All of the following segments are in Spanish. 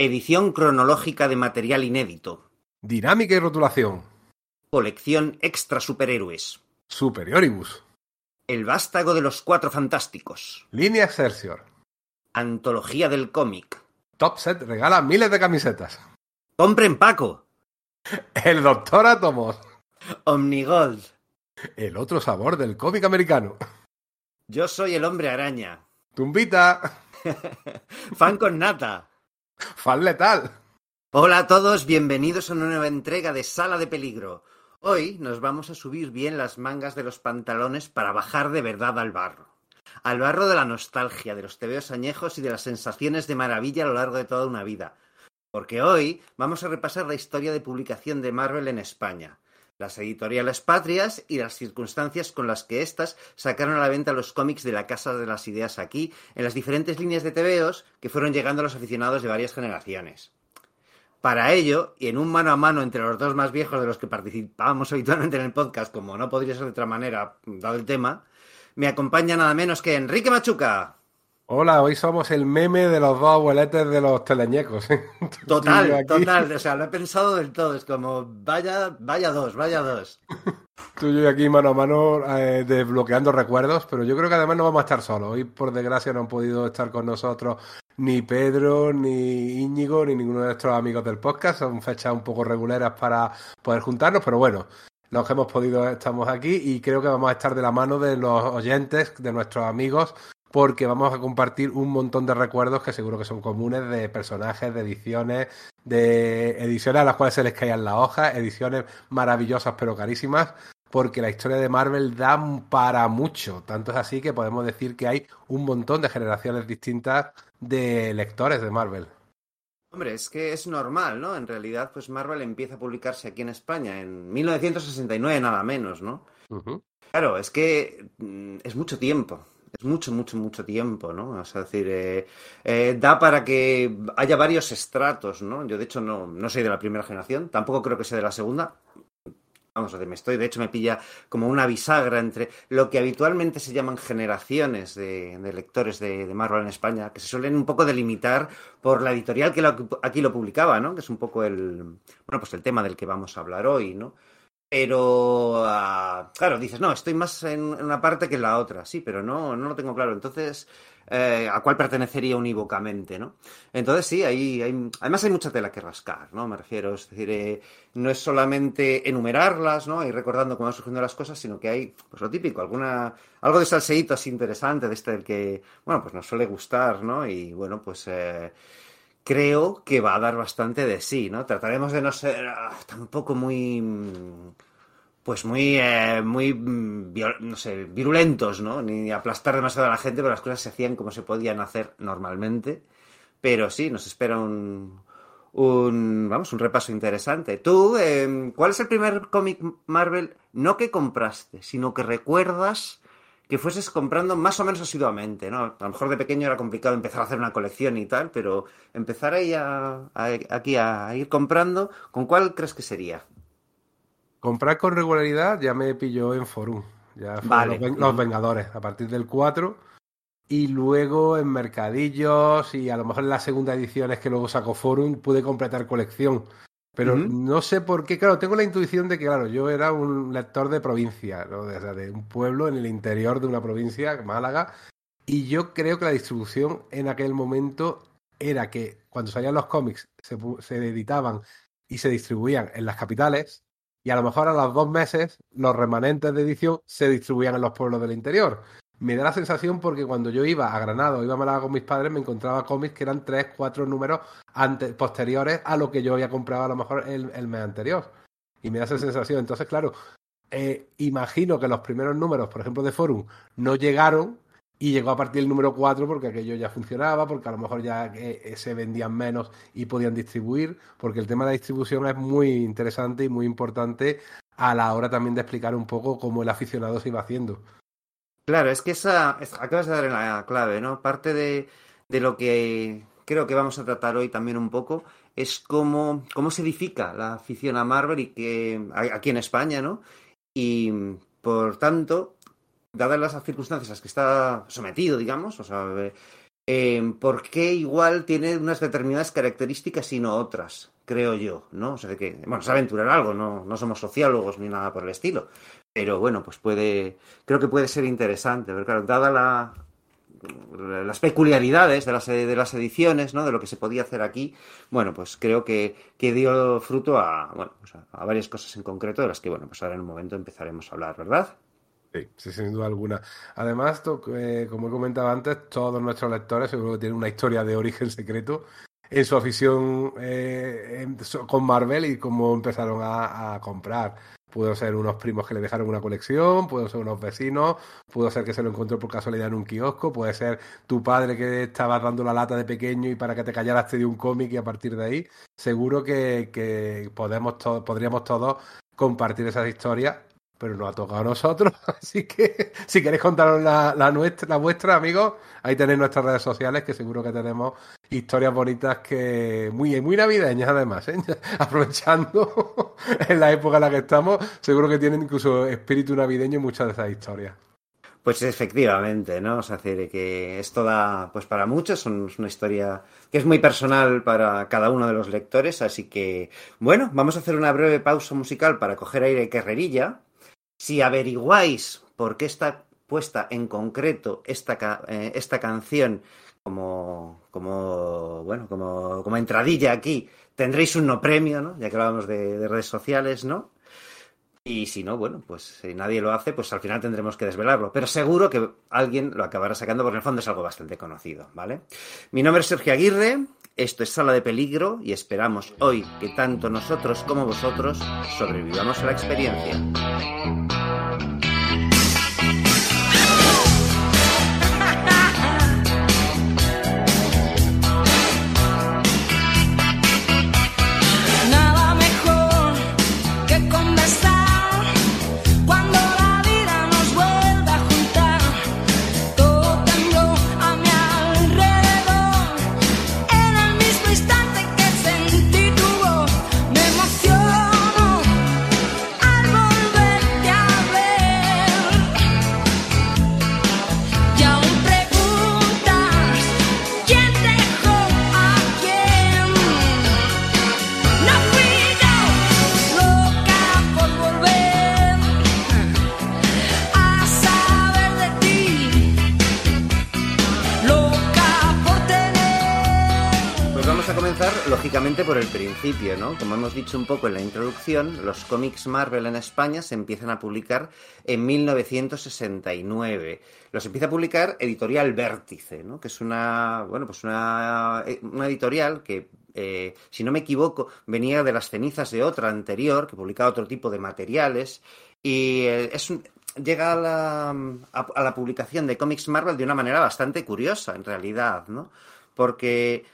Edición cronológica de material inédito. Dinámica y rotulación. Colección extra superhéroes. Superioribus. El vástago de los cuatro fantásticos. Línea Excelsior. Antología del cómic. Top Set regala miles de camisetas. Compren Paco. El Doctor Átomos. Omnigold. El otro sabor del cómic americano. Yo soy el hombre araña. Tumbita. Fan con nata. Fan. Hola a todos, bienvenidos a una nueva entrega de Sala de Peligro. Hoy nos vamos a subir bien las mangas de los pantalones para bajar de verdad al barro. Al barro de la nostalgia, de los tebeos añejos y de las sensaciones de maravilla a lo largo de toda una vida. Porque hoy vamos a repasar la historia de publicación de Marvel en España, las editoriales patrias y las circunstancias con las que éstas sacaron a la venta los cómics de la Casa de las Ideas aquí, en las diferentes líneas de tebeos que fueron llegando a los aficionados de varias generaciones. Para ello, y en un mano a mano entre los dos más viejos de los que participábamos habitualmente en el podcast, como no podría ser de otra manera, dado el tema, me acompaña nada menos que Enrique Machuca. Hola, hoy somos el meme de los dos abueletes de los teleñecos. ¿eh? Total, total. O sea, lo he pensado del todo. Es como, vaya, vaya dos, vaya dos. Tú y yo aquí mano a mano eh, desbloqueando recuerdos, pero yo creo que además no vamos a estar solos. Hoy, por desgracia, no han podido estar con nosotros ni Pedro, ni Íñigo, ni ninguno de nuestros amigos del podcast. Son fechas un poco regulares para poder juntarnos, pero bueno, los que hemos podido estamos aquí y creo que vamos a estar de la mano de los oyentes, de nuestros amigos, porque vamos a compartir un montón de recuerdos que seguro que son comunes de personajes, de ediciones, de ediciones a las cuales se les caían las hojas, ediciones maravillosas pero carísimas, porque la historia de Marvel da para mucho. Tanto es así que podemos decir que hay un montón de generaciones distintas de lectores de Marvel. Hombre, es que es normal, ¿no? En realidad, pues Marvel empieza a publicarse aquí en España en 1969, nada menos, ¿no? Uh -huh. Claro, es que es mucho tiempo. Es mucho, mucho, mucho tiempo, ¿no? O sea, es decir, eh, eh, da para que haya varios estratos, ¿no? Yo, de hecho, no, no soy de la primera generación, tampoco creo que sea de la segunda. Vamos a decir, me estoy, de hecho, me pilla como una bisagra entre lo que habitualmente se llaman generaciones de, lectores de, de, Marvel en España, que se suelen un poco delimitar por la editorial que lo, aquí lo publicaba, ¿no? Que es un poco el, bueno, pues el tema del que vamos a hablar hoy, ¿no? Pero, uh, claro, dices, no, estoy más en una parte que en la otra, sí, pero no, no lo tengo claro. Entonces, eh, ¿a cuál pertenecería unívocamente, no? Entonces, sí, hay, hay, además hay mucha tela que rascar, ¿no? Me refiero, es decir, eh, no es solamente enumerarlas, ¿no? Y recordando cómo van surgiendo las cosas, sino que hay, pues lo típico, alguna, algo de salseíto así interesante, de este del que, bueno, pues nos suele gustar, ¿no? Y bueno, pues... Eh, creo que va a dar bastante de sí, ¿no? Trataremos de no ser uh, tampoco muy pues muy eh, muy no sé, virulentos, ¿no? Ni aplastar demasiado a la gente, pero las cosas se hacían como se podían hacer normalmente. Pero sí, nos espera un, un vamos, un repaso interesante. Tú, eh, ¿cuál es el primer cómic Marvel no que compraste, sino que recuerdas que fueses comprando más o menos asiduamente, ¿no? A lo mejor de pequeño era complicado empezar a hacer una colección y tal, pero empezar ahí a, a, aquí a ir comprando, ¿con cuál crees que sería? Comprar con regularidad ya me pilló en Forum, ya vale. los, los, Vengadores, a partir del 4, y luego en mercadillos y a lo mejor en las segunda ediciones que luego sacó Forum pude completar colección. Pero uh -huh. no sé por qué, claro, tengo la intuición de que, claro, yo era un lector de provincia, ¿no? de, de, un pueblo en el interior de una provincia, Málaga, y yo creo que la distribución en aquel momento era que cuando salían los cómics se, se editaban y se distribuían en las capitales, y a lo mejor a los dos meses los remanentes de edición se distribuían en los pueblos del interior me da la sensación porque cuando yo iba a Granada o iba a Málaga con mis padres me encontraba cómics que eran tres, cuatro números antes, posteriores a lo que yo había comprado a lo mejor el, el mes anterior. Y me da esa sensación. Entonces, claro, eh, imagino que los primeros números, por ejemplo, de Forum, no llegaron y llegó a partir del número 4 porque aquello ya funcionaba, porque a lo mejor ya eh, se vendían menos y podían distribuir, porque el tema de la distribución es muy interesante y muy importante a la hora también de explicar un poco cómo el aficionado se iba haciendo. Claro, es que esa. Acabas de dar en la clave, ¿no? Parte de, de, lo que creo que vamos a tratar hoy también un poco es cómo, cómo se edifica la afición a Marvel y que aquí en España, ¿no? Y por tanto, dadas las circunstancias a las que está sometido, digamos, o sea, eh, por qué igual tiene unas determinadas características y no otras, creo yo, ¿no? O sea, que, bueno, es aventurar algo, no, no somos sociólogos ni nada por el estilo, pero bueno, pues puede, creo que puede ser interesante, pero claro, dada la, las peculiaridades de las, de las ediciones, ¿no? De lo que se podía hacer aquí, bueno, pues creo que, que dio fruto a, bueno, pues a, varias cosas en concreto de las que, bueno, pues ahora en un momento empezaremos a hablar, ¿verdad? Sí, sin duda alguna. Además, eh, como he comentado antes, todos nuestros lectores seguro que tienen una historia de origen secreto en su afición eh, con Marvel y cómo empezaron a comprar Pudo ser unos primos que le dejaron una colección, pudo ser unos vecinos, pudo ser que se lo encontró por casualidad en un kiosco, puede ser tu padre que estaba dando la lata de pequeño y para que te callaras te dio un cómic y a partir de ahí seguro que, podemos podríamos todos compartir esas historias pero no ha tocado a nosotros. Así que si queréis contarnos la, nuestra, la vuestra, amigos, ahí tenéis nuestras redes sociales, que seguro que tenemos historias bonitas que muy, muy navideñas además, ¿eh? aprovechando en la época en la que estamos, seguro que tienen incluso espíritu navideño muchas de esas historias. Pues efectivamente, ¿no? O sea, que es toda, pues para muchos son una historia que es muy personal para cada uno de los lectores, así que, bueno, vamos a hacer una breve pausa musical para coger aire y carrerilla, si averiguáis por qué está puesta en concreto esta, eh, esta canción como, como, bueno, como, como entradilla aquí, tendréis un no premio, ¿no? Ya que hablábamos de, de redes sociales, ¿no? Y si no, bueno, pues si nadie lo hace, pues al final tendremos que desvelarlo. Pero seguro que alguien lo acabará sacando porque en el fondo es algo bastante conocido, ¿vale? Mi nombre es Sergio Aguirre, esto es Sala de Peligro y esperamos hoy que tanto nosotros como vosotros sobrevivamos a la experiencia. Por el principio, ¿no? Como hemos dicho un poco en la introducción, los cómics Marvel en España se empiezan a publicar en 1969. Los empieza a publicar Editorial Vértice, ¿no? Que es una, bueno, pues una, eh, editorial que eh, si no me equivoco, venía de las cenizas de otra anterior, que publicaba otro tipo de materiales, y eh, es llega a la, a la, publicación de cómics Marvel de una manera bastante curiosa, en realidad, ¿no? Porque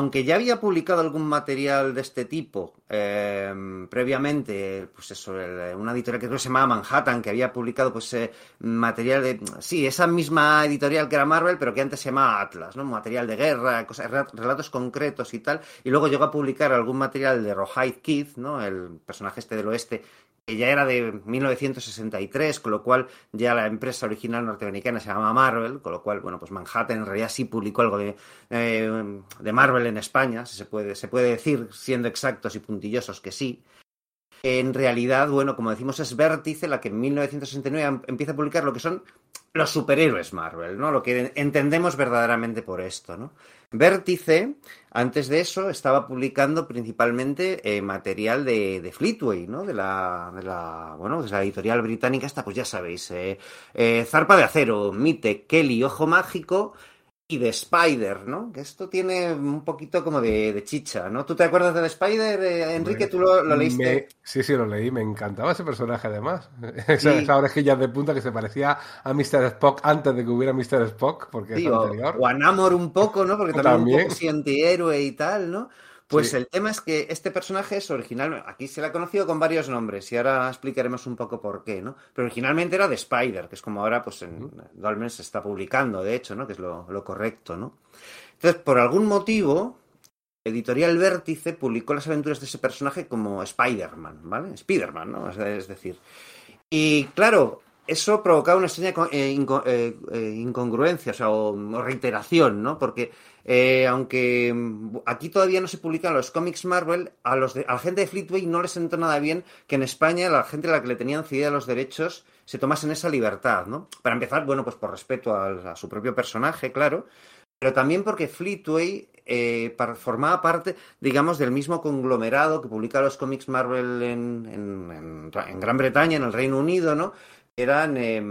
aunque ya había publicado algún material de este tipo eh, previamente, pues eso, una editorial que se llamaba Manhattan, que había publicado pues eh, material de, sí, esa misma editorial que era Marvel, pero que antes se llamaba Atlas, ¿no? Material de guerra, relatos concretos y tal, y luego llegó a publicar algún material de Rohide Kid, ¿no? El personaje este del oeste, que ya era de 1963, con lo cual ya la empresa original norteamericana se llama Marvel, con lo cual, bueno, pues Manhattan en realidad sí publicó algo de, eh, de Marvel en España, se puede, se puede decir, siendo exactos y puntillosos, que sí. En realidad, bueno, como decimos, es Vértice la que en 1969 empieza a publicar lo que son los superhéroes Marvel, ¿no? Lo que entendemos verdaderamente por esto, ¿no? Vértice, antes de eso, estaba publicando principalmente eh, material de, de, Fleetway, ¿no? De la, de la, bueno, de la editorial británica esta, pues ya sabéis, eh, eh, Zarpa de Acero, Mite, Kelly, Ojo Mágico, y de Spider, ¿no? Que esto tiene un poquito como de, chicha, ¿no? ¿Tú te acuerdas de Spider, eh, Enrique? ¿Tú lo, leíste? Sí, sí, lo leí. Me encantaba ese personaje, además. Esas orejillas de punta que se parecía a Mr. Spock antes de que hubiera Mr. Spock, porque es anterior. O, a Namor un poco, ¿no? Porque también, es un poco antihéroe y tal, ¿no? Pues el tema es que este personaje es original, aquí se le ha conocido con varios nombres y ahora explicaremos un poco por qué, ¿no? Pero originalmente era de Spider, que es como ahora pues en Dolmen se está publicando, de hecho, ¿no? Que es lo, correcto, ¿no? Entonces, por algún motivo, Editorial Vértice publicó las aventuras de ese personaje como Spider-Man, ¿vale? Spider-Man, ¿no? Es decir. Y claro, eso provocaba una extraña eh, eh, eh, incongruencia, o sea, o, reiteración, ¿no? Porque aunque mm, aquí todavía no se publican los cómics Marvel, a, los a la gente de Fleetway no les sentó nada bien que en España la gente a la que le tenían cedida los derechos se tomasen esa libertad, ¿no? Para empezar, bueno, pues por respeto a, su propio personaje, claro, pero también porque Fleetway formaba parte, digamos, del mismo conglomerado que publica los cómics Marvel en, en, Gran Bretaña, en el Reino Unido, ¿no? eran. Eh,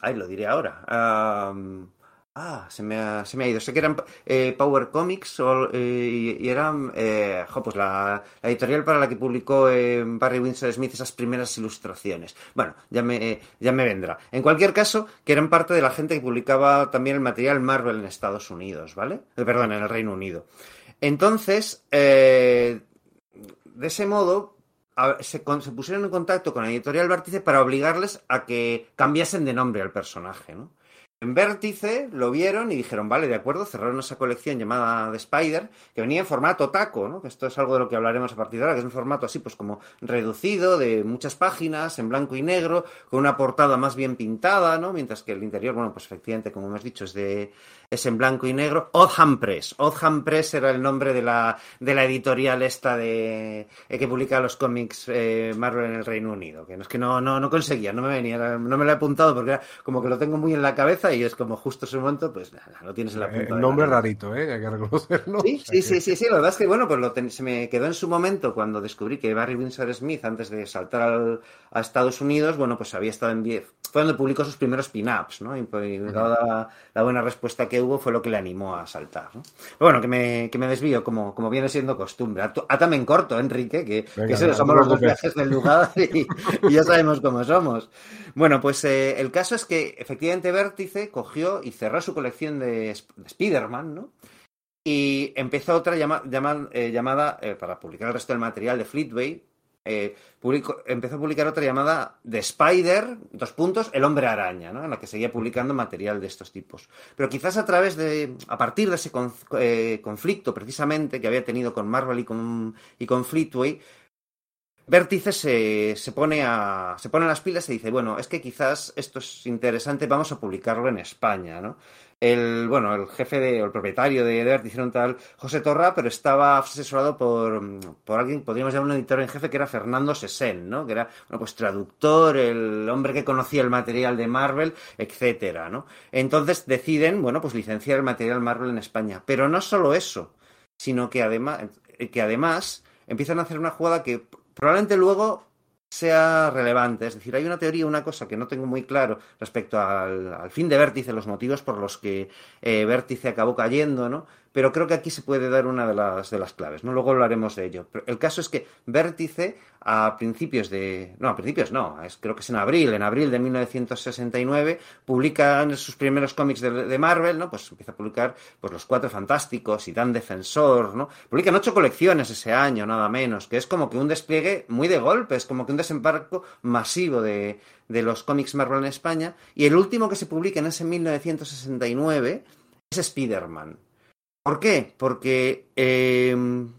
ay, lo diré ahora. Ah, se me, ha, se me ha ido. Sé que eran eh, Power Comics eh, y, eran. Eh, pues la, editorial para la que publicó Barry Windsor Smith esas primeras ilustraciones. Bueno, ya me, ya me vendrá. En cualquier caso, que eran parte de la gente que publicaba también el material Marvel en Estados Unidos, ¿vale? perdón, en el Reino Unido. Entonces, de ese modo, se, pusieron en contacto con la editorial Vértice para obligarles a que cambiasen de nombre al personaje, ¿no? En Vértice lo vieron y dijeron, vale, de acuerdo, cerraron esa colección llamada The Spider, que venía en formato taco, ¿no? Que esto es algo de lo que hablaremos a partir de ahora, que es un formato así, pues como reducido, de muchas páginas, en blanco y negro, con una portada más bien pintada, ¿no? Mientras que el interior, bueno, pues efectivamente, como hemos dicho, es de, es en blanco y negro. Oldham Press. Oldham Press era el nombre de la, de la editorial esta de eh, que publica los cómics eh, Marvel en el Reino Unido. Que no es que no, no, no conseguía, no me venía, no me lo he apuntado porque era como que lo tengo muy en la cabeza y es como justo ese momento, pues nada, lo tienes en la punta. El nombre rarito, ¿eh? Hay que reconocerlo. Sí, sí, sí, sí, sí, La verdad es que, bueno, pues lo se me quedó en su momento cuando descubrí que Barry Windsor Smith, antes de saltar a Estados Unidos, bueno, pues había estado en... Fue donde publicó sus primeros pin-ups, ¿no? Y, pues, la, la buena respuesta que hubo fue lo que le animó a saltar. ¿no? bueno, que me, que me desvío, como, como viene siendo costumbre. Átame en corto, Enrique, que, somos los dos viajes del lugar y, ya sabemos cómo somos. Bueno, pues eh, el caso es que efectivamente Vértice cogió y cerró su colección de, de Spider-Man, ¿no? Y empezó otra eh, llamada eh, para publicar el resto del material de Fleetway, eh, empezó a publicar otra llamada The Spider, dos puntos, El Hombre Araña, ¿no? en la que seguía publicando material de estos tipos. Pero quizás a través de, a partir de ese eh, conflicto precisamente que había tenido con Marvel y con, y con Fleetway, Vértice se, se, pone a, se pone las pilas y dice, bueno, es que quizás esto es interesante, vamos a publicarlo en España, ¿no? El, bueno, el jefe de, o el propietario de era un tal José Torra, pero estaba asesorado por, por alguien, podríamos llamar un editor en jefe, que era Fernando Sesen, ¿no? Que era, bueno, pues traductor, el hombre que conocía el material de Marvel, etcétera, ¿no? Entonces deciden, bueno, pues licenciar el material Marvel en España. Pero no solo eso, sino que además, que además empiezan a hacer una jugada que probablemente luego sea relevante. Es decir, hay una teoría, una cosa que no tengo muy claro respecto al, fin de Vértice, los motivos por los que eh, Vértice acabó cayendo, ¿no? Pero creo que aquí se puede dar una de las, de las claves, ¿no? Luego hablaremos de ello. Pero el caso es que Vértice, a principios de... No, a principios no, creo que es en abril, en abril de 1969, publica sus primeros cómics de, Marvel, ¿no? Pues empieza a publicar pues, Los Cuatro Fantásticos y Dan Defensor, ¿no? Publican ocho colecciones ese año, nada menos, que es como que un despliegue muy de golpe, es como que un desembarco masivo de, de los cómics Marvel en España. Y el último que se publica en ese 1969 es Spider-Man. ¿Por qué? Porque em,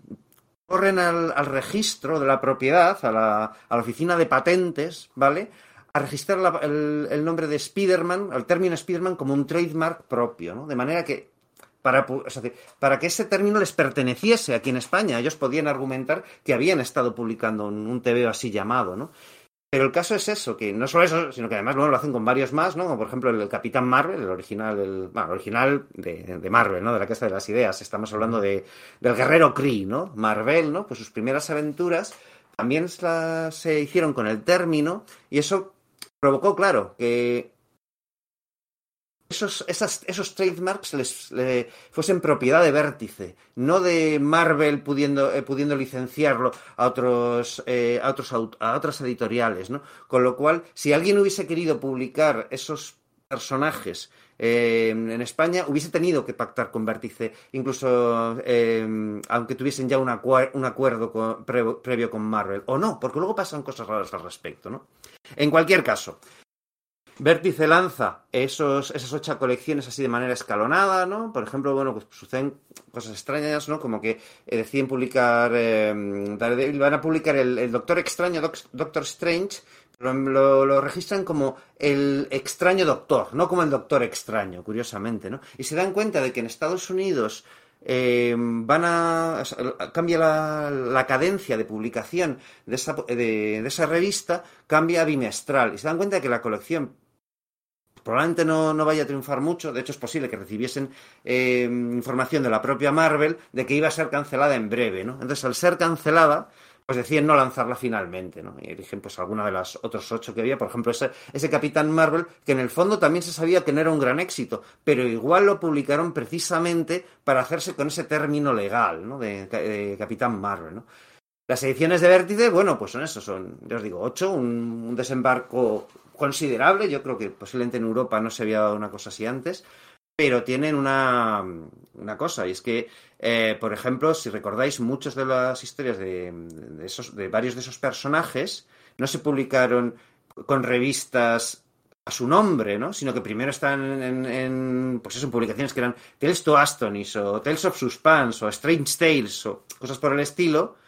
corren al, registro de la propiedad, a la, oficina de patentes, ¿vale? A registrar el, nombre de Spider-Man, el término Spider-Man como un trademark propio, ¿no? De manera que para, para, que ese término les perteneciese aquí en España. Ellos podían argumentar que habían estado publicando un, un así llamado, ¿no? Pero el caso es eso, que no solo eso, sino que además luego lo hacen con varios más, ¿no? Como por ejemplo el, Capitán Marvel, el original, el, bueno, original de, Marvel, ¿no? De la Casa de las Ideas. Estamos hablando de, del guerrero Kree, ¿no? Marvel, ¿no? Pues sus primeras aventuras también se hicieron con el término y eso provocó, claro, que esos, esos trademarks les, fuesen propiedad de Vértice, no de Marvel pudiendo, eh, pudiendo licenciarlo a otros, eh, a otros a otras editoriales, ¿no? Con lo cual, si alguien hubiese querido publicar esos personajes eh, en España, hubiese tenido que pactar con Vértice, incluso aunque tuviesen ya un, acuerdo previo con Marvel, o no, porque luego pasan cosas raras al respecto, ¿no? En cualquier caso, Vértice lanza esos, esas ocho colecciones así de manera escalonada, ¿no? Por ejemplo, bueno, pues suceden cosas extrañas, ¿no? Como que eh, deciden publicar, eh, van a publicar el, Doctor Extraño, Doctor Strange, pero lo, registran como el extraño doctor, no como el doctor extraño, curiosamente, ¿no? Y se dan cuenta de que en Estados Unidos eh, van a cambia la, cadencia de publicación de esa, de, esa, revista cambia a bimestral y se dan cuenta de que la colección probablemente no, no, vaya a triunfar mucho. De hecho, es posible que recibiesen eh, información de la propia Marvel de que iba a ser cancelada en breve, ¿no? Entonces, al ser cancelada, pues deciden no lanzarla finalmente, ¿no? Y eligen pues alguna de las otros ocho que había, por ejemplo, ese, ese Capitán Marvel, que en el fondo también se sabía que no era un gran éxito, pero igual lo publicaron precisamente para hacerse con ese término legal, ¿no? De, Capitán Marvel, ¿no? Las ediciones de Vértice, bueno, pues son eso, son, ya os digo, ocho, un desembarco considerable. Yo creo que posiblemente en Europa no se había dado una cosa así antes, pero tienen una, una cosa, y es que, eh, por ejemplo, si recordáis, muchas de las historias de, esos, de varios de esos personajes no se publicaron con revistas a su nombre, ¿no? Sino que primero están en, en pues eso, publicaciones que eran Tales to Astonis o Tales of Suspense o Strange Tales o cosas por el estilo,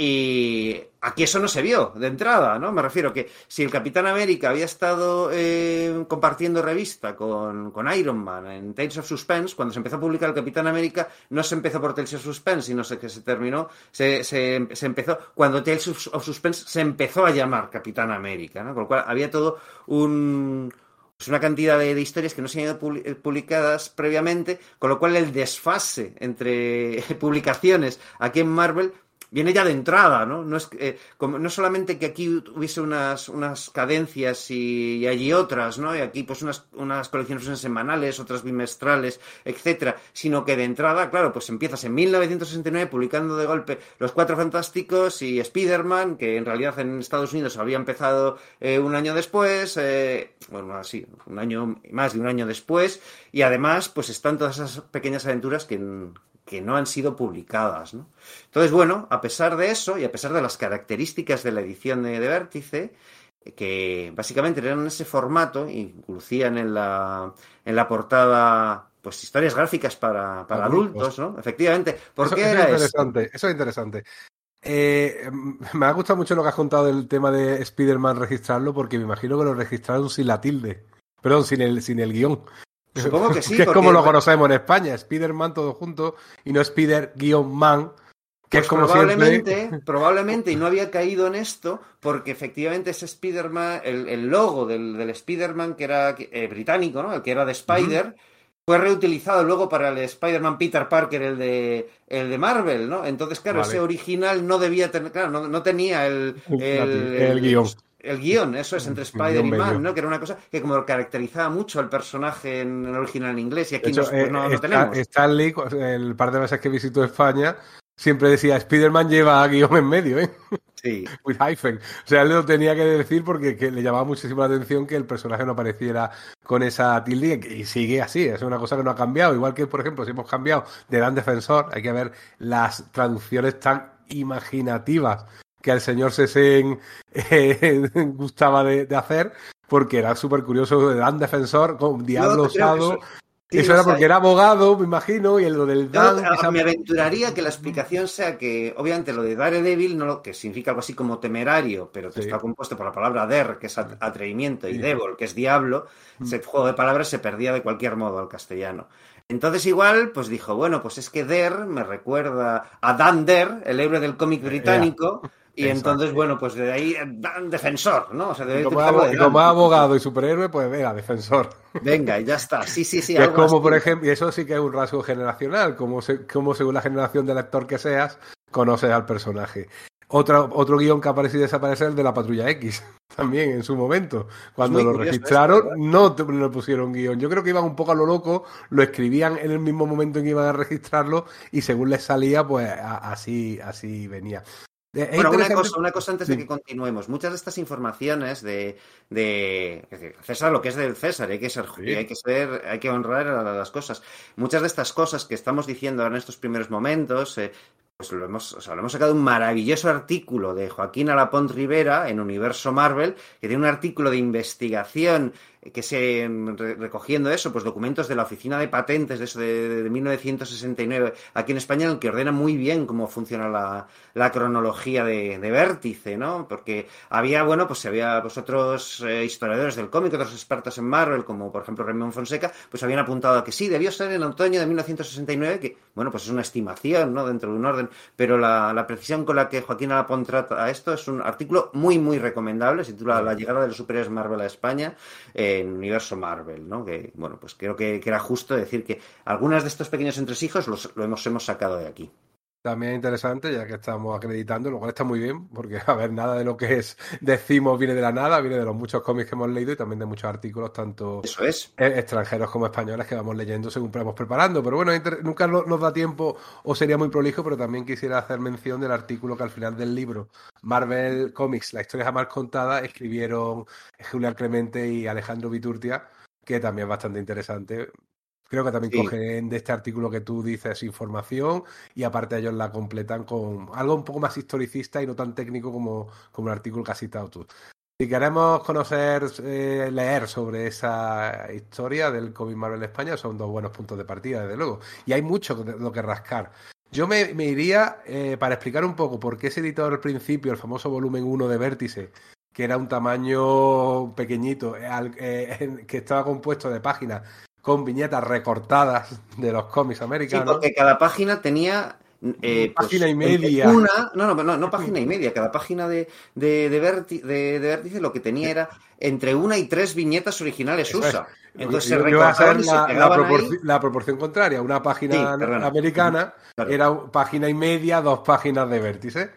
y aquí eso no se vio de entrada, ¿no? Me refiero que si el Capitán América había estado eh, compartiendo revista con, con, Iron Man en Tales of Suspense, cuando se empezó a publicar el Capitán América, no se empezó por Tales of Suspense, sino que se terminó, se, se, empezó, cuando Tales of Suspense se empezó a llamar Capitán América, ¿no? Con lo cual había todo un pues una cantidad de, historias que no se han ido publicadas previamente, con lo cual el desfase entre publicaciones aquí en Marvel viene ya de entrada, ¿no? No, es, eh, como, no solamente que aquí hubiese unas, unas cadencias y, allí otras, ¿no? Y aquí pues unas, unas colecciones semanales, otras bimestrales, etcétera, sino que de entrada, claro, pues empiezas en 1969 publicando de golpe Los Cuatro Fantásticos y Spider-Man, que en realidad en Estados Unidos había empezado eh, un año después, eh, bueno, así, un año, más de un año después, y además, pues están todas esas pequeñas aventuras que, que no han sido publicadas. ¿no? Entonces, bueno, a pesar de eso y a pesar de las características de la edición de, Vértice, que básicamente eran ese formato, incluían en la, en la portada pues historias gráficas para, para adultos, ¿no? Efectivamente. ¿Por qué era eso? Interesante, eso es interesante. Eh, me ha gustado mucho lo que has contado del tema de Spider-Man registrarlo, porque me imagino que lo registraron sin la tilde. Perdón, sin el, sin el guion. Supongo que sí. que es como lo conocemos en España, Spider-Man todo junto y no Spider-Man. Que pues es como probablemente, probablemente, y no había caído en esto, porque efectivamente ese Spider-Man, el, logo del, del Spider-Man que era eh, británico, ¿no? El que era de Spider, fue reutilizado luego para el Spider-Man Peter Parker, el de, el de Marvel, ¿no? Entonces, claro, ese original no debía tener, claro, no, no tenía el, el, el guion el guion, eso es, entre Spider y Man, ¿no? Que era una cosa que como caracterizaba mucho al personaje en el original en inglés y aquí no, pues, no, eh, tenemos. Stanley, el par de veces que visitó España, siempre decía, Spider-Man lleva guion en medio, ¿eh? Sí. With hyphen. O sea, él lo tenía que decir porque le llamaba muchísimo la atención que el personaje no apareciera con esa tilde y sigue así. Es una cosa que no ha cambiado. Igual que, por ejemplo, si hemos cambiado de Dan Defensor, hay que ver las traducciones tan imaginativas que al señor Sesen eh, gustaba de, hacer, porque era súper curioso, Dan defensor, con diablo usado. Eso, era porque era abogado, me imagino, y lo del Dan. me aventuraría que la explicación sea que, obviamente, lo de Daredevil, no, que significa algo así como temerario, pero que está compuesto por la palabra der, que es atrevimiento, y devil, que es diablo, mm. ese juego de palabras se perdía de cualquier modo al castellano. Entonces igual, pues dijo, bueno, pues es que Der me recuerda a Dan Der, el héroe del cómic británico, y entonces, bueno, pues de ahí, defensor, ¿no? O sea, de, como, abogado y superhéroe, pues venga, defensor. Venga, y ya está. Sí, sí, sí. es como, por ejemplo, y eso sí que es un rasgo generacional, como, como según la generación de lector que seas, conoces al personaje. Otro, otro guion que aparece y desaparece es el de la Patrulla X, también en su momento. Cuando lo registraron, no le pusieron guion. Yo creo que iban un poco a lo loco, lo escribían en el mismo momento en que iban a registrarlo y según les salía, pues así, así venía. Eh, bueno, una cosa, una cosa antes de que continuemos. Muchas de estas informaciones de, de César, lo que es del César, hay que ser, hay que ser, hay que honrar a las cosas. Muchas de estas cosas que estamos diciendo en estos primeros momentos, eh, pues lo hemos, o sea, lo hemos sacado un maravilloso artículo de Joaquín Alapont Rivera en Universo Marvel, que tiene un artículo de investigación que se recogiendo eso, pues documentos de la oficina de patentes de eso de, 1969 aquí en España, en que ordena muy bien cómo funciona la, cronología de, vértice, ¿no? Porque había, bueno, pues había pues otros eh, historiadores del cómic, otros expertos en Marvel, como por ejemplo Raymond Fonseca, pues habían apuntado a que sí, debió ser en otoño de 1969, que, bueno, pues es una estimación, ¿no? Dentro de un orden, pero la, precisión con la que Joaquín Alapont trata a esto es un artículo muy, muy recomendable, se titula La llegada de los superiores Marvel a España. Eh, en universo Marvel, ¿no? Que, bueno, pues creo que, era justo decir que algunas de estos pequeños entresijos los, lo hemos, hemos sacado de aquí. También interesante, ya que estamos acreditando, lo cual está muy bien, porque, a ver, nada de lo que es decimos viene de la nada, viene de los muchos cómics que hemos leído y también de muchos artículos, tanto Eso es. E, extranjeros como españoles, que vamos leyendo según vamos preparando. Pero bueno, nunca nos da tiempo o sería muy prolijo, pero también quisiera hacer mención del artículo que al final del libro, Marvel Comics, la historia jamás contada, escribieron Julián Clemente y Alejandro Viturtia, que también es bastante interesante Creo que también cogen de este artículo que tú dices información y aparte ellos la completan con algo un poco más historicista y no tan técnico como, como el artículo que has citado tú. Si queremos conocer, eh, leer sobre esa historia del COVID Marvel España, son dos buenos puntos de partida, desde luego. Y hay mucho de lo que rascar. Yo me, iría, eh, para explicar un poco por qué se editó al principio el famoso volumen 1 de Vértice, que era un tamaño pequeñito, eh, que estaba compuesto de páginas con viñetas recortadas de los cómics americanos. Sí, porque cada página tenía eh, pues, página y media. Una, no, no, no, página y media. Cada página de, de, de, Vértice lo que tenía era entre una y tres viñetas originales USA. Entonces se recortaban la, la, proporción contraria. Una página americana era página y media, dos páginas de Vértice.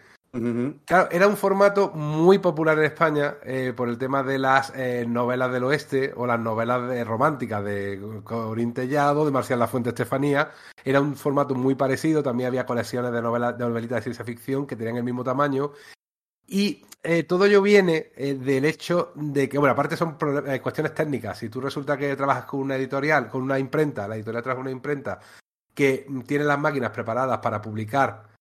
Claro, era un formato muy popular en España eh, por el tema de las eh, novelas del oeste o las novelas románticas de Corín Tellado, de Marcial La Fuente Estefanía. Era un formato muy parecido, también había colecciones de novelas de novelitas de ciencia ficción que tenían el mismo tamaño. Y eh, todo ello viene del hecho de que, bueno, aparte son cuestiones técnicas. Si tú resulta que trabajas con una editorial, con una imprenta, la editorial trabaja una imprenta que tiene las máquinas preparadas para publicar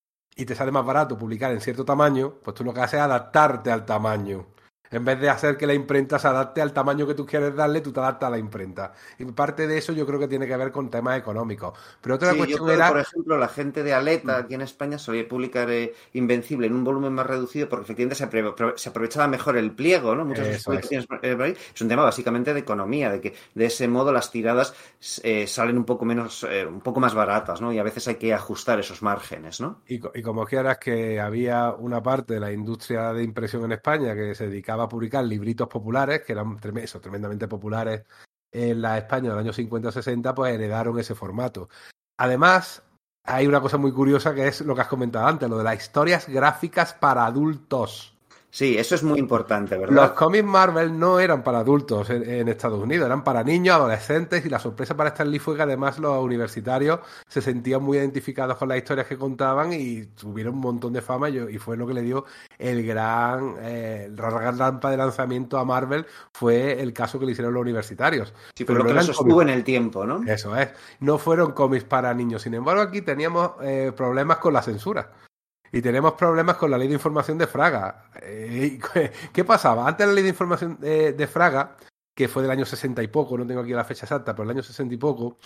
y te sale más barato publicar en cierto tamaño, pues tú lo que haces es adaptarte al tamaño. En vez de hacer que la imprenta se adapte al tamaño que tú quieres darle, tú te adaptas a la imprenta. Y parte de eso yo creo que tiene que ver con temas económicos. Pero otra cuestión era... Por ejemplo, la gente de Aleta aquí en España solía publicar eh, Invencible en un volumen más reducido porque efectivamente se, aprovechaba mejor el pliego, ¿no? Muchas es. Eh, es un tema básicamente de economía, de que de ese modo las tiradas eh, salen un poco menos, un poco más baratas, ¿no? Y a veces hay que ajustar esos márgenes, ¿no? Y, y como quieras que había una parte de la industria de impresión en España que se dedicaba a publicar libritos populares, que eran tremendamente populares en la España del año 50-60, pues heredaron ese formato. Además, hay una cosa muy curiosa que es lo que has comentado antes, lo de las historias gráficas para adultos. Sí, eso es muy importante, ¿verdad? Los cómics Marvel no eran para adultos en, Estados Unidos, eran para niños, adolescentes, y la sorpresa para Stan Lee fue que además los universitarios se sentían muy identificados con las historias que contaban y tuvieron un montón de fama y, fue lo que le dio el gran, eh, gran rampa de lanzamiento a Marvel, fue el caso que le hicieron los universitarios. Sí, pero, lo que eso estuvo en el tiempo, ¿no? Eso es, no fueron cómics para niños, sin embargo aquí teníamos eh, problemas con la censura y tenemos problemas con la ley de información de Fraga. Eh, ¿Qué pasaba? Antes la ley de información de, Fraga, que fue del año 60 y poco, no tengo aquí la fecha exacta, pero el año 60 y poco,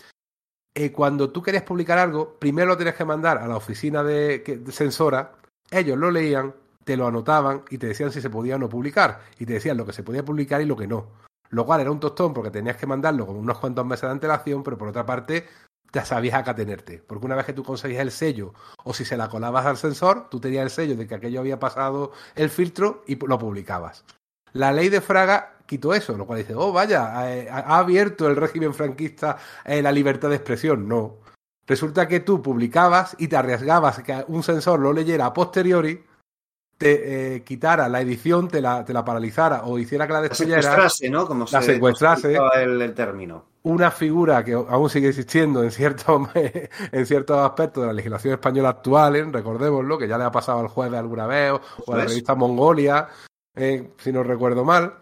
eh, cuando tú querías publicar algo, primero lo tenías que mandar a la oficina de, censora, ellos lo leían, te lo anotaban y te decían si se podía o no publicar, y te decían lo que se podía publicar y lo que no. Lo cual era un tostón porque tenías que mandarlo con unos cuantos meses de antelación, pero por otra parte ya sabías acá tenerte. Porque una vez que tú conseguías el sello, o si se la colabas al sensor, tú tenías el sello de que aquello había pasado el filtro y lo publicabas. La ley de Fraga quitó eso, lo cual dice, oh, vaya, eh, ha, abierto el régimen franquista eh, la libertad de expresión. No. Resulta que tú publicabas y te arriesgabas que un sensor lo leyera a posteriori, te eh, quitara la edición, te la, te la paralizara o hiciera que la destruyera. La secuestrase, ¿no? Como la secuestrase. el término una figura que aún sigue existiendo en ciertos, en ciertos aspectos de la legislación española actual, ¿eh? recordémoslo, que ya le ha pasado al juez de alguna vez, o, a la revista Mongolia, eh, si no recuerdo mal.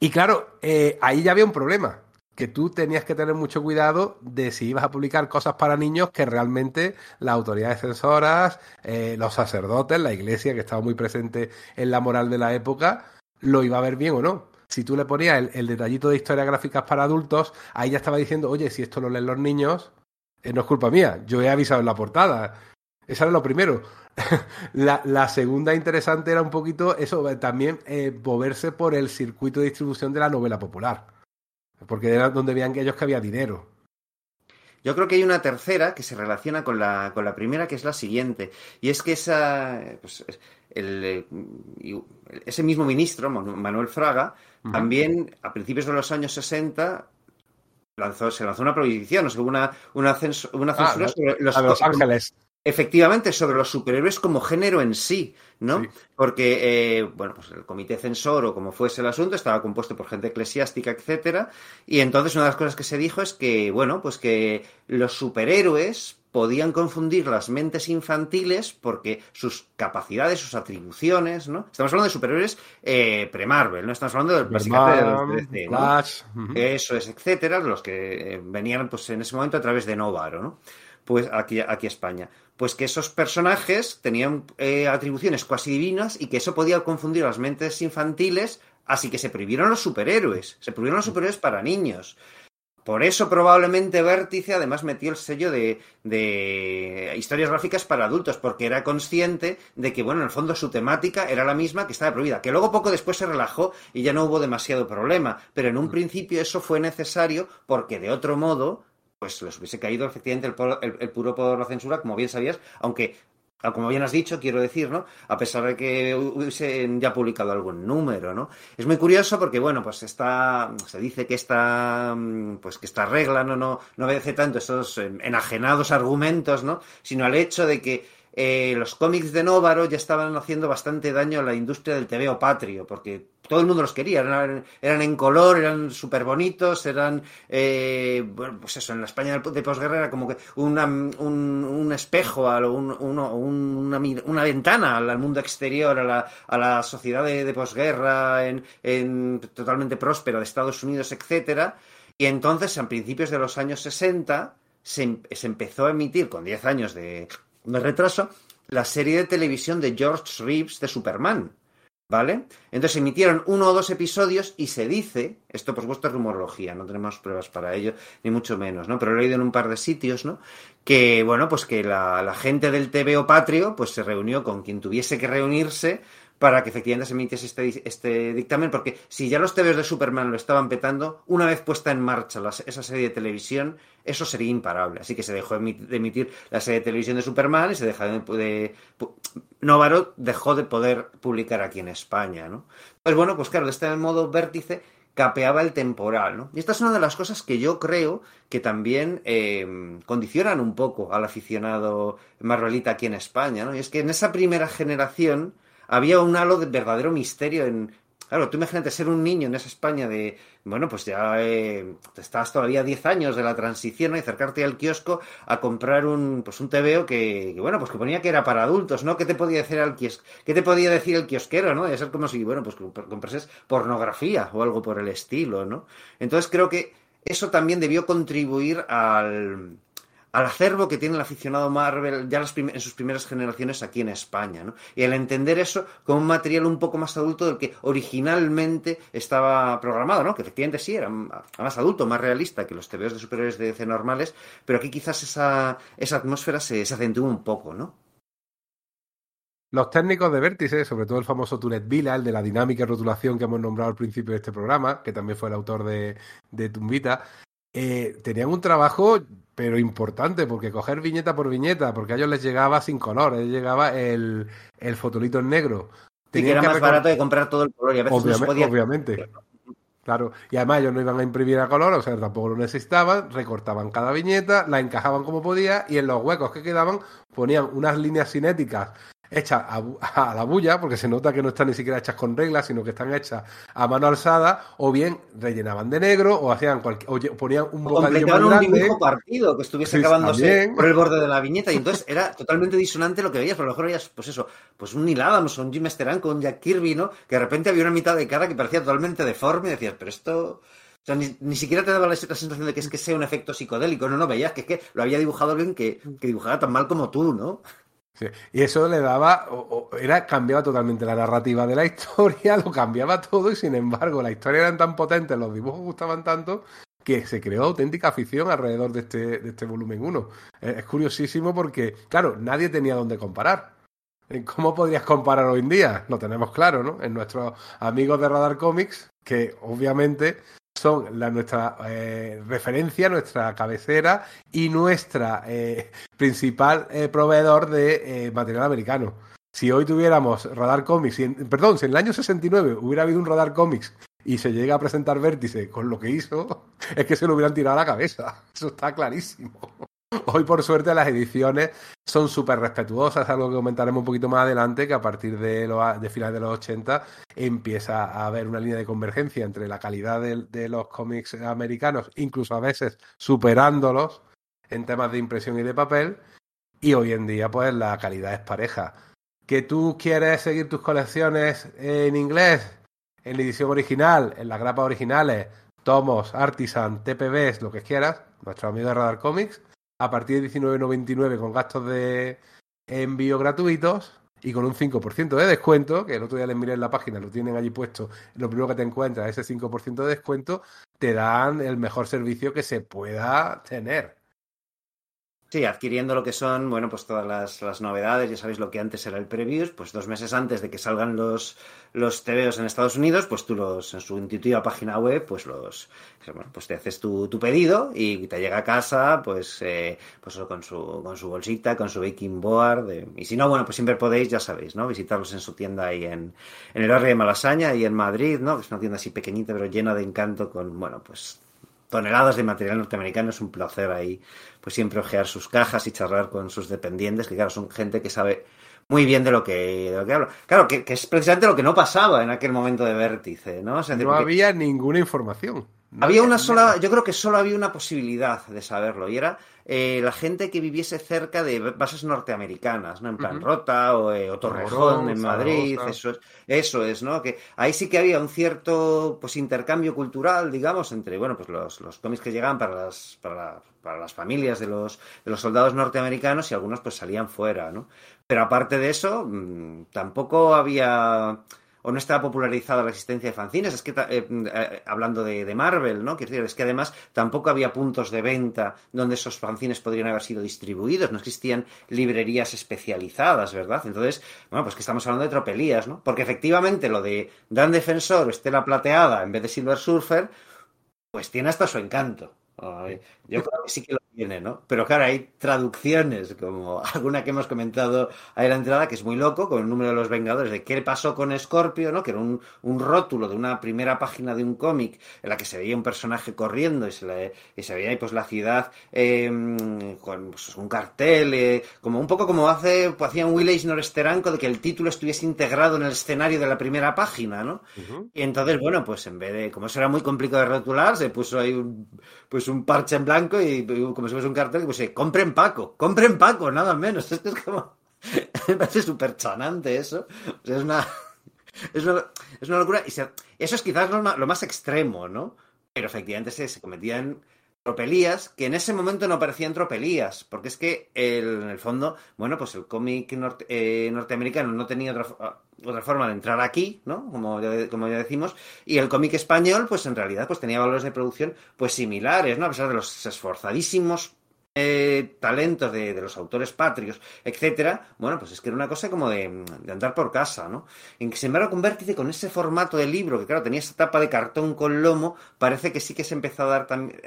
Y claro, eh, ahí ya había un problema, que tú tenías que tener mucho cuidado de si ibas a publicar cosas para niños que realmente las autoridades censoras, eh, los sacerdotes, la iglesia que estaba muy presente en la moral de la época, lo iba a ver bien o no. Si tú le ponías el, detallito de historias gráficas para adultos, ahí ya estaba diciendo, oye, si esto lo leen los niños, eh, no es culpa mía, yo he avisado en la portada. Eso era lo primero. la, segunda interesante era un poquito eso, también eh, moverse por el circuito de distribución de la novela popular porque era donde veían que ellos que había dinero. Yo creo que hay una tercera que se relaciona con la, con la primera, que es la siguiente. Y es que esa, pues, el, ese mismo ministro, Manuel Fraga, también a principios de los años 60 lanzó, se lanzó una prohibición, o sea, una, una, una ah, censura sobre los, Ángeles. Efectivamente, sobre los superhéroes como género en sí, ¿no? Porque, eh, bueno, pues el comité censor o como fuese el asunto estaba compuesto por gente eclesiástica, etcétera, y entonces una de las cosas que se dijo es que, bueno, pues que los superhéroes podían confundir las mentes infantiles porque sus capacidades, sus atribuciones, ¿no? Estamos hablando de superhéroes eh, pre-Marvel, ¿no? Estamos hablando del de los Eso es, etcétera, los que eh, venían, pues, en ese momento a través de Novaro, ¿no? Pues aquí, aquí España pues que esos personajes tenían eh, atribuciones cuasi divinas y que eso podía confundir las mentes infantiles, así que se prohibieron los superhéroes, se prohibieron los superhéroes para niños. Por eso probablemente Vértice además metió el sello de, de, historias gráficas para adultos, porque era consciente de que, bueno, en el fondo su temática era la misma que estaba prohibida, que luego poco después se relajó y ya no hubo demasiado problema, pero en un mm. principio eso fue necesario porque de otro modo pues les hubiese caído efectivamente el, puro por la censura, como bien sabías, aunque como bien has dicho, quiero decir, ¿no? A pesar de que hubiesen ya publicado algún número, ¿no? Es muy curioso porque, bueno, pues está, se dice que esta, pues que esta regla no, no, no obedece tanto esos enajenados argumentos, ¿no? Sino al hecho de que eh, los cómics de Novaro ya estaban haciendo bastante daño a la industria del TVO patrio, porque todo el mundo los quería, eran, en color, eran súper bonitos, eran, eh, bueno, pues eso, en la España de posguerra era como que una, un, espejo, un, una, ventana al mundo exterior, a la, a la sociedad de, posguerra, en, totalmente próspera de Estados Unidos, etcétera. Y entonces, a principios de los años 60, se, se empezó a emitir, con 10 años de retraso, la serie de televisión de George Reeves de Superman. ¿Vale? Entonces emitieron uno o dos episodios y se dice, esto por supuesto es rumorología, no tenemos pruebas para ello, ni mucho menos, ¿no? Pero he leído en un par de sitios, ¿no? Que, bueno, pues que la, la gente del TVO Patrio, pues se reunió con quien tuviese que reunirse para que efectivamente se emitiese este, este, dictamen, porque si ya los TVs de Superman lo estaban petando, una vez puesta en marcha esa serie de televisión, eso sería imparable. Así que se dejó de emitir la serie de televisión de Superman y se dejó de, de Novaro dejó de poder publicar aquí en España, ¿no? Pues bueno, pues claro, de este modo vértice capeaba el temporal, ¿no? Y esta es una de las cosas que yo creo que también eh, condicionan un poco al aficionado marvelita aquí en España, ¿no? Y es que en esa primera generación había un halo de verdadero misterio en... Claro, tú imagínate ser un niño en esa España de, bueno, pues ya eh, estás todavía 10 años de la transición y acercarte al kiosco a comprar un, pues un TVO que, bueno, pues que ponía que era para adultos, ¿no? ¿Qué te podía decir el kios qué te podía decir el kiosquero, ¿no? De ser como si, bueno, pues comprases pornografía o algo por el estilo, ¿no? Entonces creo que eso también debió contribuir al, al acervo que tiene el aficionado Marvel ya en sus primeras generaciones aquí en España, ¿no? Y al entender eso como un material un poco más adulto del que originalmente estaba programado, ¿no? Que efectivamente sí, era más adulto, más realista que los TVOs de superiores de DC normales, pero aquí quizás esa, esa atmósfera se, se acentúa un poco, ¿no? Los técnicos de Vértice, sobre todo el famoso Turet Vila, el de la dinámica y rotulación que hemos nombrado al principio de este programa, que también fue el autor de, de Tumbita, eh, tenían un trabajo pero importante, porque coger viñeta por viñeta, porque a ellos les llegaba sin color, les llegaba el, el fotolito en negro. y que era más barato de comprar todo el color y a veces obviamente, podía... obviamente. Claro, y además ellos no iban a imprimir a color, o sea, tampoco lo necesitaban, recortaban cada viñeta, la encajaban como podía y en los huecos que quedaban ponían unas líneas cinéticas hechas a, la bulla, porque se nota que no están ni siquiera hechas con reglas, sino que están hechas a mano alzada, o bien rellenaban de negro, o hacían cualquier, o ponían un bocadillo más grande. un dibujo partido que estuviese acabándose por el borde de la viñeta, y entonces era totalmente disonante lo que veías, pero a lo mejor veías, pues eso, pues un Neil Adams o un Jim Esteran con Jack Kirby, ¿no? Que de repente había una mitad de cara que parecía totalmente deforme, y decías, pero esto O sea, ni, siquiera te daba la, sensación de que es que sea un efecto psicodélico, no, no, veías que es que lo había dibujado alguien que, que dibujaba tan mal como tú, ¿no? Sí. Y eso le daba, era, cambiaba totalmente la narrativa de la historia, lo cambiaba todo y sin embargo la historia eran tan potentes, los dibujos gustaban tanto que se creó auténtica afición alrededor de este, de este volumen 1. Es, curiosísimo porque, claro, nadie tenía dónde comparar. ¿Cómo podrías comparar hoy en día? Lo tenemos claro, ¿no? En nuestros amigos de Radar Comics, que obviamente son la, nuestra eh, referencia, nuestra cabecera y nuestra eh, principal eh, proveedor de material americano. Si hoy tuviéramos Radar Comics, perdón, si en el año 69 hubiera habido un Radar Comics y se llega a presentar Vértice con lo que hizo, es que se lo hubieran tirado a la cabeza. Eso está clarísimo. Hoy, por suerte, las ediciones son súper respetuosas, algo que comentaremos un poquito más adelante, que a partir de, de finales de los 80 empieza a haber una línea de convergencia entre la calidad de, los cómics americanos, incluso a veces superándolos en temas de impresión y de papel, y hoy en día, pues la calidad es pareja. ¿Que tú quieres seguir tus colecciones en inglés? En la edición original, en las grapas originales, tomos, artisan, TPBs, lo que quieras, nuestro amigo de Radar Comics a partir de 19.99 con gastos de envío gratuitos y con un 5% de descuento, que el otro día les miré en la página, lo tienen allí puesto, lo primero que te encuentras, ese 5% de descuento, te dan el mejor servicio que se pueda tener. Sí, adquiriendo lo que son, bueno, pues todas las, novedades, ya sabéis lo que antes era el previews, pues dos meses antes de que salgan los, los TVOs en Estados Unidos, pues tú los, en su intuitiva página web, pues los, bueno, pues te haces tu, tu pedido y te llega a casa, pues, eh, pues con su, con su bolsita, con su baking board, y si no, bueno, pues siempre podéis, ya sabéis, ¿no? Visitarlos en su tienda ahí en, en el barrio de Malasaña y en Madrid, ¿no? Que es una tienda así pequeñita pero llena de encanto con, bueno, pues toneladas de material norteamericano. Es un placer ahí, pues siempre ojear sus cajas y charlar con sus dependientes, que claro, son gente que sabe muy bien de lo que, de lo que habla. Claro, que, es precisamente lo que no pasaba en aquel momento de vértice, ¿no? no había ninguna información. había una sola, yo creo que solo había una posibilidad de saberlo, y era eh, la gente que viviese cerca de bases norteamericanas, ¿no? En plan Rota o, eh, Torrejón en Madrid, eso es, eso es, ¿no? Que ahí sí que había un cierto pues intercambio cultural, digamos, entre, bueno, pues los, los cómics que llegaban para las, para, para las familias de los, de los soldados norteamericanos y algunos pues salían fuera, ¿no? Pero aparte de eso, mm, tampoco había o no estaba popularizada la existencia de fanzines. Es que, eh, eh, hablando de, Marvel, ¿no? Quiero decir, es que además tampoco había puntos de venta donde esos fanzines podrían haber sido distribuidos. No existían librerías especializadas, ¿verdad? Entonces, bueno, pues que estamos hablando de tropelías, ¿no? Porque efectivamente lo de Dan Defensor Estela Plateada en vez de Silver Surfer, pues tiene hasta su encanto. Yo creo que sí que lo tiene, ¿no? Pero claro, hay traducciones, como alguna que hemos comentado ahí en la entrada, que es muy loco, con el número de los Vengadores, de qué pasó con Scorpio, ¿no? Que era un, rótulo de una primera página de un cómic en la que se veía un personaje corriendo y se, le, y se veía ahí pues la ciudad em, con pues, un cartel, eh, como un poco como hace, pues, hacía un Will Eisner Esteranco de que el título estuviese integrado en el escenario de la primera página, ¿no? Y entonces, bueno, pues en vez de, como eso era muy complicado de rotular, se puso ahí un, pues un parche en blanco y, como si fuese un cartel, pues eh, compren Paco, compren Paco, nada menos. Esto es como. me parece súper chanante eso. es una. Es una, locura. Y eso es quizás lo más, extremo, ¿no? Pero efectivamente se, se cometían tropelías que en ese momento no parecían tropelías, porque es que en el fondo, bueno, pues el cómic eh, norteamericano no tenía otra, otra forma de entrar aquí, ¿no? Como ya, como ya decimos, y el cómic español, pues en realidad, pues tenía valores de producción, pues similares, ¿no? A pesar de los esforzadísimos eh, talentos de, los autores patrios, etcétera, bueno, pues es que era una cosa como de, andar por casa, ¿no? En que sin embargo convertirse con ese formato de libro, que claro, tenía esa tapa de cartón con lomo, parece que sí que se empezó a dar también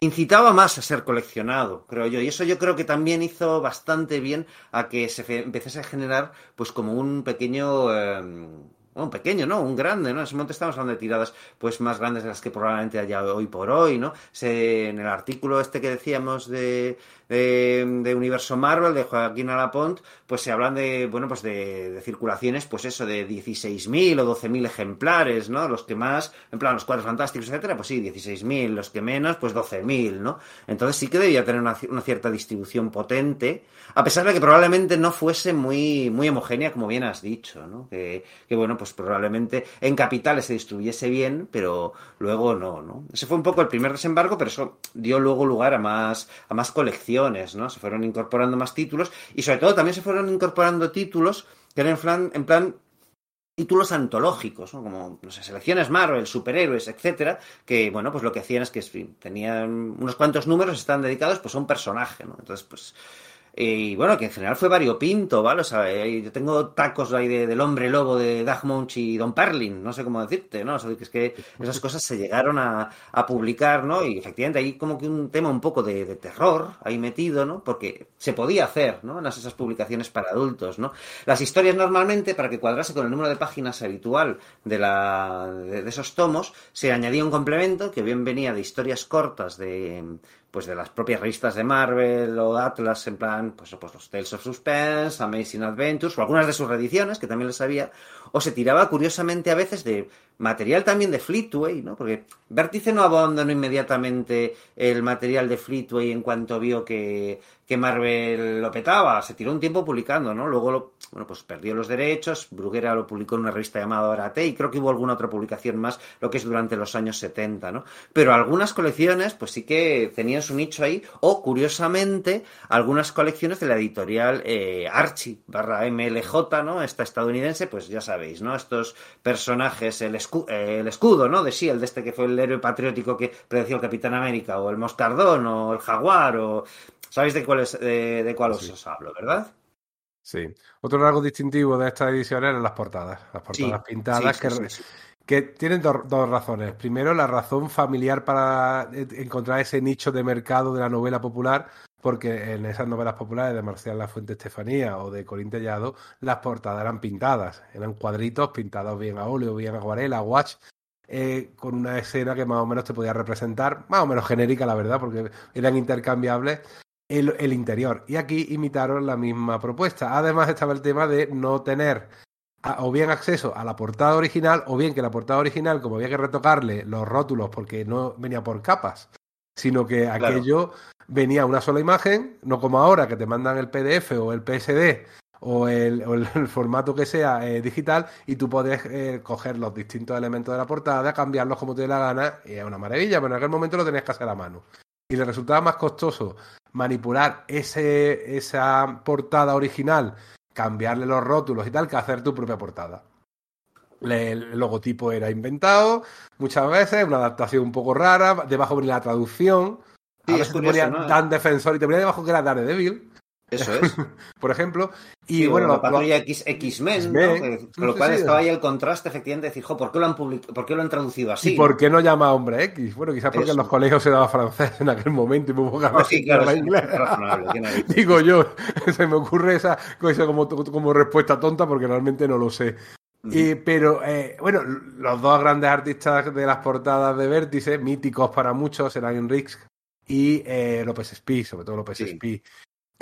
incitaba más a ser coleccionado, creo yo. Y eso yo creo que también hizo bastante bien a que se empezase a generar, pues, como un pequeño. Em, un pequeño, ¿no? Un grande, ¿no? En ese momento estamos hablando de tiradas pues más grandes de las que probablemente haya hoy por hoy, ¿no? Se, en el artículo este que decíamos de, de, Universo Marvel, de Joaquín Alapont, pues se hablan de, bueno, pues de, circulaciones, pues eso, de 16.000 o 12.000 ejemplares, ¿no? Los que más, en plan, los cuadros fantásticos, etcétera, pues sí, 16.000, los que menos, pues 12.000, ¿no? Entonces sí que debía tener una, cierta distribución potente, a pesar de que probablemente no fuese muy, muy homogénea, como bien has dicho, ¿no? Que, bueno, pues probablemente en capitales se distribuyese bien, pero luego no, ¿no? Ese fue un poco el primer desembarco, pero eso dio luego lugar a más, a más colecciones, ¿no? Se fueron incorporando más títulos y sobre todo también se fueron incorporando títulos que eran en plan, en plan títulos antológicos, ¿no? como no sé, selecciones Marvel, superhéroes, etcétera, que bueno, pues lo que hacían es que tenían unos cuantos números, están dedicados pues a un personaje, ¿no? Entonces, pues y bueno, que en general fue variopinto, ¿vale? O sea, eh, yo tengo tacos ahí del hombre lobo de Doug Munch y Don Perlin, no sé cómo decirte, ¿no? O sea, que es que esas cosas se llegaron a, publicar, ¿no? Y efectivamente hay como que un tema un poco de, terror ahí metido, ¿no? Porque se podía hacer, ¿no? En esas publicaciones para adultos, ¿no? Las historias normalmente, para que cuadrase con el número de páginas habitual de, la, de esos tomos, se añadía un complemento que bien venía de historias cortas de pues de las propias revistas de Marvel o Atlas, en plan, pues, pues los Tales of Suspense, Amazing Adventures, o algunas de sus reediciones, que también les había, o se tiraba curiosamente a veces de material también de Fleetway, ¿no? Porque Vértice no abandonó inmediatamente el material de Fleetway en cuanto vio que, que Marvel lo petaba, se tiró un tiempo publicando, ¿no? Luego, lo, bueno, pues perdió los derechos, Bruguera lo publicó en una revista llamada Orate y creo que hubo alguna otra publicación más, lo que es durante los años 70, ¿no? Pero algunas colecciones, pues sí que tenían su nicho ahí, o curiosamente, algunas colecciones de la editorial eh, Archie barra MLJ, ¿no? Esta estadounidense, pues ya sabéis, ¿no? Estos personajes, el, el escudo, ¿no? De Shield, este que fue el héroe patriótico que predeció el Capitán América, o el Moscardón, o el Jaguar, o ¿Sabéis de cuál, de, cuál os, hablo, verdad? Sí. Otro rasgo distintivo de esta edición eran las portadas. Las portadas pintadas que, que, tienen dos razones. Primero, la razón familiar para encontrar ese nicho de mercado de la novela popular, porque en esas novelas populares de Marcial La Fuente Estefanía o de Corín Tellado, las portadas eran pintadas. Eran cuadritos pintados bien a óleo, bien a acuarela, watch, eh, con una escena que más o menos te podía representar, más o menos genérica, la verdad, porque eran intercambiables, el, interior. Y aquí imitaron la misma propuesta. Además estaba el tema de no tener o bien acceso a la portada original o bien que la portada original, como había que retocarle los rótulos porque no venía por capas, sino que aquello venía una sola imagen, no como ahora que te mandan el PDF o el PSD o el, formato que sea eh, digital y tú puedes eh, coger los distintos elementos de la portada, cambiarlos como te dé la gana y es una maravilla, pero en aquel momento lo tenías que hacer a mano. Y le resultaba más costoso manipular ese, esa portada original, cambiarle los rótulos y tal, que hacer tu propia portada. El logotipo era inventado muchas veces, una adaptación un poco rara, debajo venía la traducción. a veces te ponía Dan Defensor y te ponía debajo que era Daredevil. Eso es. Por ejemplo. Y, bueno, la patrulla X-Men, ¿no? con lo cual estaba ahí el contraste, efectivamente, de decir, ¿por qué lo han, ¿por qué lo han traducido así? ¿Y por qué no llama Hombre X? Bueno, quizás porque en los colegios se daba francés en aquel momento y muy poca más sí, claro, inglés. Digo yo, se me ocurre esa cosa como, como respuesta tonta porque realmente no lo sé. Y, pero eh, bueno, los dos grandes artistas de las portadas de Vértice, míticos para muchos, eran Rix y eh, López Espí, sobre todo López Espí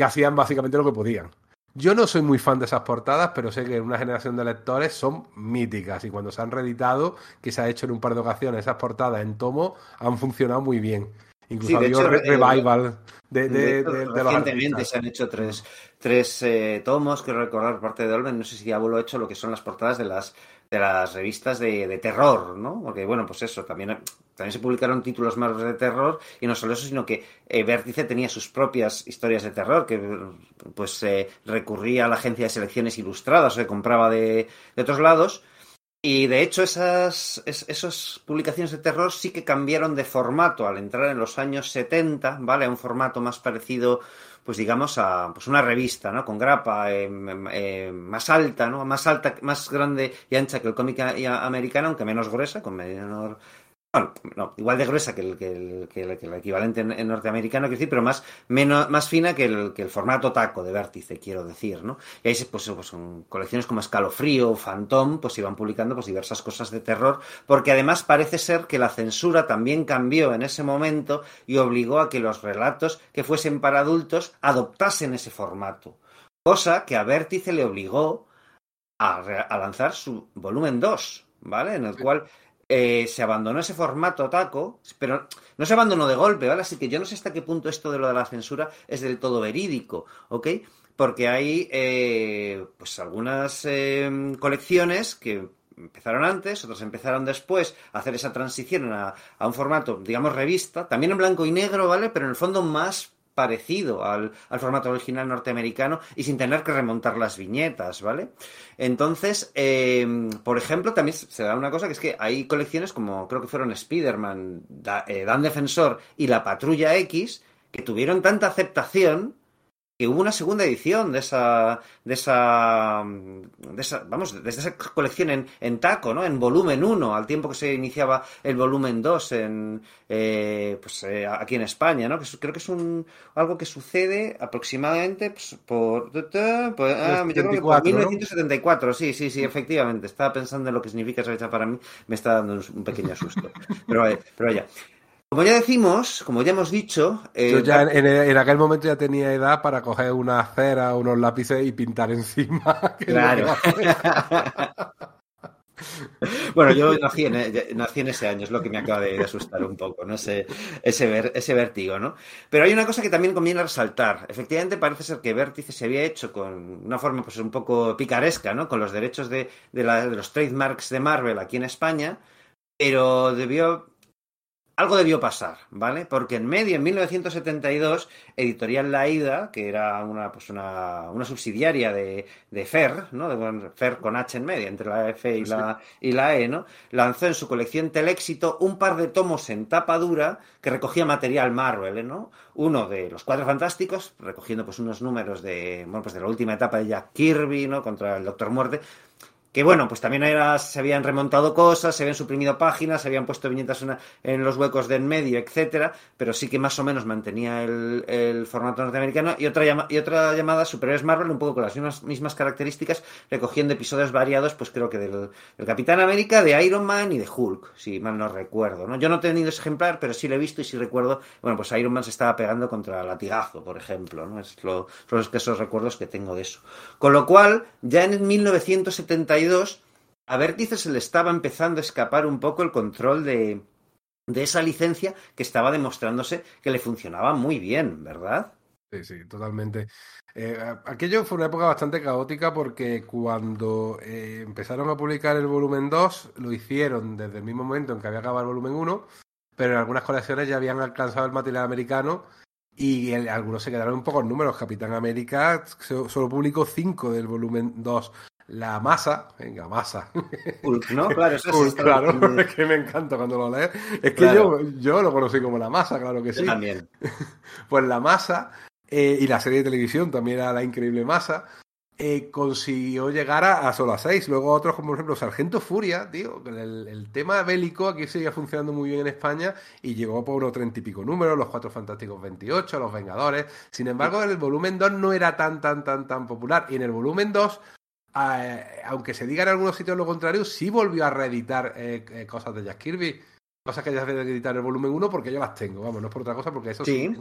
que hacían básicamente lo que podían. Yo no soy muy fan de esas portadas, pero sé que una generación de lectores son míticas y cuando se han reeditado, que se ha hecho en un par de ocasiones esas portadas en tomo, han funcionado muy bien. Incluso ha habido revival de, de, de, Recientemente se han hecho tres, tres eh, tomos, quiero recordar, parte de Olmen, no sé si ya lo he hecho, lo que son las portadas de las de las revistas de, terror, ¿no? Porque, bueno, pues eso, también, también se publicaron títulos más de terror y no solo eso, sino que eh, Vértice tenía sus propias historias de terror, que pues eh, recurría a la agencia de selecciones ilustradas o se compraba de, de otros lados. Y de hecho esas, esas publicaciones de terror sí que cambiaron de formato al entrar en los años 70, ¿vale? A un formato más parecido pues digamos, a pues una revista, ¿no? Con grapa eh, eh, más alta, ¿no? Más alta, más grande y ancha que el cómic americano, aunque menos gruesa, con menor bueno, no, igual de gruesa que el, que el, equivalente en, norteamericano, quiero decir, pero más, menos, más fina que el, que el formato taco de vértice, quiero decir, ¿no? Y ahí pues, pues son colecciones como Escalofrío, Phantom, pues iban publicando pues diversas cosas de terror, porque además parece ser que la censura también cambió en ese momento y obligó a que los relatos que fuesen para adultos adoptasen ese formato. Cosa que a Vértice le obligó a, a lanzar su volumen 2, ¿vale? En el cual eh, se abandonó ese formato taco, pero no se abandonó de golpe, ¿vale? Así que yo no sé hasta qué punto esto de lo de la censura es del todo verídico, ¿ok? Porque hay, eh, pues, algunas eh, colecciones que empezaron antes, otros empezaron después a hacer esa transición a, a, un formato, digamos, revista, también en blanco y negro, ¿vale? Pero en el fondo más parecido al, formato original norteamericano y sin tener que remontar las viñetas, ¿vale? Entonces, eh, por ejemplo, también se da una cosa que es que hay colecciones como creo que fueron Spider-Man, eh, Dan Defensor y La Patrulla X que tuvieron tanta aceptación que hubo una segunda edición de esa, de esa, de esa vamos, de esa colección en, en, taco, ¿no? En volumen 1, al tiempo que se iniciaba el volumen 2 en, eh, pues, eh, aquí en España, ¿no? Que creo que es un, algo que sucede aproximadamente pues, por, ah, 1974, sí, sí, sí, efectivamente. Estaba pensando en lo que significa esa fecha para mí, me está dando un, pequeño susto. pero, pero vaya. Como ya decimos, como ya hemos dicho. Eh, Yo ya en, aquel momento ya tenía edad para coger una cera, unos lápices y pintar encima. Claro. bueno, yo nací en, nací en, ese año, es lo que me acaba de, asustar un poco, ¿no? Ese, ese, ese vértigo, ¿no? Pero hay una cosa que también conviene resaltar. Efectivamente, parece ser que Vértice se había hecho con una forma pues un poco picaresca, ¿no? Con los derechos de, de los trademarks de Marvel aquí en España, pero debió algo debió pasar, ¿vale? Porque en medio, en 1972, Editorial La Ida, que era una, pues una, una subsidiaria de, de, FER, ¿no? De, FER con H en medio, entre la F y la, y la E, ¿no? Lanzó en su colección Teléxito un par de tomos en tapa dura que recogía material Marvel, ¿no? Uno de los Cuatro Fantásticos, recogiendo pues unos números de, bueno, pues de la última etapa de Jack Kirby, ¿no? Contra el Doctor Muerte que bueno, pues también se habían remontado cosas, se habían suprimido páginas, se habían puesto viñetas en los huecos de en medio, etcétera, pero sí que más o menos mantenía el, formato norteamericano y otra, y otra llamada Superiores Marvel, un poco con las mismas, características, recogiendo episodios variados, pues creo que del, Capitán América, de Iron Man y de Hulk, si mal no recuerdo, ¿no? Yo no he tenido ese ejemplar, pero sí lo he visto y sí recuerdo, bueno, pues Iron Man se estaba pegando contra Latigazo, por ejemplo, ¿no? Es lo, los, esos recuerdos que tengo de eso. Con lo cual, ya en 1970 a Vértice se le estaba empezando a escapar un poco el control de, esa licencia que estaba demostrándose que le funcionaba muy bien, ¿verdad? Sí, sí, totalmente. Eh, aquello fue una época bastante caótica porque cuando eh, empezaron a publicar el volumen 2, lo hicieron desde el mismo momento en que había acabado el volumen 1, pero en algunas colecciones ya habían alcanzado el material americano y algunos se quedaron un poco en números. Capitán América solo publicó 5 del volumen 2 la masa, venga, masa. ¿no? Claro, eso claro, es que me encanta cuando lo lees. Es que yo, yo lo conocí como la masa, claro que sí. también. pues la masa, eh, y la serie de televisión también era la increíble masa, eh, consiguió llegar a, solo a seis. Luego otros, como por ejemplo Sargento Furia, tío, el, el tema bélico aquí seguía funcionando muy bien en España y llegó por unos treinta y pico números, los Cuatro Fantásticos 28, los Vengadores. Sin embargo, en el volumen 2 no era tan, tan, tan, tan popular. Y en el volumen 2 aunque se diga en algunos sitios lo contrario, sí volvió a reeditar eh, eh, cosas de Jack Kirby. Cosas que ya se editar en el volumen 1 porque yo las tengo, vamos, no es por otra cosa, porque eso sí.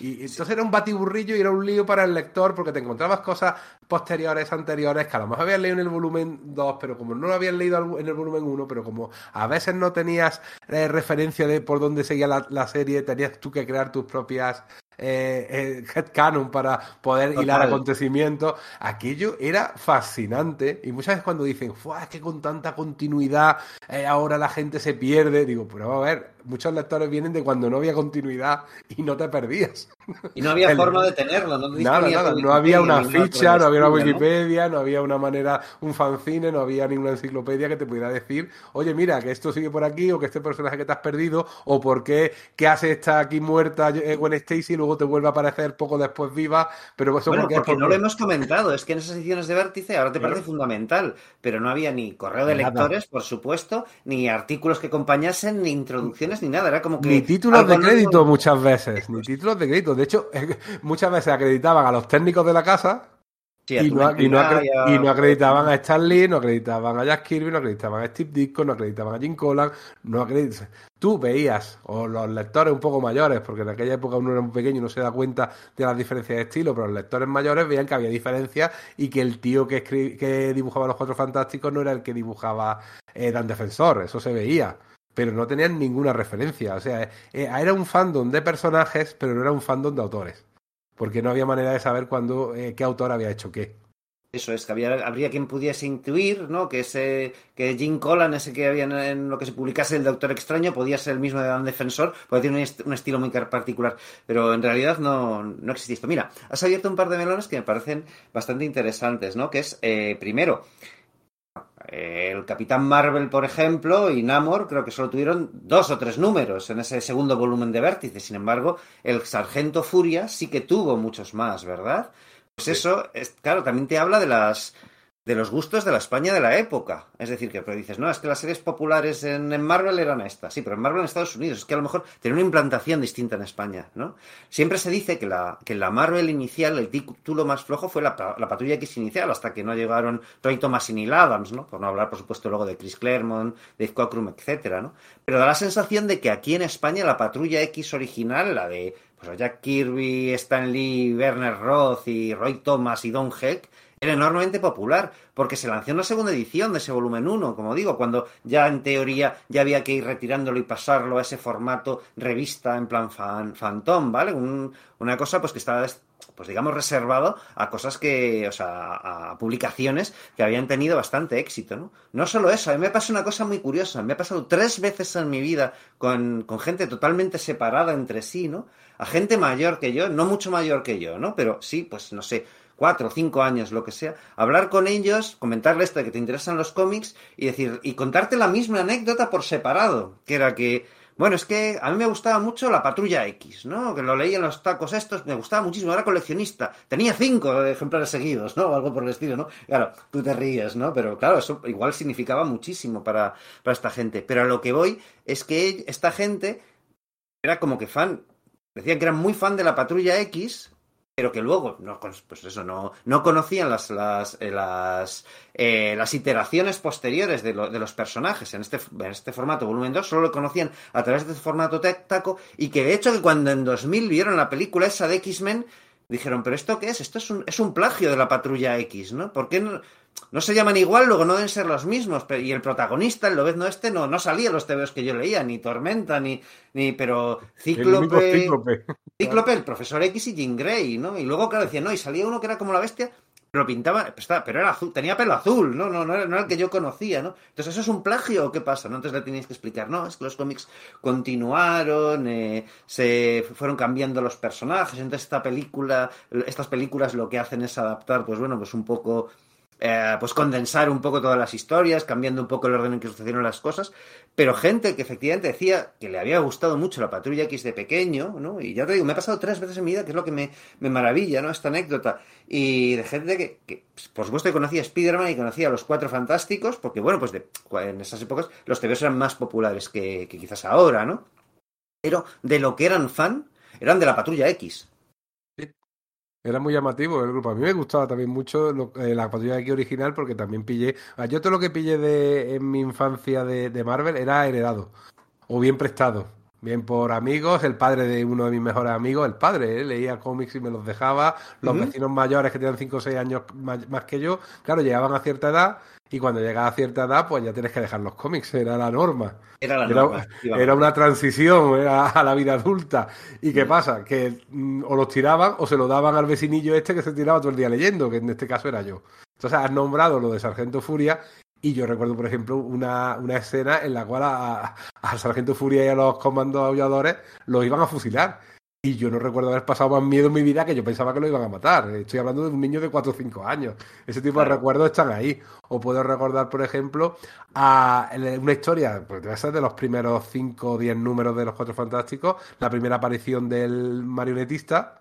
Y entonces era un batiburrillo y era un lío para el lector porque te encontrabas cosas posteriores, anteriores, que a lo mejor habías leído en el volumen 2, pero como no lo habías leído en el volumen 1, pero como a veces no tenías eh, referencia de por dónde seguía la, serie, tenías tú que crear tus propias eh, eh canon para poder hilar acontecimientos. Aquello era fascinante. Y muchas veces cuando dicen, es que con tanta continuidad eh, ahora la gente se pierde, digo, pero a ver, muchos lectores vienen de cuando no había continuidad y no te perdías. Y no había forma de tenerlo, no Nada, nada, no había una ficha, no había una Wikipedia, ¿no? había una manera, un fanzine, no había ninguna enciclopedia que te pudiera decir, oye, mira, que esto sigue por aquí, o que este personaje que te has perdido, o por qué, qué hace esta aquí muerta eh, Gwen Stacy y luego te vuelve a aparecer poco después viva, pero eso porque, no lo hemos comentado, es que en esas ediciones de Vértice ahora te parece fundamental, pero no había ni correo de lectores, por supuesto, ni artículos que acompañasen, ni introducciones, ni nada, era como que... Ni títulos de crédito muchas veces, ni títulos de crédito, de hecho, muchas veces acreditaban a los técnicos de la casa y, no, acreditaban a Stan Lee, no acreditaban a Jack Kirby, no acreditaban a Steve Ditko, no acreditaban a Jim Collan, no acreditaban. Tú veías, o los lectores un poco mayores, porque en aquella época uno era muy pequeño y no se da cuenta de las diferencias de estilo, pero los lectores mayores veían que había diferencias y que el tío que, que dibujaba los Cuatro Fantásticos no era el que dibujaba eh, Dan Defensor, eso se veía pero no tenían ninguna referencia. O sea, eh, era un fandom de personajes, pero no era un fandom de autores. Porque no había manera de saber cuándo, eh, qué autor había hecho qué. Eso es, que había, habría quien pudiese intuir, ¿no? Que ese, que Jim Collan, ese que había en, lo que se publicase el Doctor Extraño, podía ser el mismo de Dan Defensor, porque tiene un, estilo muy particular. Pero en realidad no, no existe esto. Mira, has abierto un par de melones que me parecen bastante interesantes, ¿no? Que es, eh, primero, el Capitán Marvel, por ejemplo, y Namor, creo que solo tuvieron dos o tres números en ese segundo volumen de Vértice. Sin embargo, el Sargento Furia sí que tuvo muchos más, ¿verdad? Pues eso, es, claro, también te habla de las de los gustos de la España de la época. Es decir, que pero dices, no, es que las series populares en, Marvel eran estas. Sí, pero en Marvel en Estados Unidos. Es que a lo mejor tiene una implantación distinta en España, ¿no? Siempre se dice que la, que la Marvel inicial, el título más flojo fue la, Patrulla X inicial, hasta que no llegaron Roy Thomas y Neil Adams, ¿no? Por no hablar, por supuesto, luego de Chris Claremont, Dave Cockrum, etcétera, ¿no? Pero da la sensación de que aquí en España la Patrulla X original, la de pues, Jack Kirby, Stan Lee, Werner Roth y Roy Thomas y Don Heck, era enormemente popular, porque se lanzó una segunda edición de ese volumen 1, como digo, cuando ya en teoría ya había que ir retirándolo y pasarlo a ese formato revista en plan fan, Phantom, ¿vale? una cosa pues que estaba pues digamos reservado a cosas que, o sea, a publicaciones que habían tenido bastante éxito, ¿no? No solo eso, a mí me pasado una cosa muy curiosa, me ha pasado tres veces en mi vida con gente totalmente separada entre sí, ¿no? A gente mayor que yo, no mucho mayor que yo, ¿no? Pero sí, pues no sé, cuatro, cinco años, lo que sea, hablar con ellos, comentarles de que te interesan los cómics y decir, y contarte la misma anécdota por separado, que era que, bueno, es que a mí me gustaba mucho la Patrulla X, ¿no? Que lo leía en los tacos estos, me gustaba muchísimo, era coleccionista, tenía cinco ejemplares seguidos, ¿no? Algo por el estilo, ¿no? Claro, tú te ríes, ¿no? Pero claro, eso igual significaba muchísimo para, para esta gente. Pero a lo que voy es que esta gente era como que fan, decían que eran muy fan de la Patrulla X, pero que luego no, pues eso, no, no conocían las, las, eh, las, eh, las iteraciones posteriores de, de, los personajes en este, en este formato volumen 2, solo lo conocían a través de este formato taco y que de hecho que cuando en 2000 vieron la película esa de X-Men, dijeron, pero ¿esto qué es? Esto es un, es un plagio de la patrulla X, ¿no? ¿Por qué no, no se llaman igual, luego no deben ser los mismos. y el protagonista, el no este, no, no salía los TVOs que yo leía, ni Tormenta, ni. ni pero Cíclope. Cíclope. el profesor X y Jean Grey, ¿no? Y luego, claro, decía, no, y salía uno que era como la bestia, pero pintaba, pero era azul, tenía pelo azul, ¿no? No, no, era, el que yo conocía, ¿no? Entonces, ¿eso es un plagio o qué pasa? ¿no? Entonces le tenéis que explicar, no, es que los cómics continuaron, eh, se fueron cambiando los personajes, entonces esta película, estas películas lo que hacen es adaptar, pues bueno, pues un poco eh, pues condensar un poco todas las historias, cambiando un poco el orden en que sucedieron las cosas, pero gente que efectivamente decía que le había gustado mucho la Patrulla X de pequeño, ¿no? Y ya te digo, me ha pasado tres veces en mi vida, que es lo que me, maravilla, ¿no? Esta anécdota. Y de gente que, pues, por supuesto, conocía a Spider-Man y conocía a los Cuatro Fantásticos, porque, bueno, pues en esas épocas los TVs eran más populares que, que quizás ahora, ¿no? Pero de lo que eran fan, eran de la Patrulla X. Era muy llamativo el grupo. A mí me gustaba también mucho eh, la patrulla de aquí original porque también pillé. Yo todo lo que pillé de, en mi infancia de, Marvel era heredado o bien prestado. Bien por amigos, el padre de uno de mis mejores amigos, el padre, ¿eh? leía cómics y me los dejaba. Los vecinos mayores que tenían 5 o 6 años más, más, que yo, claro, llegaban a cierta edad y cuando llega a cierta edad, pues ya tienes que dejar los cómics, era la norma. Era la norma. Era, una transición a la vida adulta. ¿Y qué pasa? Que mm, o los tiraban o se lo daban al vecinillo este que se tiraba todo el día leyendo, que en este caso era yo. Entonces has nombrado lo de Sargento Furia y yo recuerdo, por ejemplo, una, una escena en la cual a, a, Sargento Furia y a los comandos aulladores los iban a fusilar. Y yo no recuerdo haber pasado más miedo en mi vida que yo pensaba que lo iban a matar. Estoy hablando de un niño de 4 o 5 años. Ese tipo de recuerdos están ahí. O puedo recordar, por ejemplo, a una historia, pues debe ser de los primeros 5 o 10 números de los Cuatro Fantásticos, la primera aparición del marionetista.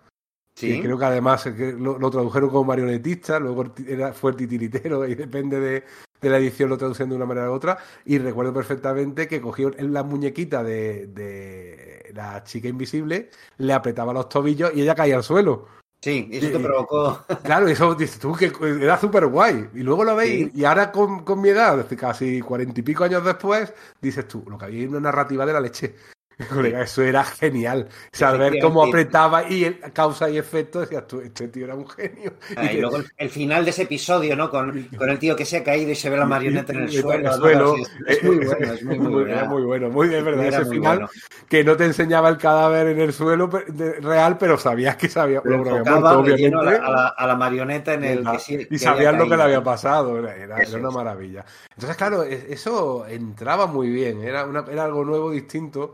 Sí. creo que además lo, lo, tradujeron como marionetista, luego era, fue el titiritero y depende de, de la edición lo traducen de una manera u otra. Y recuerdo perfectamente que cogió la muñequita de, de la chica invisible, le apretaba los tobillos y ella caía al suelo. Sí, y eso te provocó. Claro, eso dices tú que era súper guay. Y luego lo veis, y ahora con, con mi edad, casi cuarenta y pico años después, dices tú, lo que había una narrativa de la leche. eso era genial. Saber cómo apretaba y el, causa y efecto, decías tú, este tío era un genio. Ah, y, luego el, final de ese episodio, ¿no? Con, con, el tío que se ha caído y se ve la marioneta en el suelo. es, muy bueno, es muy, muy, bueno. muy bueno. Muy bien, verdad. Ese final que no te enseñaba el cadáver en el suelo real, pero sabías que sabía lo, había muerto, obviamente. A la, a la, marioneta en el que sí, Y sabías lo que le había pasado. Era, era una maravilla. Entonces, claro, eso entraba muy bien. Era, una, era algo nuevo, distinto.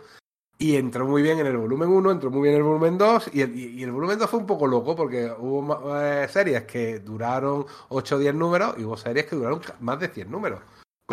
Y entró muy bien en el volumen 1, entró muy bien en el volumen 2 y el, y el volumen 2 fue un poco loco porque hubo eh, series que duraron 8 o 10 números y hubo series que duraron más de 100 números.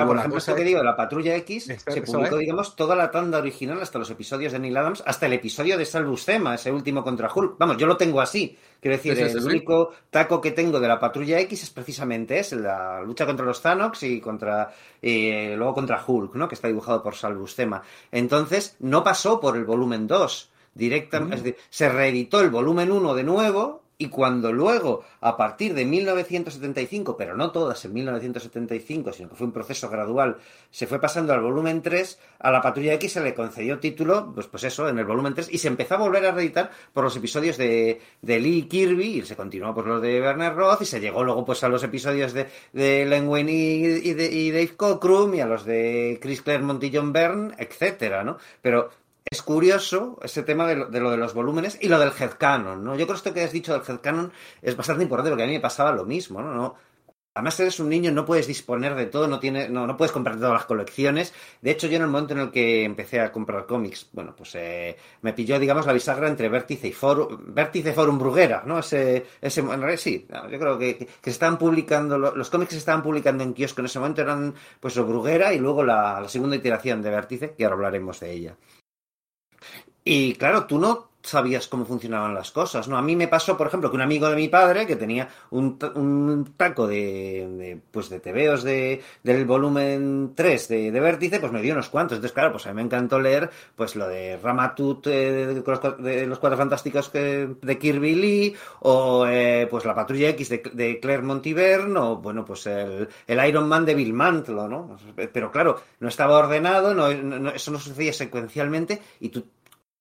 Por ejemplo, esto que digo, la Patrulla X se publicó, digamos, toda la tanda original hasta los episodios de Neil Adams, hasta el episodio de Salvus Thema, ese último contra Hulk. Vamos, yo lo tengo así. Quiero decir, el único taco que tengo de la Patrulla X es precisamente es la lucha contra los Thanox y contra eh, luego contra Hulk, ¿no? Que está dibujado por Salvus Thema. Entonces, no pasó por el volumen 2. Directamente, es decir, se reeditó el volumen 1 de nuevo y cuando luego, a partir de 1975, pero no todas en 1975, sino que fue un proceso gradual, se fue pasando al volumen 3, a la Patrulla X se le concedió título, pues, pues eso, en el volumen 3, y se empezó a volver a reeditar por los episodios de, de Lee Kirby, y se continuó por los de Werner Roth, y se llegó luego pues a los episodios de, de Len Wein y, y, Dave Cockrum, y a los de Chris Claremont y John Byrne, etcétera, ¿no? Pero es curioso ese tema de lo, de los volúmenes y lo del headcanon, ¿no? Yo creo que esto que has dicho del headcanon es bastante importante porque a mí me pasaba lo mismo, ¿no? no Además eres un niño, no puedes disponer de todo, no, tiene, no, no puedes comprar todas las colecciones. De hecho, yo en el momento en el que empecé a comprar cómics, bueno, pues eh, me pilló, digamos, la bisagra entre Vértice y Forum, Vértice Forum Bruguera, ¿no? Ese, ese, en realidad sí, yo creo que, que, se estaban publicando, los cómics que se estaban publicando en kiosco en ese momento eran, pues, o Bruguera y luego la, la segunda iteración de Vértice, que ahora hablaremos de ella. Y claro, tú no sabías cómo funcionaban las cosas, ¿no? A mí me pasó, por ejemplo, que un amigo de mi padre que tenía un, un taco de, pues de tebeos de, del volumen 3 de, de, Vértice, pues me dio unos cuantos. Entonces, claro, pues a mí me encantó leer pues lo de Ramatut eh, de, los Cuatro Fantásticos que, de Kirby Lee, o eh, pues la Patrulla X de, Claire Montiverne, o bueno, pues el, el, Iron Man de Bill Mantlo, ¿no? Pero claro, no estaba ordenado, no, no, eso no sucedía secuencialmente, y tú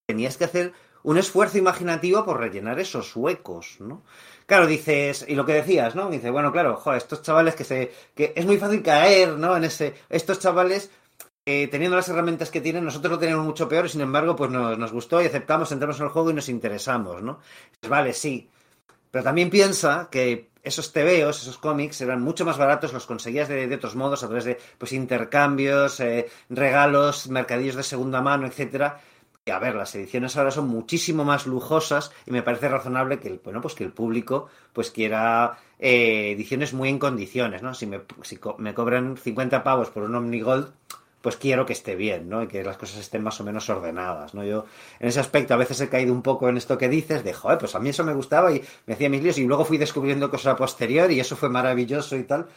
tenías que hacer un esfuerzo imaginativo por rellenar esos huecos, ¿no? Claro, dices, y lo que decías, ¿no? Dice, bueno, claro, joder, estos chavales que se. que es muy fácil caer, ¿no? En ese. Estos chavales. Eh, teniendo las herramientas que tienen, nosotros lo tenemos mucho peor y sin embargo, pues nos, gustó y aceptamos, entramos en el juego y nos interesamos, ¿no? Vale, sí. Pero también piensa que esos tebeos, esos cómics, eran mucho más baratos, los conseguías de, de otros modos, a través de pues intercambios, eh, regalos, mercadillos de segunda mano, etcétera a ver, las ediciones ahora son muchísimo más lujosas y me parece razonable que el, bueno, pues que el público pues quiera eh, ediciones muy en condiciones, ¿no? Si me, si co me cobran 50 pavos por un Omnigold, pues quiero que esté bien, ¿no? Y que las cosas estén más o menos ordenadas, ¿no? Yo, en ese aspecto, a veces he caído un poco en esto que dices, de, joder, pues a mí eso me gustaba y me hacía mis líos y luego fui descubriendo cosas a posterior y eso fue maravilloso y tal,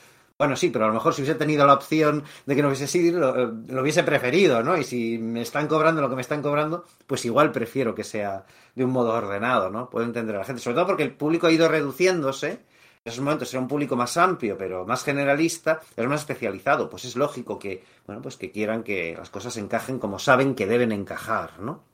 bueno, sí, pero a lo mejor si hubiese tenido la opción de que no hubiese sido, lo, lo, hubiese preferido, ¿no? Y si me están cobrando lo que me están cobrando, pues igual prefiero que sea de un modo ordenado, ¿no? Puedo entender a la gente, sobre todo porque el público ha ido reduciéndose. En esos momentos era un público más amplio, pero más generalista, pero más especializado. Pues es lógico que, bueno, pues que quieran que las cosas encajen como saben que deben encajar, ¿no?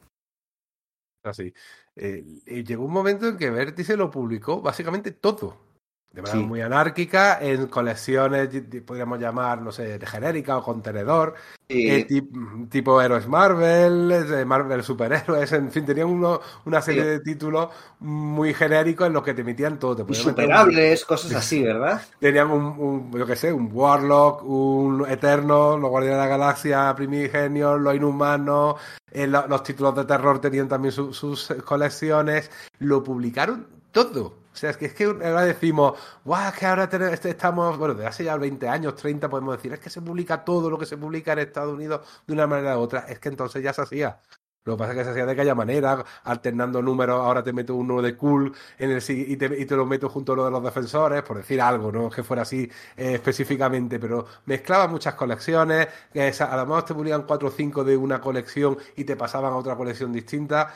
Así. Eh, llegó un momento en que Vértice lo publicó básicamente todo de manera sí. muy anárquica, en colecciones, podríamos llamar, no sé, de genérica o contenedor, eh, tip, tipo héroes Marvel, Marvel superhéroes, en fin, tenían uno, una serie de títulos muy genéricos en los que te emitían todo. Te Superables, un... cosas así, ¿verdad? Tenían un, un, yo qué sé, un Warlock, un Eterno, los Guardianes de la Galaxia, Primigenios, los Inhumanos, eh, los títulos de terror tenían también su, sus colecciones, lo publicaron todo sea, es que, es que ahora decimos, guau, que ahora tenemos, este, estamos, bueno, desde hace ya 20 años, 30 podemos decir, es que se publica todo lo que se publica en Estados Unidos de una manera u otra. Es que entonces ya se hacía. Lo que pasa es que se hacía de aquella manera, alternando números, ahora te meto uno de cool en el, y, te, y te lo meto junto a lo de los defensores, por decir algo, no que fuera así eh, específicamente, pero mezclaba muchas colecciones, que a lo mejor te publican cuatro o cinco de una colección y te pasaban a otra colección distinta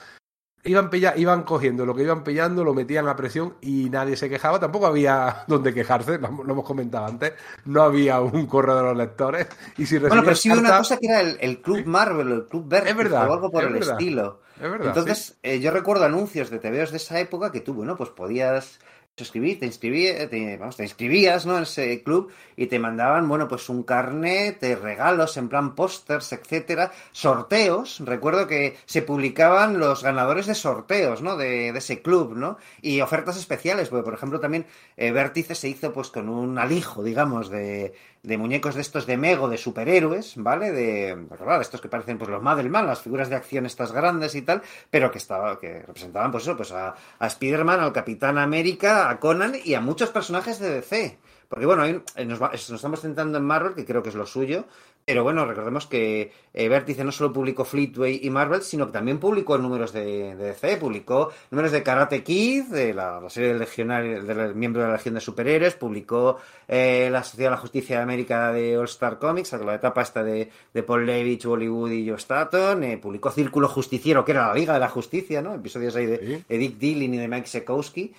iban, iban cogiendo lo que iban pillando, lo metían a presión y nadie se quejaba. Tampoco había donde quejarse, lo, hemos comentado antes. No había un correo de los lectores. Y si bueno, pero sí una cosa que era el, Club Marvel, el Club Verde, o algo por el estilo. Es verdad, Entonces, eh, yo recuerdo anuncios de TVOs de esa época que tú, bueno, pues podías suscribir, te inscribías, te, vamos, te inscribías ¿no? en ese club y te mandaban, bueno, pues un carnet regalos en plan pósters, etcétera, sorteos. Recuerdo que se publicaban los ganadores de sorteos, ¿no? De, de ese club, ¿no? Y ofertas especiales, porque por ejemplo también eh, Vértice se hizo pues con un alijo, digamos, de, de muñecos de estos de Mego, de superhéroes, ¿vale? De, claro, estos que parecen pues los Madelman, las figuras de acción estas grandes y tal, pero que estaba, que representaban pues eso, pues a, a Spider-Man, al Capitán América, a Conan y a muchos personajes de DC. Porque bueno, nos, nos, estamos centrando en Marvel, que creo que es lo suyo, pero bueno, recordemos que eh, Vértice no solo publicó Fleetway y Marvel, sino que también publicó números de, DC, publicó números de Karate Kid, de la, serie del legionario, del miembro de la Legión de Superhéroes, publicó eh, la Sociedad de la Justicia de América de All Star Comics, la etapa esta de, Paul Levitch, Bollywood y Joe Staton, eh, publicó Círculo Justiciero, que era la Liga de la Justicia, ¿no? Episodios ahí de, Dick Dillon y de Mike Sekowski.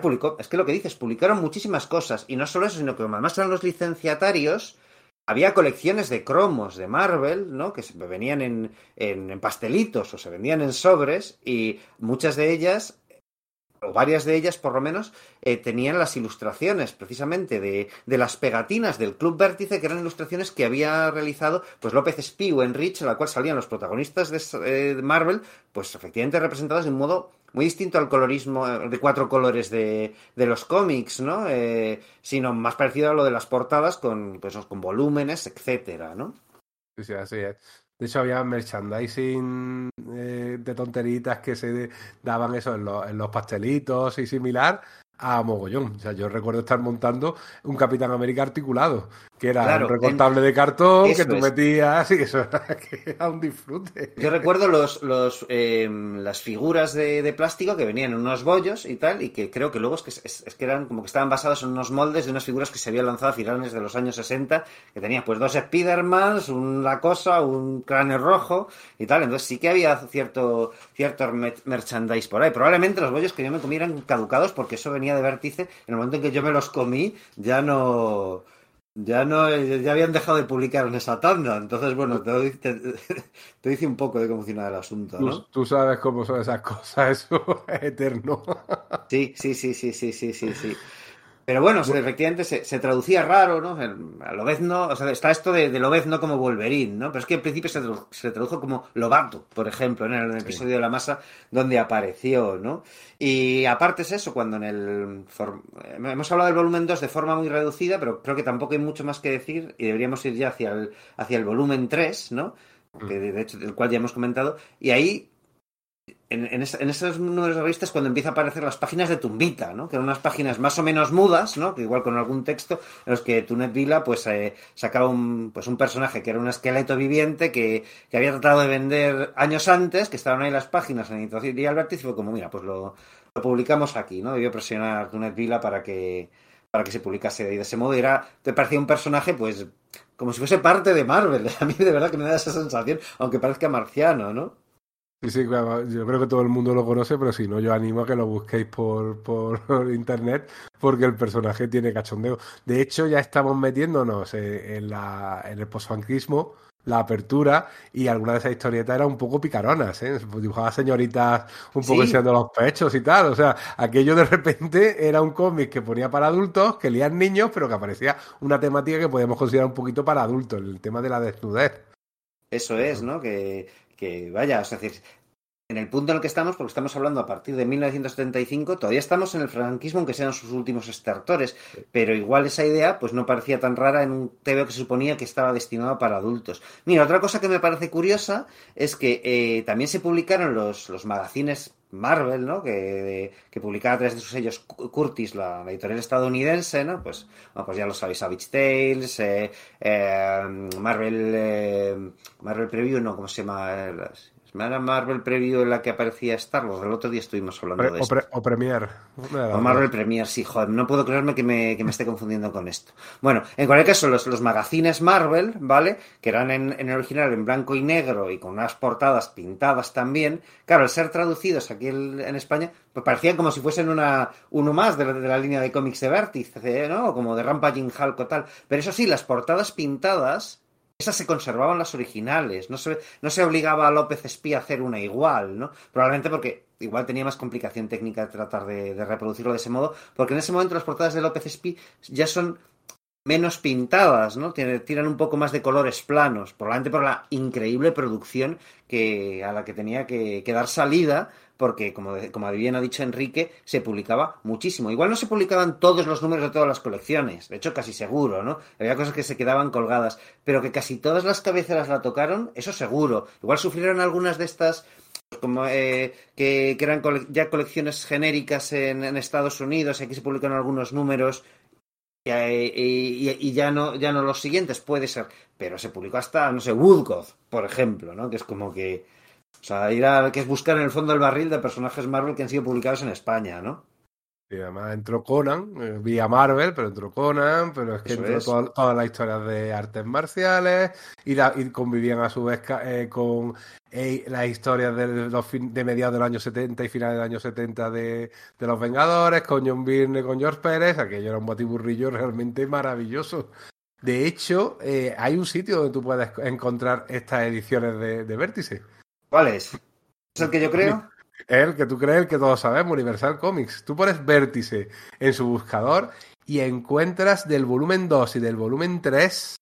publicó, es que lo que dices, publicaron muchísimas cosas, y no solo eso, sino que además eran los licenciatarios, había colecciones de cromos de Marvel, ¿no? Que se venían en, en, pastelitos o se vendían en sobres y muchas de ellas o varias de ellas por lo menos, eh, tenían las ilustraciones precisamente de, de, las pegatinas del Club Vértice, que eran ilustraciones que había realizado pues López Spiu en Rich, en la cual salían los protagonistas de, eh, Marvel, pues efectivamente representados de un modo muy distinto al colorismo eh, de cuatro colores de, de los cómics, ¿no? sino más parecido a lo de las portadas con, pues, con volúmenes, etcétera, ¿no? Sí, sí, así es. De hecho, había merchandising eh, de tonteritas que se daban eso en los, en los pastelitos y similar a mogollón. O sea, yo recuerdo estar montando un Capitán América articulado que era un recortable de cartón que tú metías y eso era, un disfrute. Yo recuerdo los, los em, las figuras de, plástico que venían en unos bollos y tal, y que creo que luego es que, es, que eran como que estaban basados en unos moldes de unas figuras que se habían lanzado a finales de los años 60, que tenía pues dos Spidermans, una cosa, un cráneo rojo y tal. Entonces sí que había cierto, cierto merchandise por ahí. Probablemente los bollos que yo me comí eran caducados porque eso venía de vértice. En el momento en que yo me los comí, ya no ya no, ya habían dejado de publicar en esa tanda. Entonces, bueno, te, te, dice un poco de cómo funciona el asunto, ¿no? Tú, sabes cómo son esas cosas, eso es eterno. Sí, sí, sí, sí, sí, sí, sí, sí. Pero bueno, efectivamente se, traducía raro, ¿no? A Lobezno, o sea, está esto de, de Lobezno como Wolverine, ¿no? Pero es que en principio se, tradujo como Lobato, por ejemplo, en el, episodio de la masa donde apareció, ¿no? Y aparte es eso, cuando en el... hemos hablado del volumen 2 de forma muy reducida, pero creo que tampoco hay mucho más que decir y deberíamos ir ya hacia el, hacia el volumen 3, ¿no? Que de hecho, del cual ya hemos comentado. Y ahí en, esos números de revistas cuando empieza a aparecer las páginas de Tumbita, ¿no? Que eran unas páginas más o menos mudas, ¿no? Que igual con algún texto, en los que Tunet Vila, pues, eh, sacaba un, pues, un personaje que era un esqueleto viviente que, que, había tratado de vender años antes, que estaban ahí las páginas en Editorial Vértice, y fue como, mira, pues lo, lo publicamos aquí, ¿no? Debió presionar Tunet Vila para que, para que se publicase de ese modo. Era, te parecía un personaje, pues, como si fuese parte de Marvel. A mí de verdad que me da esa sensación, aunque parezca marciano, ¿no? Sí, sí, yo creo que todo el mundo lo conoce, pero si no, yo animo a que lo busquéis por, por internet, porque el personaje tiene cachondeo. De hecho, ya estamos metiéndonos en, la, en el postfanquismo, la apertura, y alguna de esas historietas eran un poco picaronas, ¿eh? Dibujaba señoritas un poco enseñando los pechos y tal. O sea, aquello de repente era un cómic que ponía para adultos, que leían niños, pero que aparecía una temática que podíamos considerar un poquito para adultos, el tema de la desnudez. Eso es, ¿no? Que, que vaya, es decir, en el punto en el que estamos, porque estamos hablando a partir de 1975, todavía estamos en el franquismo, aunque sean sus últimos estertores, pero igual esa idea pues no parecía tan rara en un TV que se suponía que estaba destinado para adultos. Mira, otra cosa que me parece curiosa es que eh, también se publicaron los, los magazines Marvel, ¿no? Que, que, publicaba a través de sus sellos Curtis, la, editorial estadounidense, ¿no? Pues, pues ya lo sabéis, Savage Tales, eh, eh, Marvel, Marvel Preview, no, ¿cómo se llama? Era Marvel Preview en la que aparecía Star Wars. El otro día estuvimos hablando de esto. o Premiere. O Marvel Premiere, sí, joder. No puedo creerme que me, que me esté confundiendo con esto. Bueno, en cualquier caso, los, los magazines Marvel, ¿vale? Que eran en, en, original en blanco y negro y con unas portadas pintadas también. Claro, al ser traducidos aquí en, en España, pues parecían como si fuesen una, uno más de la, de la línea de cómics de Vértice, ¿no? Como de Rampaging Hulk o tal. Pero eso sí, las portadas pintadas esas se conservaban las originales, no se, no se obligaba a López Espía a hacer una igual, ¿no? Probablemente porque igual tenía más complicación técnica tratar de, de, reproducirlo de ese modo, porque en ese momento las portadas de López Espía ya son menos pintadas, ¿no? Tiran un poco más de colores planos, probablemente por la increíble producción que, a la que tenía que, que dar salida porque, como, como bien ha dicho Enrique, se publicaba muchísimo. Igual no se publicaban todos los números de todas las colecciones, de hecho casi seguro, ¿no? Había cosas que se quedaban colgadas, pero que casi todas las cabeceras la tocaron, eso seguro. Igual sufrieron algunas de estas como eh, que, que, eran ya colecciones genéricas en, Estados Unidos, aquí se publicaron algunos números y, y, y, ya no ya no los siguientes, puede ser, pero se publicó hasta, no sé, Woodcock, por ejemplo, ¿no? Que es como que o sea, ir a que es buscar en el fondo del barril de personajes Marvel que han sido publicados en España, ¿no? Y además entró Conan, eh, vía Marvel, pero entró Conan, pero es que Eso entró es. toda, todas las historias de artes marciales y, la, y convivían a su vez eh, con eh, las historias de, los fin, de mediados del año 70 y finales del año 70 de, de Los Vengadores, con John Byrne, con George Pérez, aquello era un batiburrillo realmente maravilloso. De hecho, hay un sitio donde tú puedes encontrar estas ediciones de, de Vértice. ¿Cuál es? ¿Es el que yo creo? El que tú crees, el que todos sabemos, Universal Comics. Tú pones Vértice en su buscador y encuentras del volumen 2 y del volumen 3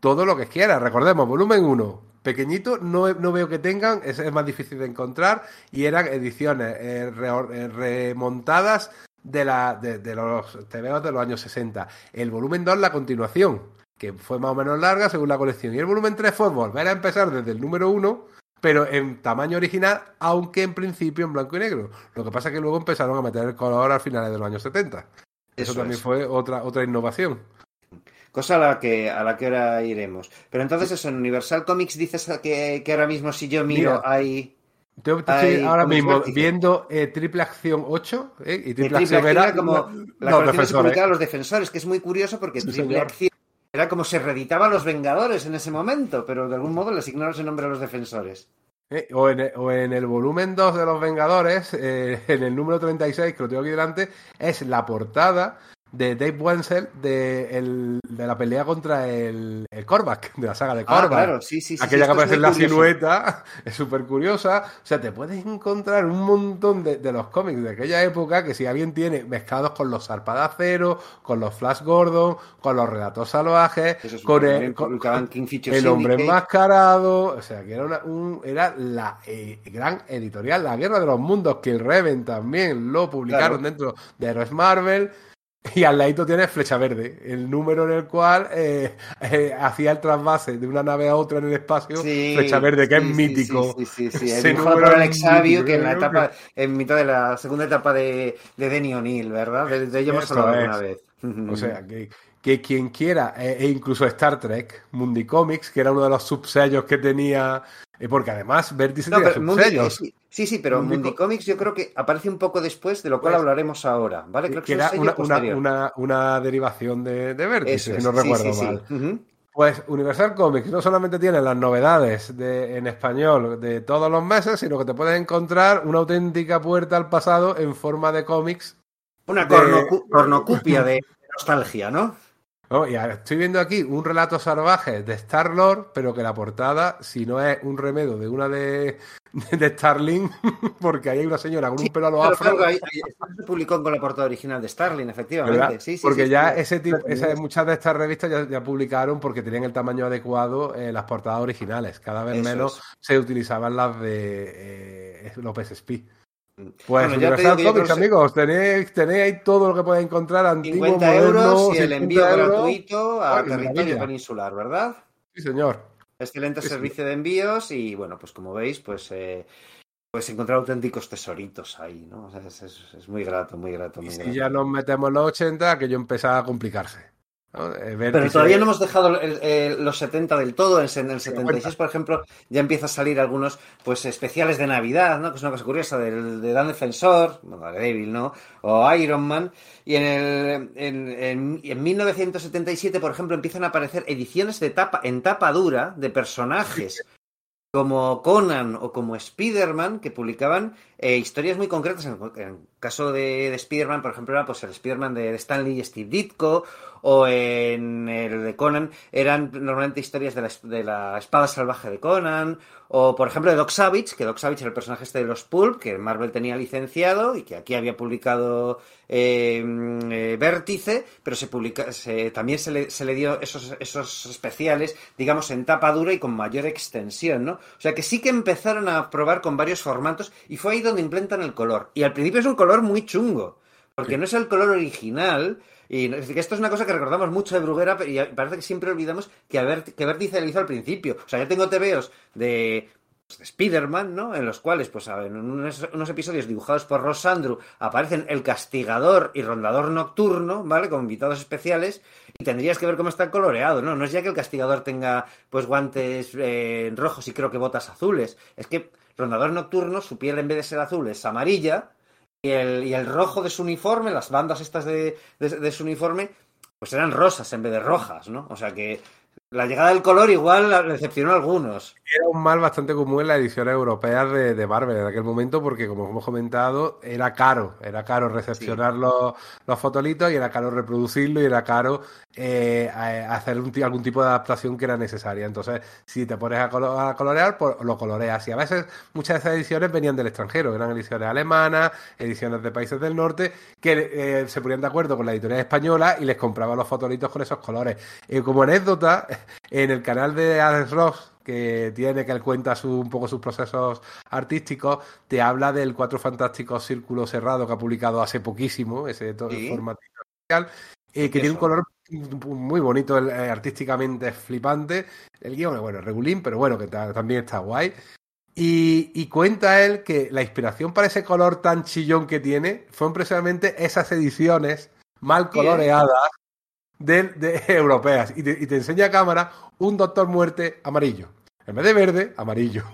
todo lo que quieras. Recordemos, volumen 1, pequeñito, no, no, veo que tengan, es, es, más difícil de encontrar y eran ediciones eh, eh, remontadas de, la, de, los de los años 60. El volumen 2, la continuación, que fue más o menos larga según la colección. Y el volumen 3 fue volver a empezar desde el número 1 pero en tamaño original, aunque en principio en blanco y negro. Lo que pasa es que luego empezaron a meter el color al finales de los años 70. Eso, Eso también es. fue otra, otra innovación. Cosa a la que a la que ahora iremos. Pero entonces eso, en Universal Comics dices que, que ahora mismo si yo miro Mira, hay... Yo estoy ahora mismo viendo eh, Triple Acción 8 eh, y Triple, triple Acción era como la los defensores. Se los defensores, que es muy curioso porque sí, Triple señor. Acción era como se reeditaba a los Vengadores en ese momento, pero de algún modo le asignaron ese nombre a los defensores. Eh, o, en, o, en, el volumen 2 de los Vengadores, eh, en el número 36, que lo tengo aquí delante, es la portada de Dave Wenzel de, el, de la pelea contra el, el Korvac, de la saga de Korvac. Ah, claro, sí, sí, sí. Aquella sí, que aparece en la curioso. silueta es súper curiosa. O sea, te puedes encontrar un montón de, de, los cómics de aquella época que si alguien tiene mezclados con los Zarpadacero, con los Flash Gordon, con los Relatos Salvajes, con el, con, con el Hombre Enmascarado. O sea, que era, una, un, era la eh, gran editorial, La Guerra de los Mundos, que el Reven también lo publicaron claro. dentro de Héroes Marvel. Y al ladito tienes Flecha Verde, el número en el cual eh, eh, hacía el trasvase de una nave a otra en el espacio. Sí, Flecha Verde, que sí, es mítico. Sí, sí, sí. sí. El número por Alex Sabio, que en la etapa, en mitad de la segunda etapa de, de Denny O'Neill, ¿verdad? De, de ello hemos hablado alguna vez. O sea, que, que quien quiera, eh, e incluso Star Trek, Mundi Comics, que era uno de los subsellos que tenía porque además Vértice no, subsellos. Sí, sí, sí, pero Mundi, Mundi Comics yo creo que aparece un poco después, de lo cual pues, hablaremos ahora, ¿vale? Creo que, que era una, una, una, una, derivación de, de Vértice, si no recuerdo sí, mal. Uh -huh. Pues Universal Comics no solamente tiene las novedades de, en español de todos los meses, sino que te puedes encontrar una auténtica puerta al pasado en forma de cómics. Una de... cornocupia de nostalgia, ¿no? Oh, y estoy viendo aquí un relato salvaje de Star-Lord, pero que la portada, si no es un remedio de una de, de Starling, porque ahí hay una señora con un pelo a los afro. Claro, ahí, ahí, se publicó con la portada original de Starling, efectivamente. Sí, sí, porque ya ese tipo, muchas de estas revistas ya, ya, publicaron porque tenían el tamaño adecuado eh, las portadas originales. Cada vez Eso menos es. se utilizaban las de eh, López Spí. Pues bueno, Universal Comics, amigos, tenéis, tenéis ahí todo lo que podéis encontrar antiguo, 50 moderno, euros y el envío euros. gratuito a Ay, territorio peninsular, ¿verdad? Sí, señor. Excelente sí, servicio sí. de envíos y bueno, pues como veis, pues eh, pues encontrar auténticos tesoritos ahí, ¿no? O sea, es, es, es, muy grato, muy grato. Muy y si grato. ya nos metemos los 80, que yo empezaba a complicarse. Pero todavía no hemos dejado los 70 del todo. En el 76, por ejemplo, ya empieza a salir algunos pues especiales de Navidad, ¿no? Que es una cosa curiosa, de, de Dan Defensor, bueno, de ¿no? O Iron Man. Y en, el, en, en, 1977, por ejemplo, empiezan a aparecer ediciones de tapa, en tapa dura de personajes como Conan o como Spider-Man, que publicaban eh, historias muy concretas. En el caso de, de Spider-Man, por ejemplo, era pues, el Spider-Man de Stanley y Steve Ditko, o en el de Conan eran normalmente historias de la, de la espada salvaje de Conan, o por ejemplo de Doc Savage, que Doc Savage era el personaje este de los Pulp, que Marvel tenía licenciado y que aquí había publicado eh, eh, Vértice, pero se publica, también se le, se le dio esos, esos especiales, digamos, en tapa dura y con mayor extensión, ¿no? O sea que sí que empezaron a probar con varios formatos y fue ahí donde implementan el color. Y al principio es un color muy chungo, porque no es el color original, y esto es una cosa que recordamos mucho de Bruguera, y parece que siempre olvidamos que, a que Vértice lo hizo al principio. O sea, yo tengo TVOs de, pues, de Spider-Man, ¿no? En los cuales, pues, en unos, episodios dibujados por Ross Andrew aparecen el castigador y rondador nocturno, ¿vale? Con invitados especiales. Y tendrías que ver cómo está coloreado, ¿no? No es ya que el castigador tenga, pues, guantes eh, rojos y creo que botas azules. Es que rondador nocturno, su piel en vez de ser azul es amarilla y el, y el rojo de su uniforme, las bandas estas de, de, su uniforme, pues eran rosas en vez de rojas, ¿no? O sea que la llegada del color igual decepcionó a algunos. Era un mal bastante común en las ediciones europeas de, de, Marvel en aquel momento porque, como hemos comentado, era caro. Era caro recepcionar los, los, fotolitos y era caro reproducirlo y era caro eh, hacer algún tipo de adaptación que era necesaria. Entonces, si te pones a, colorear, pues lo coloreas. Y a veces muchas de esas ediciones venían del extranjero. Eran ediciones alemanas, ediciones de países del norte, que eh, se ponían de acuerdo con la editorial española y les compraban los fotolitos con esos colores. Eh, como anécdota, en el canal de Alex Ross, que tiene, que él cuenta su, un poco sus procesos artísticos, te habla del Cuatro Fantásticos Círculo Cerrado que ha publicado hace poquísimo, ese ¿Sí? formato eh, que tiene un color muy bonito, eh, artísticamente flipante. El guion, bueno, regulín, pero bueno, que también está guay. Y, y, cuenta él que la inspiración para ese color tan chillón que tiene fueron precisamente esas ediciones mal coloreadas de, europeas y te, enseña a cámara un Doctor Muerte amarillo. En vez de verde, amarillo.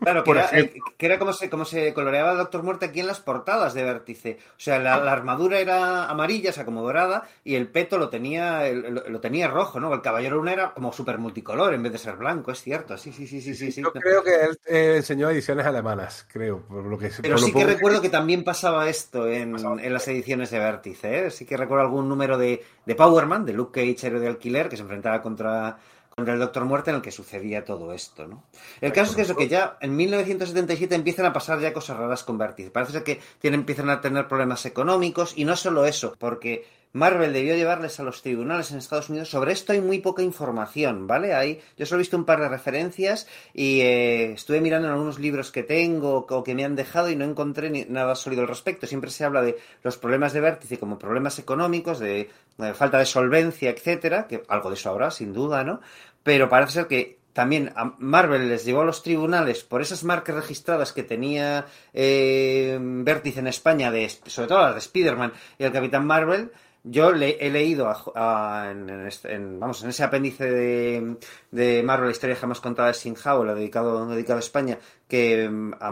Claro, que, era, eh, que era, como se, como se coloreaba el Doctor Muerte aquí en las portadas de Vértice. O sea, la, armadura era amarilla, o sea, como dorada, y el peto lo tenía, lo, tenía rojo, ¿no? El Caballero Luna era como súper multicolor en vez de ser blanco, es cierto. Sí, sí, sí, sí, sí. sí Yo creo que él eh, enseñó ediciones alemanas, creo. Por lo que, Pero sí que recuerdo que también pasaba esto en, en las ediciones de Vértice, ¿eh? Sí que recuerdo algún número de, de Powerman, de Luke Cage, héroe de alquiler, que se enfrentaba contra el Doctor Muerte en el que sucedía todo esto, ¿no? El caso es que eso, que ya en 1977 empiezan a pasar ya cosas raras con Vértice. Parece ser que tienen, empiezan a tener problemas económicos y no solo eso, porque Marvel debió llevarles a los tribunales en Estados Unidos. Sobre esto hay muy poca información, ¿vale? Hay, yo solo he visto un par de referencias y eh, estuve mirando en algunos libros que tengo o que me han dejado y no encontré ni, nada sólido al respecto. Siempre se habla de los problemas de vértice como problemas económicos, de, de falta de solvencia, etcétera, que algo de eso habrá, sin duda, ¿no? Pero parece ser que también a Marvel les llevó a los tribunales por esas marcas registradas que tenía eh, Vértice en España, de, sobre todo las de Spider-Man y el Capitán Marvel, yo le, he leído en, vamos, en ese apéndice de, de, Marvel, la historia jamás contada de Sin lo dedicado, dedicado a España, que, mm, a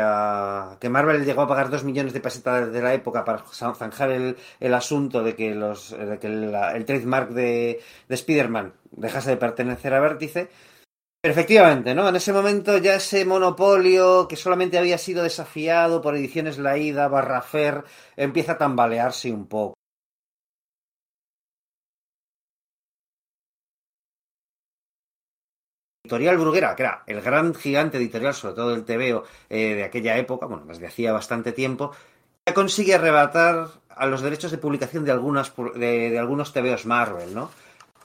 a, que Marvel llegó a pagar dos millones de pesetas de la época para zanjar el, el asunto de que, los, de que el trademark de, de Spider-Man dejase de pertenecer a Vértice. efectivamente, ¿no? En ese momento ya ese monopolio que solamente había sido desafiado por ediciones La Ida, Barrafer, empieza a tambalearse un poco. Editorial Bruguera, que era el gran gigante editorial, sobre todo del TVO eh, de aquella época, bueno, desde hacía bastante tiempo, ya consigue arrebatar a los derechos de publicación de, algunas, de, de algunos TVOs Marvel, ¿no?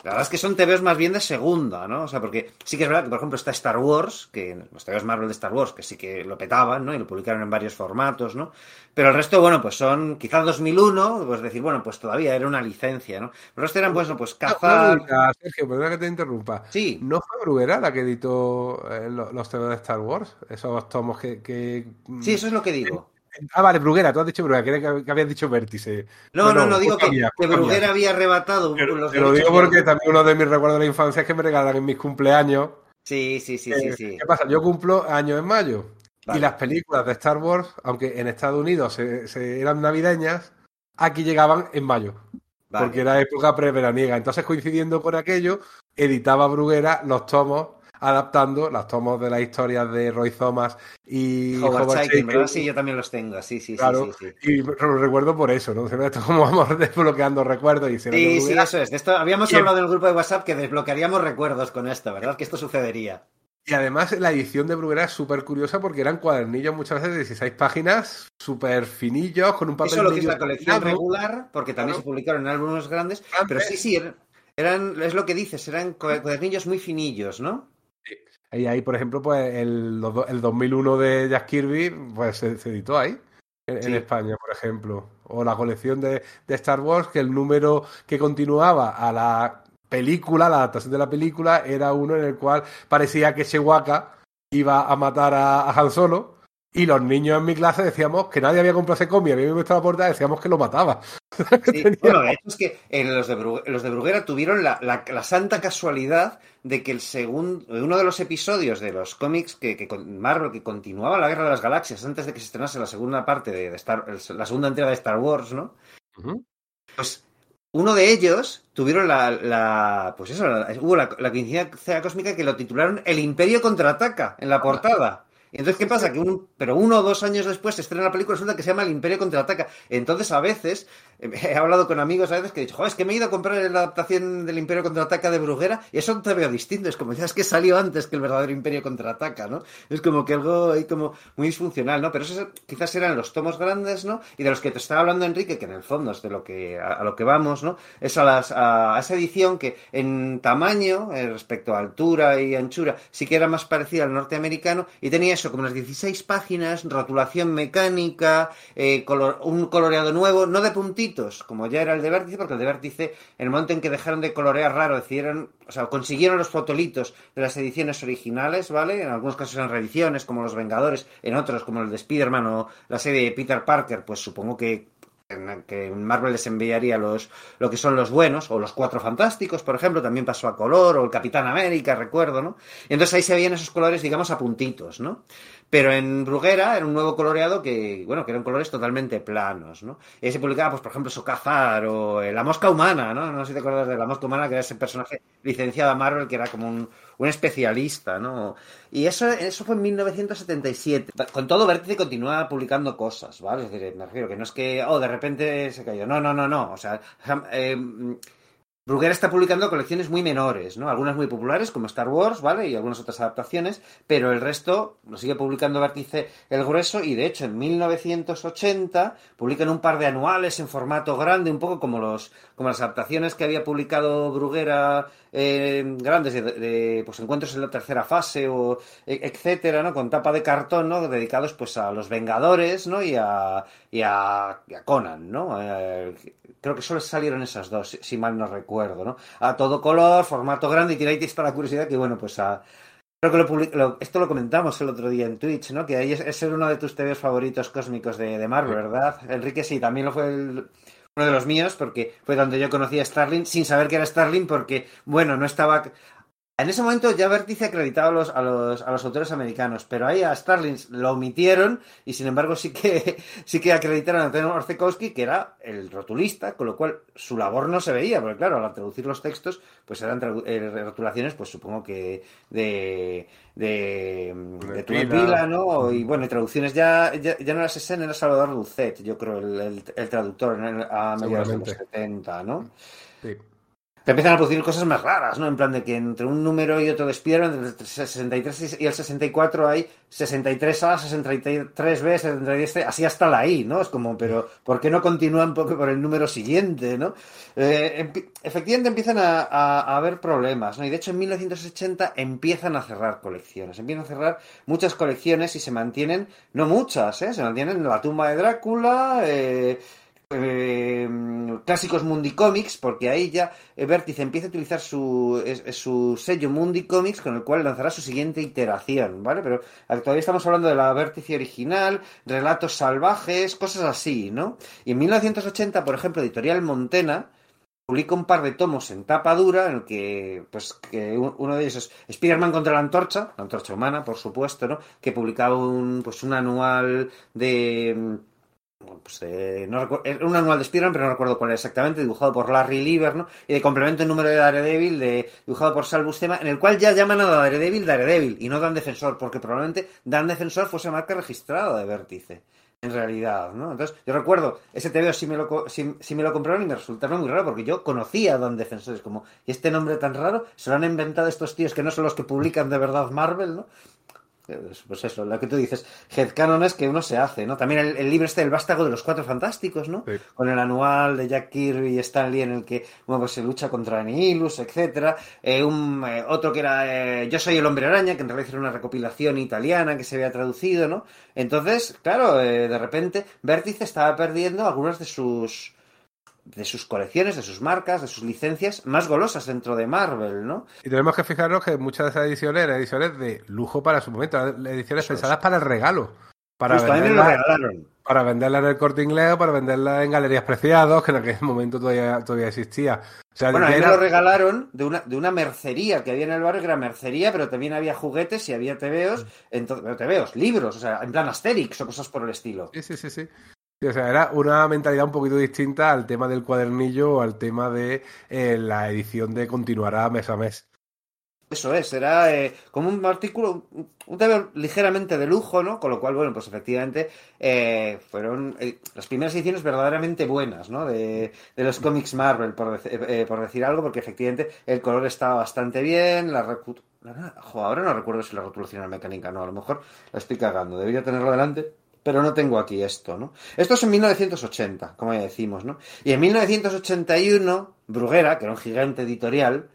La verdad es que son TVOs más bien de segunda, ¿no? O sea, porque sí que es verdad que, por ejemplo, está Star Wars, que los TVOs Marvel de Star Wars, que sí que lo petaban, ¿no? Y lo publicaron en varios formatos, ¿no? Pero el resto, bueno, pues son quizás 2001, pues decir, bueno, pues todavía era una licencia, ¿no? El resto eran, pues, pues cazar... Sergio, perdona que te interrumpa. Sí. ¿No fue Bruguera la que editó eh, los TVOs de Star Wars? Esos tomos que, Sí, eso es lo que digo Ah, vale, Bruguera, tú has dicho Bruguera, que, que habías dicho Vértice. No, no, no, digo que, Bruguera había arrebatado Te lo digo porque también uno de mis recuerdos de la infancia es que me regalan en mis cumpleaños. Sí, sí, sí, sí, sí. ¿Qué pasa? Yo cumplo años en mayo. Y las películas de Star Wars, aunque en Estados Unidos se, eran navideñas, aquí llegaban en mayo. Porque era época preveraniega. Entonces, coincidiendo con aquello, editaba Bruguera los tomos adaptando las tomos de las historias de Roy Thomas y Howard, Sí, yo también los tengo, sí, sí, sí, sí, Y lo recuerdo por eso, ¿no? Esto como vamos desbloqueando recuerdos y Sí, sí, eso es. esto, habíamos hablado en el grupo de WhatsApp que desbloquearíamos recuerdos con esto, ¿verdad? Que esto sucedería. Y además la edición de Bruguera es súper curiosa porque eran cuadernillos muchas veces de 16 páginas, súper finillos, con un papel Eso lo que es la colección regular, porque también se publicaron en álbumes grandes, pero sí, sí, eran, es lo que dices, eran cuadernillos muy finillos, ¿no? Y ahí, por ejemplo, pues el, el 2001 de Jack Kirby, pues se, editó ahí, en, España, por ejemplo. O la colección de, de, Star Wars, que el número que continuaba a la película, la adaptación de la película, era uno en el cual parecía que Chewbacca iba a matar a, Han Solo. Y los niños en mi clase decíamos que nadie había comprado ese cómic, había visto la portada y decíamos que lo mataba. bueno, de hecho es que los, de los de Bruguera tuvieron la, la, santa casualidad de que el segundo, uno de los episodios de los cómics que, que Marvel que continuaba la Guerra de las Galaxias antes de que se estrenase la segunda parte de, Star, la segunda entrega de Star Wars, ¿no? Pues uno de ellos tuvieron la, la pues eso, hubo la, la, coincidencia cósmica que lo titularon El Imperio contraataca en la portada. Entonces, ¿qué pasa? Que un, pero uno o dos años después se estrena la película, resulta que se llama El Imperio Contraataca. Entonces, a veces, he hablado con amigos a veces que he dicho, joder, es que me he ido a comprar la adaptación del Imperio Contraataca de Bruguera y eso te veo distinto. Es como, es que salió antes que el verdadero Imperio Contraataca, ¿no? Es como que algo ahí como muy disfuncional, ¿no? Pero esos quizás eran los tomos grandes, ¿no? Y de los que te estaba hablando Enrique, que en el fondo es de lo que, a, lo que vamos, ¿no? Es a, las, a, esa edición que en tamaño, eh, respecto a altura y anchura, sí que era más parecida al norteamericano y tenía eso, como unas 16 páginas, rotulación mecánica, eh, un coloreado nuevo, no de como ya era el de Vértice, porque el de Vértice, en el momento en que dejaron de colorear raro, decidieron, o sea, consiguieron los fotolitos de las ediciones originales, ¿vale? En algunos casos eran reediciones, como Los Vengadores, en otros, como el de Spider-Man o la serie de Peter Parker, pues supongo que que Marvel les enviaría los, lo que son los buenos, o los cuatro fantásticos, por ejemplo, también pasó a color, o el Capitán América, recuerdo, ¿no? Y entonces ahí se veían esos colores, digamos, a puntitos, ¿no? Pero en Bruguera era un nuevo coloreado que, bueno, que eran colores totalmente planos, ¿no? Y se publicaba, pues, por ejemplo, Socazar o eh, La Mosca Humana, ¿no? No sé si te acuerdas de La Mosca Humana, que era ese personaje licenciado a Marvel, que era como un, un especialista, ¿no? Y eso, eso fue en 1977. Con todo, Vértice continúa publicando cosas, ¿vale? Es decir, me refiero que no es que, oh, de repente se cayó. No, no, no, no. O sea, eh, Bruguera está publicando colecciones muy menores, ¿no? Algunas muy populares, como Star Wars, ¿vale? Y algunas otras adaptaciones, pero el resto lo sigue publicando Vértice el grueso y, de hecho, en 1980 publican un par de anuales en formato grande, un poco como, los, como las adaptaciones que había publicado Bruguera eh, grandes de, pues, encuentros en la tercera fase o e, etcétera, ¿no? Con tapa de cartón, ¿no? Dedicados pues a los Vengadores, ¿no? Y a, y a, Conan, ¿no? Eh, creo que solo salieron esas dos, si mal no recuerdo, ¿no? A todo color, formato grande y tiráis para la curiosidad que, bueno, pues a... Creo que lo, esto lo comentamos el otro día en Twitch, ¿no? Que ahí es, es uno de tus TVs favoritos cósmicos de, de Marvel, ¿verdad? Enrique sí, también lo fue el, uno de los míos, porque fue donde yo conocí a Starling, sin saber que era Starling, porque, bueno, no estaba en ese momento ya Vértice acreditaba a los, a los, a los autores americanos, pero ahí a Starling lo omitieron y sin embargo sí que, sí que acreditaron a Antonio Orzekowski, que era el rotulista, con lo cual su labor no se veía, porque claro, al traducir los textos, pues eran eh, rotulaciones, pues supongo que de, de, de, pila, ¿no? Y bueno, y traducciones ya, ya, no era Sesen, era Salvador Ducet, yo creo, el, el, traductor a mediados de los 70, ¿no? Sí te empiezan a producir cosas más raras, ¿no? En plan de que entre un número y otro de entre el 63 y el 64 hay 63A, 63B, 63C, así hasta la I, ¿no? Es como, pero ¿por qué no continúan por, por el número siguiente, ¿no? Eh, efectivamente empiezan a, a, haber problemas, ¿no? Y de hecho en 1980 empiezan a cerrar colecciones, empiezan a cerrar muchas colecciones y se mantienen, no muchas, ¿eh? Se mantienen la tumba de Drácula, eh, eh, clásicos Mundi Comics, porque ahí ya Vértice empieza a utilizar su, su sello Mundi Comics con el cual lanzará su siguiente iteración, ¿vale? Pero todavía estamos hablando de la Vértice original, relatos salvajes, cosas así, ¿no? Y en 1980, por ejemplo, Editorial Montena publica un par de tomos en tapa dura en el que, pues, que uno de ellos es Spider-Man contra la antorcha, la antorcha humana, por supuesto, ¿no? Que publicaba un, pues, un anual de pues, eh, no un anual de Spider-Man, pero no recuerdo cuál era exactamente, dibujado por Larry Lieber, ¿no? Y de complemento el número de Daredevil, de, dibujado por Sal Buscema, en el cual ya llaman a Daredevil Daredevil y no Dan Defensor, porque probablemente Dan Defensor fuese marca registrada de Vértice en realidad, ¿no? Entonces, yo recuerdo, ese TVO sí me lo, me lo compraron y me resultaron muy raro, porque yo conocía a Don Defensores, como, y este nombre tan raro, se lo han inventado estos tíos que no son los que publican de verdad Marvel, ¿no? Pues eso, lo que tú dices, headcanon es que uno se hace, ¿no? También el, libro este, El vástago de los cuatro fantásticos, ¿no? Con el anual de Jack Kirby y Stan Lee en el que, bueno, pues se lucha contra Anihilus, etcétera. Eh, un, eh, otro que era eh, Yo soy el hombre araña, que en realidad era una recopilación italiana que se había traducido, ¿no? Entonces, claro, de repente, Vértice estaba perdiendo algunas de sus de sus colecciones, de sus marcas, de sus licencias más golosas dentro de Marvel, ¿no? Y tenemos que fijarnos que muchas de esas ediciones eran ediciones de lujo para su momento, ediciones pensadas para el regalo. Para venderla, para venderla en el corte inglés o para venderla en galerías preciados, que en aquel momento todavía, todavía existía. bueno, a mí me lo regalaron de una, de una mercería que había en el barrio, que era mercería, pero también había juguetes y había tebeos, entonces, tebeos, libros, o sea, en plan Asterix o cosas por el estilo. Sí, sí, sí, sí era una mentalidad un poquito distinta al tema del cuadernillo o al tema de eh, la edición de continuará mes a mes. Eso es, era eh, como un artículo, un tema ligeramente de lujo, ¿no? Con lo cual, bueno, pues efectivamente eh, fueron las primeras ediciones verdaderamente buenas, ¿no? De, los cómics Marvel, por, por, decir algo, porque efectivamente el color estaba bastante bien, la, ahora no recuerdo si la rotulación era mecánica, no, a lo mejor la estoy cagando, debería tenerlo delante pero no tengo aquí esto, ¿no? Esto es en 1980, como ya decimos, ¿no? Y en 1981, Bruguera, que era un gigante editorial,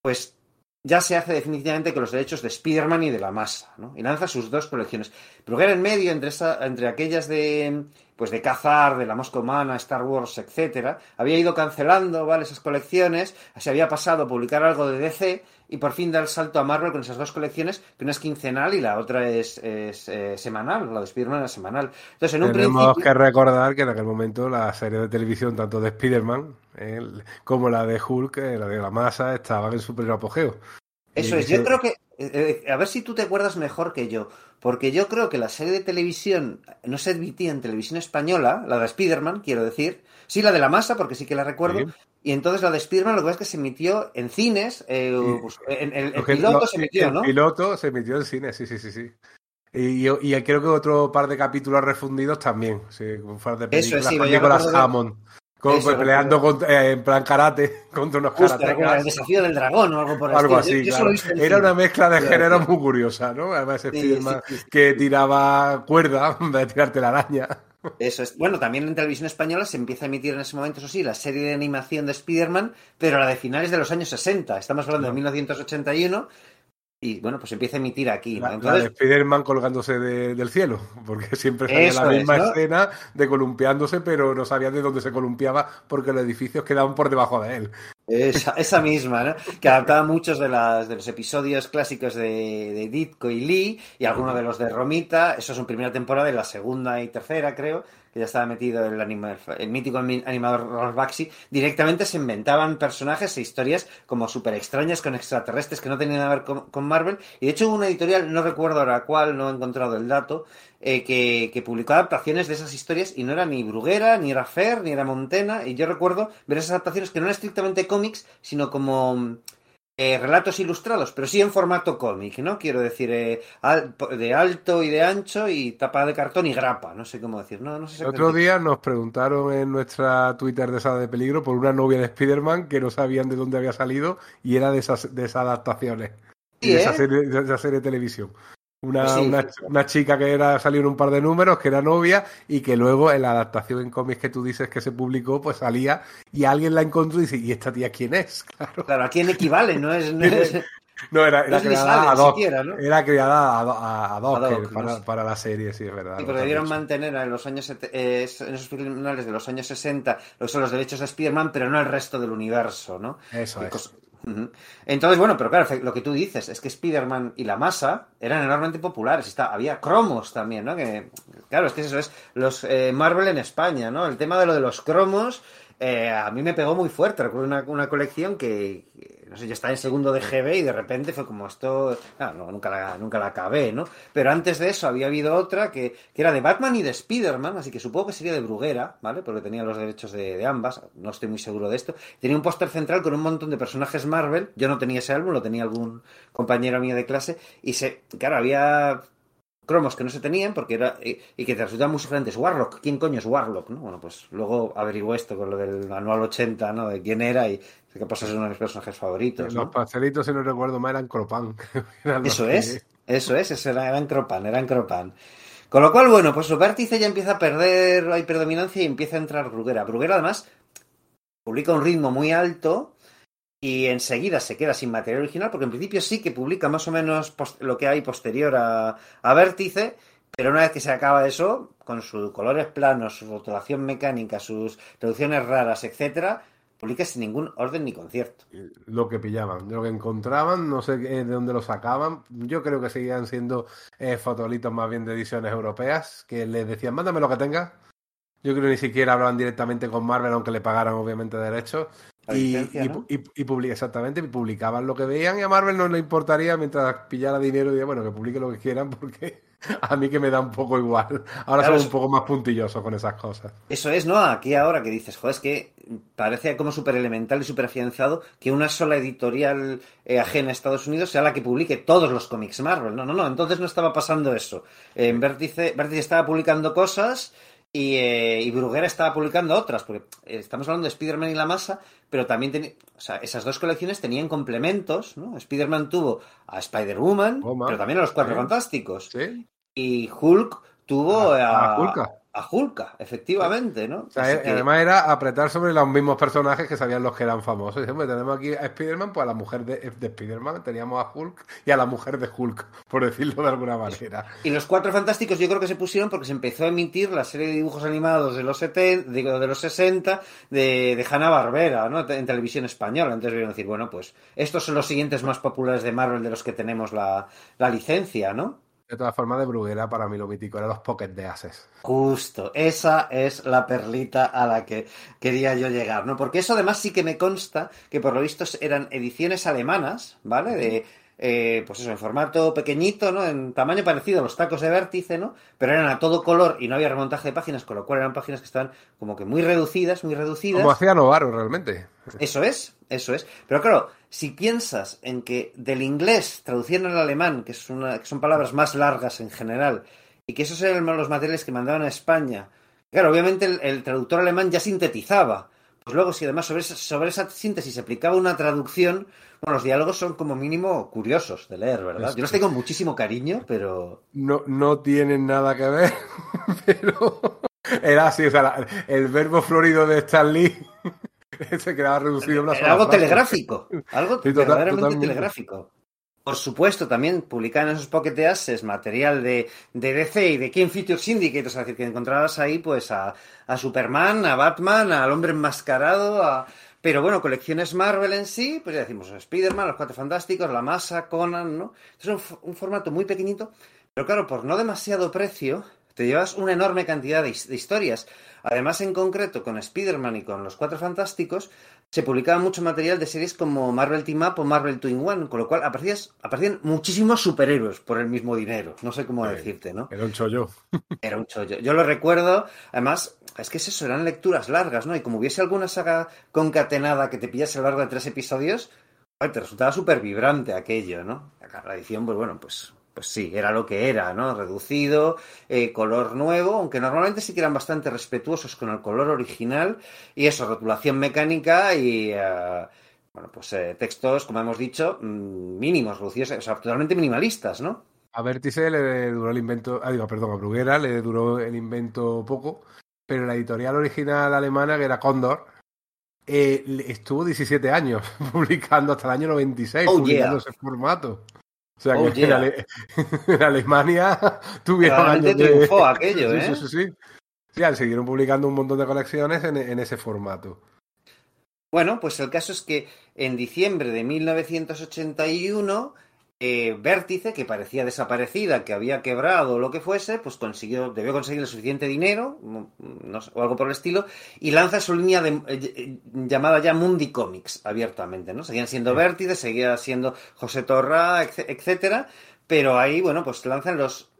pues ya se hace definitivamente con los derechos de Spider-Man y de la masa, ¿no? Y lanza sus dos colecciones. Bruguera en medio, entre, entre aquellas de, pues de cazar, de la mosca humana, Star Wars, etcétera, había ido cancelando, ¿vale? Esas colecciones, se había pasado a publicar algo de DC y por fin da el salto a Marvel con esas dos colecciones, que una es quincenal y la otra es, eh, semanal, la de Spider-Man era semanal. Entonces, en un Tenemos que recordar que en aquel momento la serie de televisión, tanto de Spider-Man como la de Hulk, eh, la de la masa, estaban en su pleno apogeo. Eso es, yo creo que, eh, a ver si tú te acuerdas mejor que yo, porque yo creo que la serie de televisión no se emitía en televisión española, la de Spider-Man, quiero decir, sí, la de la masa, porque sí que la recuerdo, y entonces la de Spider-Man lo que pasa es que se emitió en cines. Eh, pues, en, el, piloto se emitió, ¿no? El piloto se emitió en cines, sí, sí, sí, sí. Y, y, creo que otro par de capítulos refundidos también. Sí, un par de películas Eso, con Nicolas Hammond. peleando eh, en plan karate contra unos Justo, El desafío del dragón o algo por el Algo así, claro. Era una mezcla de género muy curiosa, ¿no? Además, ese sí, que tiraba cuerda en vez de tirarte la araña. Eso es. Bueno, también en televisión española se empieza a emitir en ese momento, eso sí, la serie de animación de Spider-Man, pero la de finales de los años 60. Estamos hablando de 1981 y bueno, pues empieza a emitir aquí. ¿no? La, de Spider-Man colgándose del cielo, porque siempre salía la misma escena de columpiándose, pero no sabía de dónde se columpiaba porque los edificios quedaban por debajo de él. Esa, esa misma, ¿no? Que adaptaba muchos de, las, de los episodios clásicos de, de Ditko y Lee y algunos de los de Romita. Eso es en primera temporada y la segunda y tercera, creo que ya estaba metido el, el mítico animador Rolf Baxi, directamente se inventaban personajes e historias como súper extrañas con extraterrestres que no tenían nada que ver con, Marvel. Y de hecho hubo una editorial, no recuerdo ahora cuál, no he encontrado el dato, eh, que, que, publicó adaptaciones de esas historias y no era ni Bruguera, ni era Fer, ni era Montena. Y yo recuerdo ver esas adaptaciones que no eran estrictamente cómics, sino como eh, relatos ilustrados, pero sí en formato cómic, ¿no? Quiero decir, eh, de alto y de ancho y tapa de cartón y grapa, no sé cómo decir, no, no sé otro día nos preguntaron en nuestra Twitter de Sala de Peligro por una novia de Spider-Man que no sabían de dónde había salido y era de esas, de esas adaptaciones. de, esa serie, de esa serie de televisión. Una, una, chica que era salió en un par de números, que era novia, y que luego en la adaptación en cómics que tú dices que se publicó, pues salía y alguien la encontró y dice, ¿y esta tía quién es? Claro, ¿a quién equivale? No es, No, era, creada a Doc. Era creada a, Doc, para, la serie, sí, es verdad. Sí, pero debieron mantener en los años eh, en esos finales de los años 60 lo son los derechos de Spider-Man, pero no el resto del universo, ¿no? Eso es. Entonces, bueno, pero claro, lo que tú dices es que Spider-Man y la masa eran enormemente populares. Está, había cromos también, ¿no? Que, claro, es que eso es los eh, Marvel en España, ¿no? El tema de lo de los cromos eh, a mí me pegó muy fuerte. Recuerdo una, una colección que, no sé, yo estaba en segundo de GB y de repente fue como esto. no, nunca, la, nunca la acabé, ¿no? Pero antes de eso había habido otra que, que era de Batman y de Spider-Man, así que supongo que sería de Bruguera, ¿vale? Porque tenía los derechos de, de ambas, no estoy muy seguro de esto. Tenía un póster central con un montón de personajes Marvel. Yo no tenía ese álbum, lo tenía algún compañero mío de clase. Y se, claro, había cromos que no se tenían porque era y, que te resultaban muy diferentes. Warlock, ¿quién coño es Warlock? ¿no? Bueno, pues luego averigué esto con lo del anual 80, ¿no? De quién era y qué pasa es uno de mis personajes favoritos. Los pastelitos, si no recuerdo mal, eran Cropan. eso es, eso es, eso era, eran Cropan, eran Cropan. Con lo cual, bueno, pues su vértice ya empieza a perder, hay predominancia y empieza a entrar Bruguera. Bruguera, además, publica un ritmo muy alto y enseguida se queda sin material original, porque en principio sí que publica más o menos lo que hay posterior a, Vértice, pero una vez que se acaba eso, con sus colores planos, su rotulación mecánica, sus traducciones raras, etcétera, publica sin ningún orden ni concierto. Lo que pillaban, lo que encontraban, no sé de dónde lo sacaban. Yo creo que seguían siendo eh, fotolitos más bien de ediciones europeas, que les decían, mándame lo que tengas. Yo creo que ni siquiera hablaban directamente con Marvel, aunque le pagaran obviamente derechos. Y, y, exactamente, publicaban lo que veían y a Marvel no le importaría mientras pillara dinero y bueno, que publique lo que quieran porque a mí que me da un poco igual. Ahora soy un poco más puntilloso con esas cosas. Eso es, ¿no? Aquí ahora que dices, joder, es que parece como súper elemental y súper afianzado que una sola editorial eh, ajena a Estados Unidos sea la que publique todos los cómics Marvel. No, no, no, entonces no estaba pasando eso. En Vértice, Vértice estaba publicando cosas y, eh, y, Bruguera estaba publicando otras, porque eh, estamos hablando de Spider-Man y la masa, pero también tenía, o sea, esas dos colecciones tenían complementos, ¿no? Spider-Man tuvo a Spider-Woman, pero también a los Cuatro Fantásticos. ¿Sí? Y Hulk tuvo a, a, a Hulka, efectivamente, ¿no? Además era apretar sobre los mismos personajes que sabían los que eran famosos. Y tenemos aquí a Spider-Man, pues a la mujer de, de Spider-Man, teníamos a Hulk y a la mujer de Hulk, por decirlo de alguna manera. Y los cuatro fantásticos yo creo que se pusieron porque se empezó a emitir la serie de dibujos animados de los 70, digo, de los 60, de, de Hanna-Barbera, ¿no? En televisión española. Entonces vieron decir, bueno, pues estos son los siguientes más populares de Marvel de los que tenemos la, la licencia, ¿no? De todas formas, de Bruguera para mí lo mítico era los Pocket de Ases. Justo, esa es la perlita a la que quería yo llegar, ¿no? Porque eso además sí que me consta que por lo visto eran ediciones alemanas, ¿vale? De eh, pues eso, en formato pequeñito, ¿no? En tamaño parecido a los tacos de vértice, ¿no? Pero eran a todo color y no había remontaje de páginas, con lo cual eran páginas que estaban como que muy reducidas, muy reducidas. Como hacía Novaro realmente. Eso es, eso es. Pero claro, si piensas en que del inglés traduciendo al alemán, que, es una, que son palabras más largas en general, y que esos eran los materiales que mandaban a España, claro, obviamente el traductor alemán ya sintetizaba. Pues luego, si además sobre esa, sobre esa síntesis se aplicaba una traducción, bueno, los diálogos son como mínimo curiosos de leer, ¿verdad? Yo los tengo muchísimo cariño, pero... No, no tienen nada que ver, pero era así, o sea, el verbo florido de Stan Lee se quedaba reducido a una sola Algo telegráfico, algo verdaderamente telegráfico. Por supuesto, también publicaban esos Pocket Asses material de, de DC y de King Feature Syndicate, es decir, que encontrabas ahí pues a, a Superman, a Batman, al hombre enmascarado, a... pero bueno, colecciones Marvel en sí, pues ya decimos Spider-Man, los Cuatro Fantásticos, La Masa, Conan, ¿no? Es un, un, formato muy pequeñito, pero claro, por no demasiado precio, te llevas una enorme cantidad de historias. Además, en concreto, con Spider-Man y con los Cuatro Fantásticos, se publicaba mucho material de series como Marvel Team Up o Marvel Twin One, con lo cual aparecían muchísimos superhéroes por el mismo dinero. No sé cómo decirte, ¿no? Era un chollo. Era un chollo. Yo lo recuerdo, además, es que es eso, eran lecturas largas, ¿no? Y como hubiese alguna saga concatenada que te pillase a lo largo de tres episodios, te resultaba súper vibrante aquello, ¿no? La edición, pues bueno, pues pues sí, era lo que era, ¿no? Reducido, eh, color nuevo, aunque normalmente sí que eran bastante respetuosos con el color original, y eso, rotulación mecánica y, eh, bueno, pues eh, textos, como hemos dicho, mm, mínimos, reducidos, o sea, totalmente minimalistas, ¿no? A Vértice le duró el invento, ah, digo, perdón, a Bruguera le duró el invento poco, pero la editorial original alemana, que era Condor, eh, estuvo 17 años publicando hasta el año 96, publicando ese formato. O sea oh, que en, Alemania tuvieron años de... aquello, ¿eh? Sí, sí, sí. Sí, siguieron publicando un montón de colecciones en, en ese formato. Bueno, pues el caso es que en diciembre de 1981 eh, Vértice, que parecía desaparecida, que había quebrado o lo que fuese, pues consiguió, debió conseguir el suficiente dinero, o algo por el estilo, y lanza su línea de, eh, eh, llamada ya Mundi Comics, abiertamente, ¿no? Seguían siendo Vértice, seguía siendo José Torra, etcétera, pero ahí, bueno, pues lanzan los,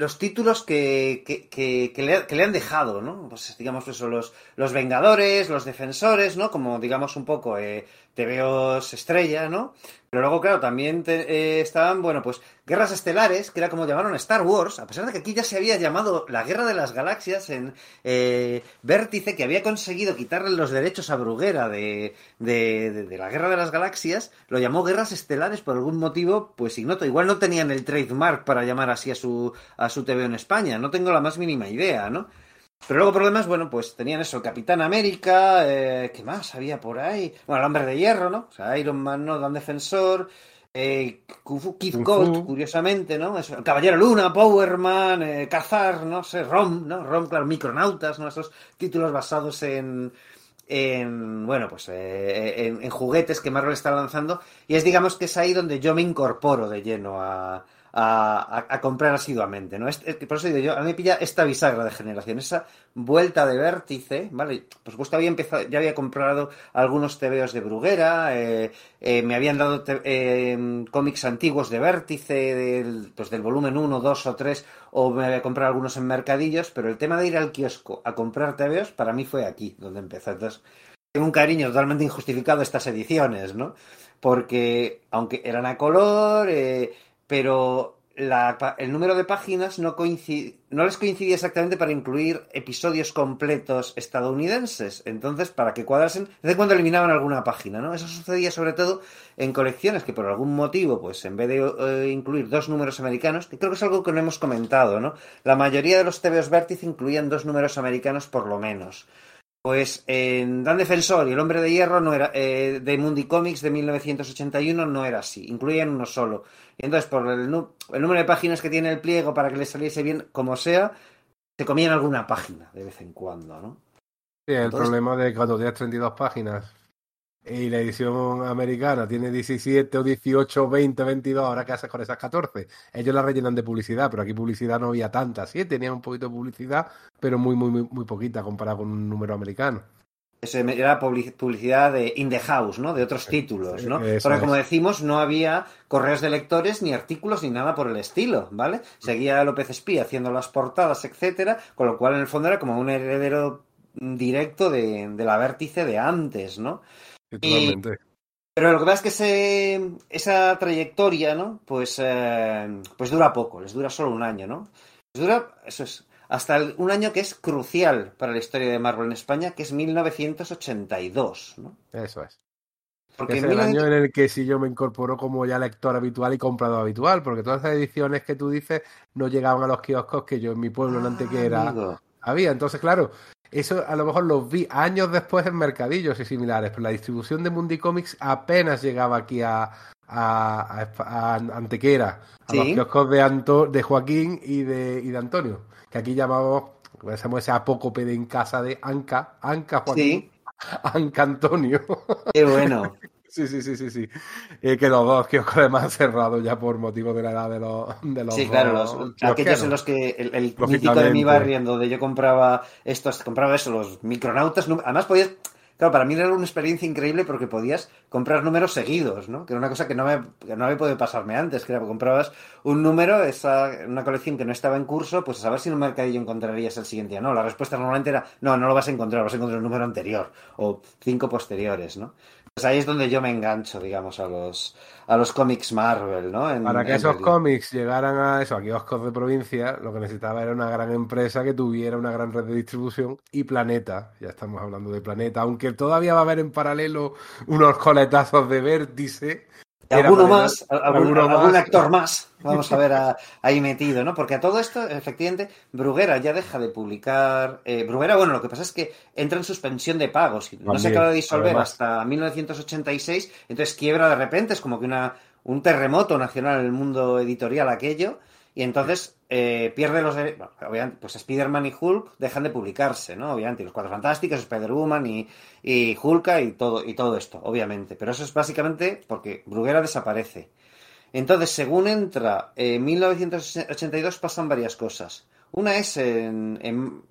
los títulos que, que, que, le, han dejado, ¿no? Pues digamos eso, los, los Vengadores, los Defensores, ¿no? Como digamos un poco eh, TVOs estrella, ¿no? Pero luego, claro, también eh, estaban, bueno, pues Guerras Estelares, que era como llamaron Star Wars, a pesar de que aquí ya se había llamado la Guerra de las Galaxias en eh, Vértice, que había conseguido quitarle los derechos a Bruguera de, de, de, la Guerra de las Galaxias, lo llamó Guerras Estelares por algún motivo, pues ignoto. Igual no tenían el trademark para llamar así a su, a su TV en España, no tengo la más mínima idea, ¿no? Pero luego problemas, bueno, pues tenían eso, Capitán América, eh, ¿qué más había por ahí? Bueno, el Hombre de Hierro, ¿no? O sea, Iron Man, ¿no? Dan Defensor, eh, Keith Gold, curiosamente, ¿no? el Caballero Luna, Powerman, eh, Cazar, no sé, Rom, ¿no? Rom, claro, Micronautas, ¿no? Esos títulos basados en, en bueno, pues eh, en, en, juguetes que Marvel está lanzando. Y es, digamos, que es ahí donde yo me incorporo de lleno a, a, comprar asiduamente, ¿no? por eso digo yo, a mí me pilla esta bisagra de generación, esa vuelta de vértice, ¿vale? Por supuesto, había empezado, ya había comprado algunos tebeos de Bruguera, eh, eh, me habían dado eh, cómics antiguos de vértice, del, pues del volumen 1, 2 o 3, o me había comprado algunos en mercadillos, pero el tema de ir al kiosco a comprar tebeos, para mí fue aquí donde empezó. Entonces, tengo un cariño totalmente injustificado a estas ediciones, ¿no? Porque, aunque eran a color, pero el número de páginas no, les coincidía exactamente para incluir episodios completos estadounidenses. Entonces, para que cuadrasen, desde cuando eliminaban alguna página, ¿no? Eso sucedía sobre todo en colecciones que por algún motivo, pues en vez de eh, incluir dos números americanos, que creo que es algo que no hemos comentado, ¿no? La mayoría de los TVOs Vértice incluían dos números americanos por lo menos. Pues en Dan Defensor y El Hombre de Hierro no era, eh, de Mundi Comics de 1981 no era así, incluían uno solo. Y entonces, por el, número de páginas que tiene el pliego para que le saliese bien, como sea, se comían alguna página de vez en cuando, ¿no? Sí, el problema de cuando tienes 32 páginas y la edición americana tiene 17 o 18 20 22, ahora qué haces con esas 14. Ellos la rellenan de publicidad, pero aquí publicidad no había tanta. Sí, tenían un poquito de publicidad, pero muy, muy, muy, muy poquita comparado con un número americano. Eso era publicidad de in the house, ¿no? De otros títulos, ¿no? Porque como decimos, no había correos de lectores, ni artículos, ni nada por el estilo, ¿vale? Seguía López Espía haciendo las portadas, etcétera, con lo cual en el fondo era como un heredero directo de, la vértice de antes, ¿no? Totalmente. pero lo que pasa es que esa trayectoria, ¿no? Pues, eh, pues dura poco, les dura solo un año, ¿no? Les dura, eso es, hasta un año que es crucial para la historia de Marvel en España, que es 1982. ¿no? Eso es. Porque es el año en el que sí yo me incorporo como ya lector habitual y comprador habitual, porque todas esas ediciones que tú dices no llegaban a los kioscos que yo en mi pueblo, en Antequera, había. Entonces, claro, eso a lo mejor los vi años después en mercadillos y similares, pero la distribución de Mundi Comics apenas llegaba aquí a, a, Antequera, a los kioscos de, Anto, de Joaquín y de, y de Antonio que aquí llamamos, hacemos ese apócope de en casa de Anca, Anca Joaquín, Anca Antonio. Qué bueno. Sí, sí, sí, sí, sí. Eh, que los dos kioscos además han cerrado ya por motivo de la edad de los, de los Sí, claro, los, aquellos en los que el, el mítico de mi barrio, donde yo compraba estos, compraba eso, los micronautas, además podías Claro, para mí era una experiencia increíble porque podías comprar números seguidos, ¿no? Que era una cosa que no me, que no me puede pasarme antes, que era comprabas un número, esa, una colección que no estaba en curso, pues a saber si en un mercadillo encontrarías el siguiente día. No, la respuesta normalmente era, no, no lo vas a encontrar, vas a encontrar el número anterior o cinco posteriores, ¿no? Pues ahí es donde yo me engancho, digamos, a los, a los cómics Marvel, ¿no? Para que esos cómics llegaran a eso, a kioscos de provincia, lo que necesitaba era una gran empresa que tuviera una gran red de distribución y Planeta, ya estamos hablando de Planeta, aunque todavía va a haber en paralelo unos coletazos de vértice, alguno más, algún, actor más, vamos a ver ahí metido, ¿no? Porque a todo esto, efectivamente, Bruguera ya deja de publicar. Eh, Bruguera, bueno, lo que pasa es que entra en suspensión de pagos. No se acaba de disolver hasta 1986, entonces quiebra de repente, es como que una, un terremoto nacional en el mundo editorial aquello. Y entonces eh, pierde los derechos. obviamente, pues Spider-Man y Hulk dejan de publicarse, ¿no? Obviamente, los Cuatro Fantásticos, Spider-Woman y, y Hulka y todo, y todo esto, obviamente. Pero eso es básicamente porque Bruguera desaparece. Entonces, según entra en 1982, pasan varias cosas. Una es en.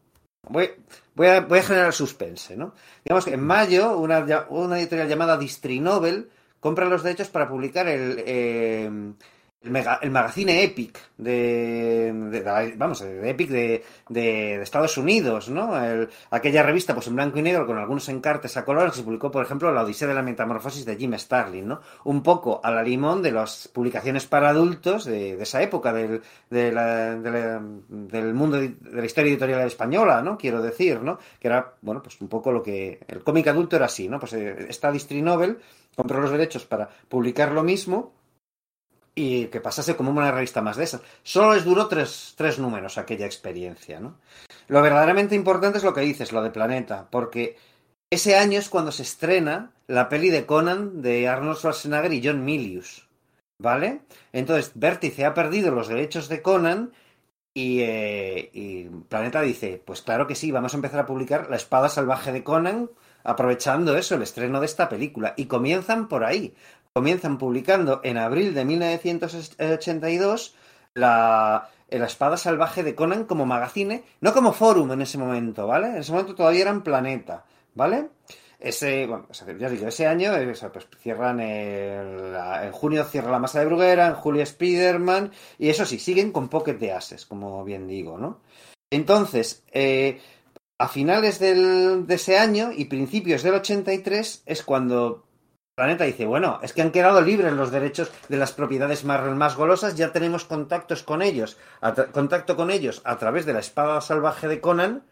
voy, voy, a, voy, a, generar suspense, ¿no? Digamos que en mayo, una, una editorial llamada Distri-Novel compra los derechos para publicar el. Eh, el, el magazine Epic de, vamos de Epic de, de, Estados Unidos no aquella revista pues en blanco y negro con algunos encartes a color que se publicó por ejemplo la Odisea de la Metamorfosis de Jim Starlin no un poco a la limón de las publicaciones para adultos de, esa época del, del mundo de la historia editorial española no quiero decir no que era bueno pues un poco lo que el cómic adulto era así no pues eh, esta Distri Novel compró los derechos para publicar lo mismo y que pasase como una revista más de esas. Solo les duró tres, tres números aquella experiencia, ¿no? Lo verdaderamente importante es lo que dices, lo de Planeta, porque ese año es cuando se estrena la peli de Conan de Arnold Schwarzenegger y John Milius, ¿vale? Entonces, Vértice ha perdido los derechos de Conan y, eh, y, Planeta dice, pues claro que sí, vamos a empezar a publicar La espada salvaje de Conan, aprovechando eso, el estreno de esta película. Y comienzan por ahí comienzan publicando en abril de 1982 la, la espada salvaje de Conan como magazine, no como forum en ese momento, ¿vale? En ese momento todavía eran Planeta, ¿vale? Ese, bueno, ya digo, ese año, eh, pues cierran el, en junio cierra la masa de Bruguera, en julio Spiderman, y eso sí, siguen con Pocket de Ases, como bien digo, ¿no? Entonces, eh, a finales de ese año y principios del 83 es cuando Planeta dice, bueno, es que han quedado libres los derechos de las propiedades Marvel más golosas, ya tenemos contactos con ellos, contacto con ellos a través de la espada salvaje de Conan,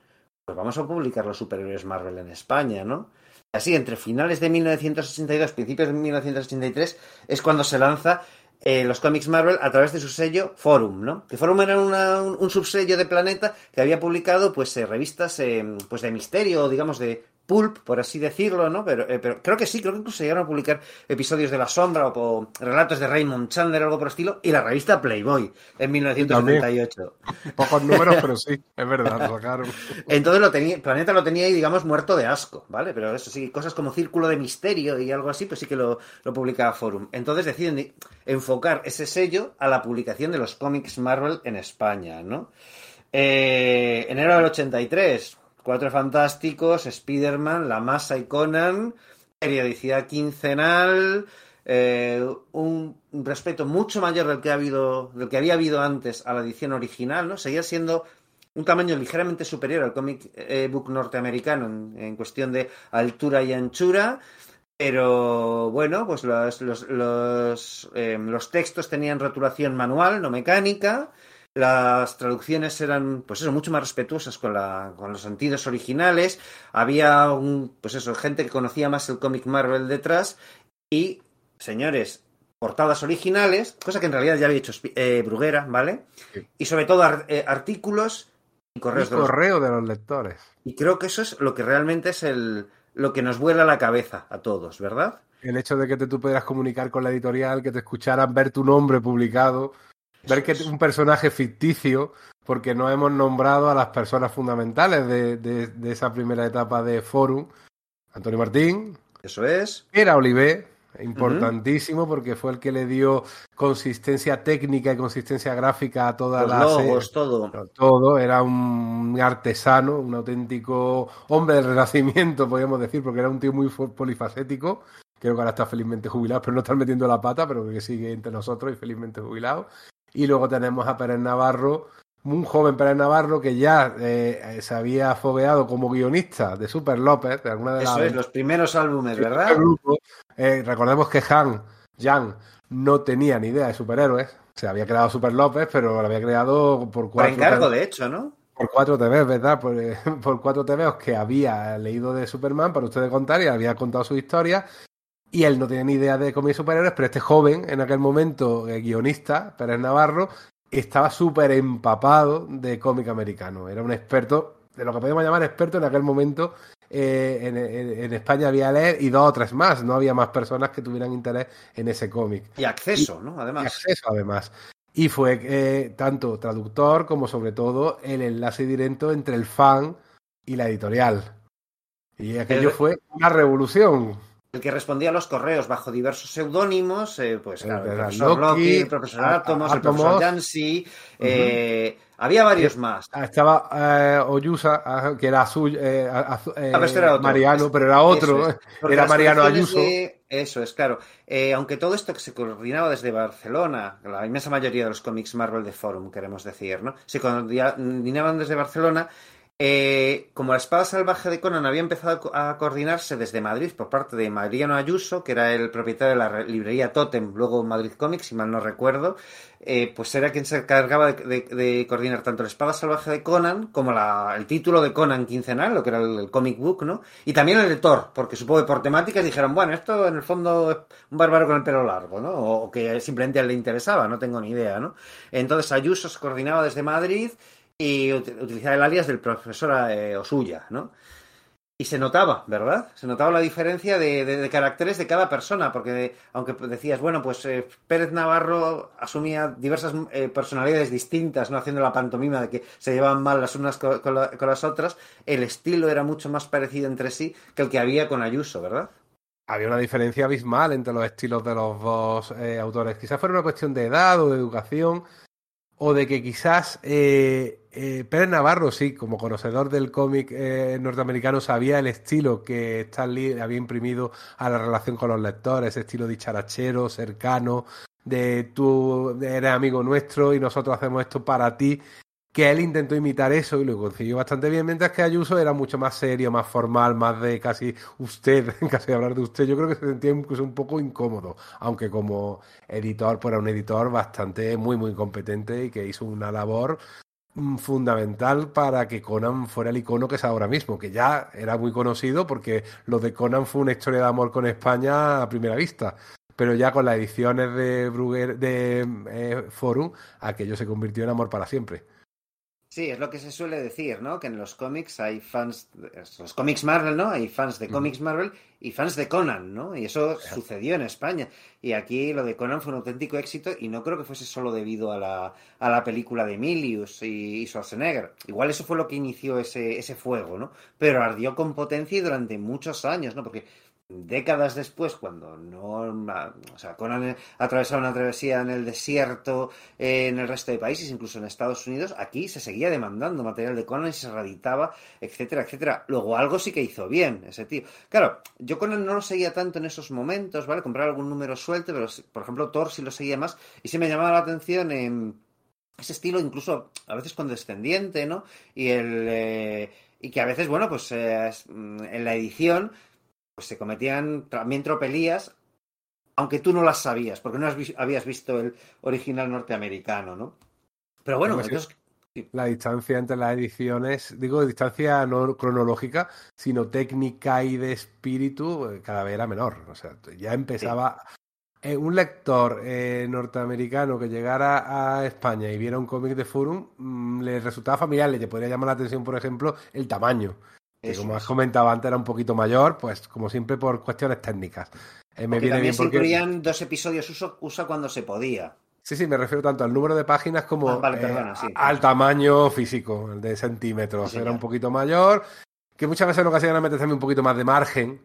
pues vamos a publicar los superhéroes Marvel en España, ¿no? Así, entre finales de 1962, principios de 1983, es cuando se lanza eh, los cómics Marvel a través de su sello Forum, ¿no? Que Forum era un, subsello de Planeta que había publicado, pues, eh, revistas, eh, pues, de misterio, digamos, de pulp, por así decirlo, ¿no? Pero, eh, pero, creo que sí, creo que incluso llegaron a publicar episodios de La Sombra o, relatos de Raymond Chandler, algo por el estilo, y la revista Playboy en 1978. Pocos números, pero sí, es verdad, sacaron. Entonces lo tenía, Planeta lo tenía ahí, digamos, muerto de asco, ¿vale? Pero eso sí, cosas como Círculo de Misterio y algo así, pues sí que lo, lo publicaba Forum. Entonces deciden enfocar ese sello a la publicación de los cómics Marvel en España, ¿no? Eh, enero del 83, Cuatro Fantásticos, Spider-Man, La Masa y Conan, periodicidad quincenal, eh, un respeto mucho mayor del que, ha habido, del que había habido antes a la edición original, ¿no? Seguía siendo un tamaño ligeramente superior al cómic eh, book norteamericano en, cuestión de altura y anchura, pero bueno, pues los, los, eh, los textos tenían rotulación manual, no mecánica, las traducciones eran, pues eso, mucho más respetuosas con, la, con los sentidos originales. Había un, pues eso, gente que conocía más el cómic Marvel detrás. Y, señores, portadas originales, cosa que en realidad ya había hecho eh, Bruguera, ¿vale? Y sobre todo eh, artículos y correos. de correo de los lectores. Y creo que eso es lo que realmente es el, lo que nos vuela la cabeza a todos, ¿verdad? El hecho de que te, tú pudieras comunicar con la editorial, que te escucharan ver tu nombre publicado ver que es un personaje ficticio, porque no hemos nombrado a las personas fundamentales de, de, esa primera etapa de Forum. Antonio Martín. Eso es. Era Olivé, importantísimo, porque fue el que le dio consistencia técnica y consistencia gráfica a toda la logos, todo. Todo. Era un artesano, un auténtico hombre del renacimiento, podríamos decir, porque era un tío muy polifacético. Creo que ahora está felizmente jubilado, pero no está metiendo la pata, pero que sigue entre nosotros y felizmente jubilado. Y luego tenemos a Pérez Navarro, un joven Pérez Navarro que ya eh, se había fogueado como guionista de Super López, de alguna de Eso es, los primeros álbumes, ¿verdad? Eh, recordemos que Han, Jan, no tenía ni idea de superhéroes. Se había creado Super López, pero lo había creado por cuatro. Por encargo, de hecho, ¿no? Por cuatro TV, ¿verdad? Por, eh, por cuatro TVs que había leído de Superman para ustedes contar y había contado su historia y él no tenía ni idea de cómics superhéroes, pero este joven, en aquel momento, eh, guionista, Pérez Navarro, estaba súper empapado de cómic americano. Era un experto, de lo que podemos llamar experto en aquel momento. Eh, en, España había leer y dos o tres más. No había más personas que tuvieran interés en ese cómic. Y acceso, ¿no? Además. Y acceso, además. Y fue eh, tanto traductor como, sobre todo, el enlace directo entre el fan y la editorial. Y aquello fue una revolución el que respondía a los correos bajo diversos seudónimos, eh, pues claro, el profesor Loki, el profesor Atomos, el profesor Jansi, eh, había varios más. Ah, estaba eh, Oyusa, ah, que era ah, Mariano, pero era otro, era Mariano Ayuso. eso es, claro. aunque todo esto que se coordinaba desde Barcelona, la inmensa mayoría de los cómics Marvel de Forum, queremos decir, ¿no? Se coordinaban desde Barcelona, eh, como la espada salvaje de Conan había empezado a coordinarse desde Madrid por parte de Mariano Ayuso, que era el propietario de la librería Totem, luego Madrid Comics, si mal no recuerdo, eh, pues era quien se encargaba de, coordinar tanto la espada salvaje de Conan como el título de Conan quincenal, lo que era el, comic book, ¿no? Y también el de Thor, porque supongo que por temáticas dijeron, bueno, esto en el fondo es un bárbaro con el pelo largo, ¿no? O, que simplemente a él le interesaba, no tengo ni idea, ¿no? Entonces Ayuso se coordinaba desde Madrid y utilizar el alias del profesor eh, Osuya, ¿no? Y se notaba, ¿verdad? Se notaba la diferencia de, caracteres de cada persona, porque aunque decías, bueno, pues eh, Pérez Navarro asumía diversas eh, personalidades distintas, ¿no? Haciendo la pantomima de que se llevaban mal las unas con, las otras, el estilo era mucho más parecido entre sí que el que había con Ayuso, ¿verdad? Había una diferencia abismal entre los estilos de los dos autores. Quizás fuera una cuestión de edad o de educación, o de que quizás eh, Pérez Navarro, sí, como conocedor del cómic eh, norteamericano, sabía el estilo que Stan Lee había imprimido a la relación con los lectores, estilo dicharachero, cercano, de tú eres amigo nuestro y nosotros hacemos esto para ti, que él intentó imitar eso y lo consiguió bastante bien, mientras que Ayuso era mucho más serio, más formal, más de casi usted, casi hablar de usted. Yo creo que se sentía un poco incómodo, aunque como editor, pues era un editor bastante, muy, muy competente y que hizo una labor fundamental para que Conan fuera el icono que es ahora mismo, que ya era muy conocido porque lo de Conan fue una historia de amor con España a primera vista pero ya con las ediciones de Bruguer, de eh, Forum, aquello se convirtió en amor para siempre. Sí, es lo que se suele decir, ¿no? Que en los cómics hay fans, los cómics Marvel, ¿no? Hay fans de cómics Marvel y fans de Conan, ¿no? Y eso sucedió en España. Y aquí lo de Conan fue un auténtico éxito y no creo que fuese solo debido a la, a la película de Emilius y, y, Schwarzenegger. Igual eso fue lo que inició ese, ese fuego, ¿no? Pero ardió con potencia y durante muchos años, ¿no? Porque décadas después, cuando no, o sea, Conan atravesaba una travesía en el desierto, eh, en el resto de países, incluso en Estados Unidos, aquí se seguía demandando material de Conan y se reeditaba, etcétera, etcétera. Luego algo sí que hizo bien ese tío. Claro, yo Conan no lo seguía tanto en esos momentos, ¿vale? Comprar algún número suelto, pero por ejemplo Thor sí lo seguía más y sí me llamaba la atención en ese estilo incluso a veces condescendiente, ¿no? Y el... Eh, y que a veces, bueno, pues eh, en la edición pues se cometían también tropelías, aunque tú no las sabías, porque no habías visto el original norteamericano, ¿no? Pero bueno, la distancia entre las ediciones, digo distancia no cronológica, sino técnica y de espíritu, eh, cada vez era menor. O sea, ya empezaba. Eh, un lector eh, norteamericano que llegara a España y viera un cómic de Forum, mm, le resultaba familiar, le podría llamar la atención, por ejemplo, el tamaño que como has comentado antes era un poquito mayor, pues como siempre por cuestiones técnicas. Eh, me viene bien se incluían dos episodios uso, usa cuando se podía. Sí, sí, me refiero tanto al número de páginas como ah, eh, al tamaño físico, el de centímetros. era un poquito mayor, que muchas veces en ocasiones me también un poquito más de margen,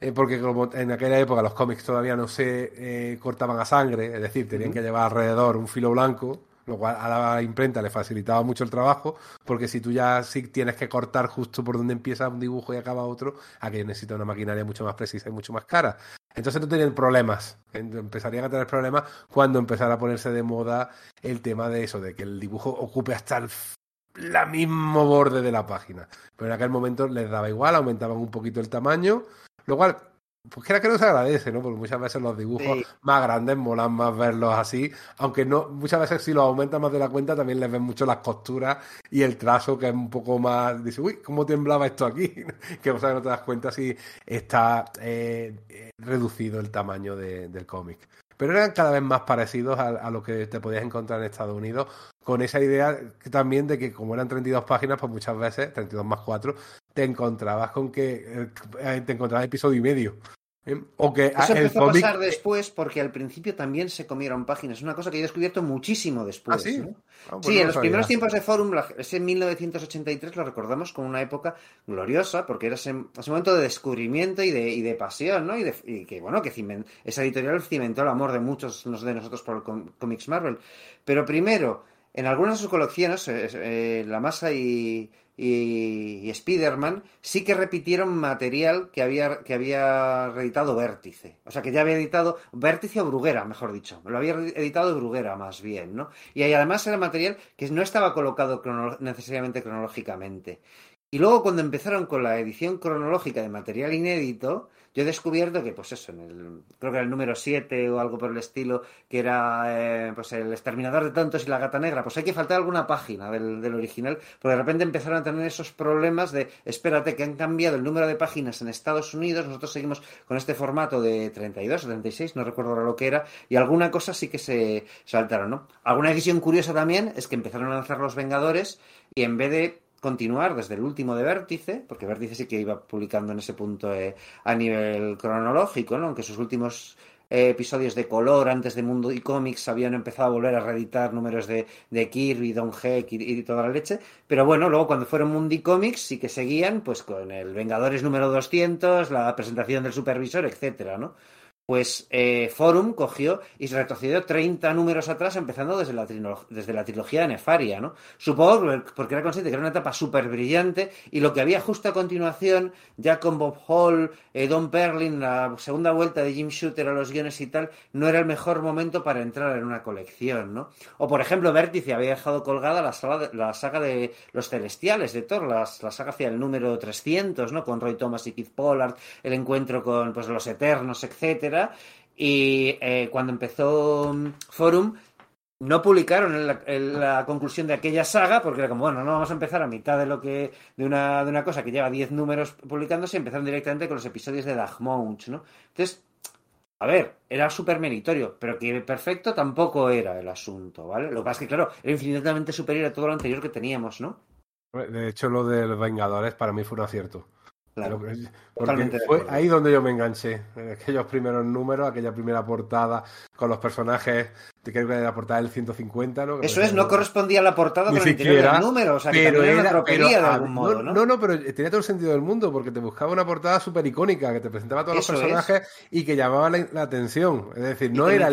eh, porque como en aquella época los cómics todavía no se cortaban a sangre, es decir, tenían que llevar alrededor un filo blanco lo cual a la imprenta le facilitaba mucho el trabajo, porque si tú ya sí tienes que cortar justo por donde empieza un dibujo y acaba otro, aquello necesita una maquinaria mucho más precisa y mucho más cara. Entonces no tenían problemas, empezarían a tener problemas cuando empezara a ponerse de moda el tema de eso, de que el dibujo ocupe hasta el la mismo borde de la página. Pero en aquel momento les daba igual, aumentaban un poquito el tamaño, lo cual pues creo que no se agradece, ¿no? Porque muchas veces los dibujos más grandes molan más verlos así, aunque no, muchas veces si los aumentas más de la cuenta también les ven mucho las costuras y el trazo que es un poco más, dice, uy, ¿cómo temblaba esto aquí? que o sea, no te das cuenta si está eh, eh, reducido el tamaño del cómic. Pero eran cada vez más parecidos a, a, lo que te podías encontrar en Estados Unidos, con esa idea también de que como eran 32 páginas, pues muchas veces, 32 más 4, te encontrabas con que eh, te encontrabas episodio y medio. ¿Eh? O que Eso empezó a pasar después porque al principio también se comieron páginas. Es una cosa que he descubierto muchísimo después. ¿Ah, sí? Ah, pues sí, en los primeros tiempos de Forum, ese 1983 lo recordamos como una época gloriosa porque era ese, momento de descubrimiento y de, y de pasión, ¿no? Y, de, que, bueno, que esa editorial cimentó el amor de muchos de nosotros por el Comics Marvel. Pero primero, en algunas de sus colecciones, eh, eh, La Masa y, y, Spider-Man sí que repitieron material que había, que había reeditado Vértice. O sea, que ya había editado Vértice o Bruguera, mejor dicho. Lo había editado Bruguera, más bien, ¿no? Y además era material que no estaba colocado necesariamente cronológicamente. Y luego cuando empezaron con la edición cronológica de material inédito, yo he descubierto que, pues eso, en el, creo que era el número 7 o algo por el estilo, que era eh, pues el exterminador de tontos y la gata negra, pues hay que faltar alguna página del, del, original, porque de repente empezaron a tener esos problemas de, espérate, que han cambiado el número de páginas en Estados Unidos, nosotros seguimos con este formato de 32 o 36, no recuerdo ahora lo que era, y alguna cosa sí que se saltaron, ¿no? Alguna decisión curiosa también es que empezaron a lanzar los Vengadores y en vez de continuar desde el último de Vértice, porque Vértice sí que iba publicando en ese punto eh, a nivel cronológico, ¿no? aunque sus últimos eh, episodios de color antes de Mundo y Cómics habían empezado a volver a reeditar números de, de Kirby, Don Heck y, toda la leche, pero bueno, luego cuando fueron Mundo y Comics sí que seguían pues con el Vengadores número 200, la presentación del supervisor, etcétera, ¿no? Pues eh, Forum cogió y se retrocedió 30 números atrás, empezando desde la, la trilogía de Nefaria, ¿no? Supongo porque era consciente que era una etapa súper brillante y lo que había justo a continuación, ya con Bob Hall, eh, Don Perlin, la segunda vuelta de Jim Shooter a los guiones y tal, no era el mejor momento para entrar en una colección, ¿no? O, por ejemplo, Vértice había dejado colgada la, saga de, la saga de Los Celestiales de Thor, la, saga hacia el número 300, ¿no? Con Roy Thomas y Keith Pollard, el encuentro con pues, los Eternos, etcétera y eh, cuando empezó mm, Forum, no publicaron la, conclusión de aquella saga, porque era como, bueno, no vamos a empezar a mitad de lo que. de una, de una cosa que lleva 10 números publicándose, empezaron directamente con los episodios de Dagmount, ¿no? Entonces, a ver, era súper meritorio, pero que perfecto tampoco era el asunto, ¿vale? Lo que pasa es que, claro, era infinitamente superior a todo lo anterior que teníamos, ¿no? De hecho, lo de los Vengadores para mí fue un acierto. Claro, porque fue ahí donde yo me enganché, en aquellos primeros números, aquella primera portada con los personajes, creo que era la portada del 150, ¿no? Eso es, no correspondía a la portada con el interior del número, o sea, que también era una de algún modo, ¿no? ¿no? No, pero tenía todo el sentido del mundo, porque te buscaba una portada súper icónica, que te presentaba a todos los personajes y que llamaba la, atención. Es decir, no era...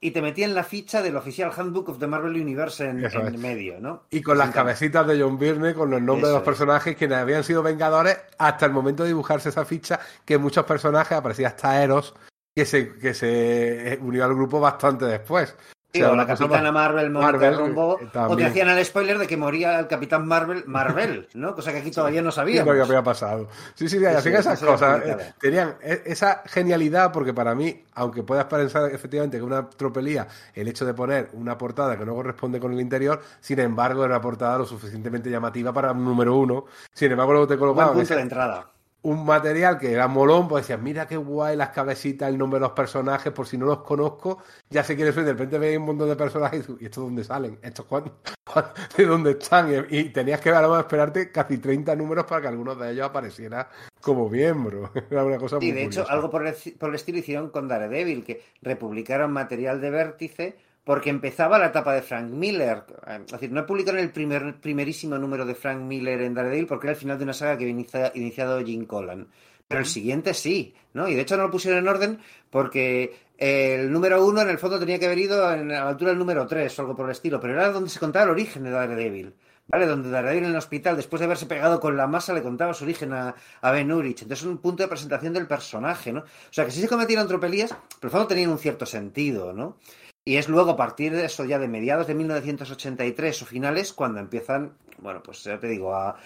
y te metía en la ficha del Oficial Handbook of the Marvel Universe en, en medio, ¿no? Y con las cabecitas de John Byrne, con los nombres de los personajes que habían sido vengadores hasta el momento de dibujarse esa ficha, que muchos personajes, aparecía hasta Eros, que se, que se unió al grupo bastante después. o, la Capitana Marvel, Marvel o te hacían el spoiler de que moría el Capitán Marvel, Marvel, ¿no? Cosa que aquí todavía no sabíamos. Sí, que había pasado. Sí, sí, sí, esas cosas. Eh, tenían e, esa genialidad, porque para mí, aunque puedas pensar efectivamente que una tropelía, el hecho de poner una portada que no corresponde con el interior, sin embargo, era una portada lo suficientemente llamativa para un número uno. Sin embargo, luego te colocaban. punto de entrada un material que era molón, pues decías, mira qué guay las cabecitas, el nombre de los personajes, por si no los conozco, ya sé quiénes son, de repente veis un montón de personajes y estos dónde salen, estos cuándo, de dónde están, y, tenías que a esperarte casi 30 números para que algunos de ellos apareciera como miembro. Era una cosa y de hecho, algo por el, por el estilo hicieron con Daredevil, que republicaron material de vértice porque empezaba la etapa de Frank Miller. Es decir, no publicaron el primer, primerísimo número de Frank Miller en Daredevil porque era el final de una saga que había iniciado Jim Collan. Pero el siguiente sí, ¿no? Y de hecho no lo pusieron en orden porque el número uno en el fondo tenía que haber ido a la altura del número tres o algo por el estilo, pero era donde se contaba el origen de Daredevil. ¿Vale? Donde Daredevil en el hospital, después de haberse pegado con la masa, le contaba su origen a, Ben Urich. Entonces es un punto de presentación del personaje, ¿no? O sea, que sí se cometieron tropelías, pero en el fondo tenían un cierto sentido, ¿no? Y es luego a partir de eso, ya de mediados de 1983 o finales, cuando empiezan, bueno, pues ya te digo, a,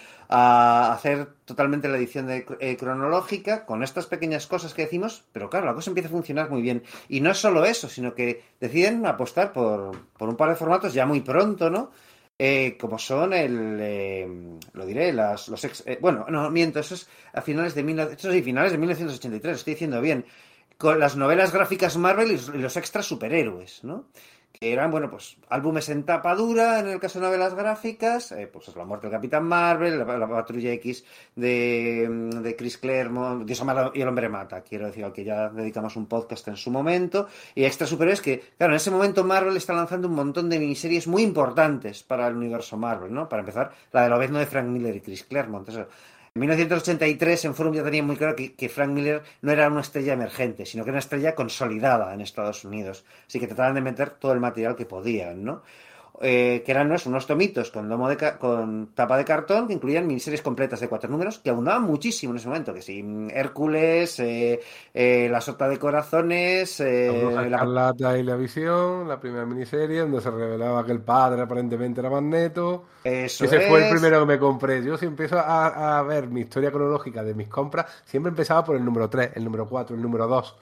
hacer totalmente la edición de, eh, cronológica con estas pequeñas cosas que decimos, pero claro, la cosa empieza a funcionar muy bien. Y no es solo eso, sino que deciden apostar por, por un par de formatos ya muy pronto, ¿no? Eh, como son el, eh, lo diré, las, los bueno, no, miento, eso es a finales de, mil, eso es finales de 1983, estoy diciendo bien con las novelas gráficas Marvel y los extras superhéroes, ¿no? Que eran, bueno, pues álbumes en tapa dura, en el caso de novelas gráficas, eh, pues La muerte del Capitán Marvel, La, Patrulla X de, de Chris Claremont, Dios ama y el hombre mata, quiero decir, al que ya dedicamos un podcast en su momento, y extras superhéroes que, claro, en ese momento Marvel está lanzando un montón de miniseries muy importantes para el universo Marvel, ¿no? Para empezar, la de Lobezno de Frank Miller y Chris Claremont, eso, en 1983 en Forum ya tenía muy claro que, Frank Miller no era una estrella emergente, sino que era una estrella consolidada en Estados Unidos. Así que trataban de meter todo el material que podían, ¿no? Eh, que eran unos tomitos con, lomo de con tapa de cartón que incluían miniseries completas de cuatro números que abundaban muchísimo en ese momento, que sí, Hércules, eh, eh, La Sota de Corazones, la Carlata y la Visión, la primera miniserie donde se revelaba que el padre aparentemente era Magneto. Ese fue el primero que me compré. Yo si empiezo a, a ver mi historia cronológica de mis compras, siempre empezaba por el número 3, el número 4, el número 2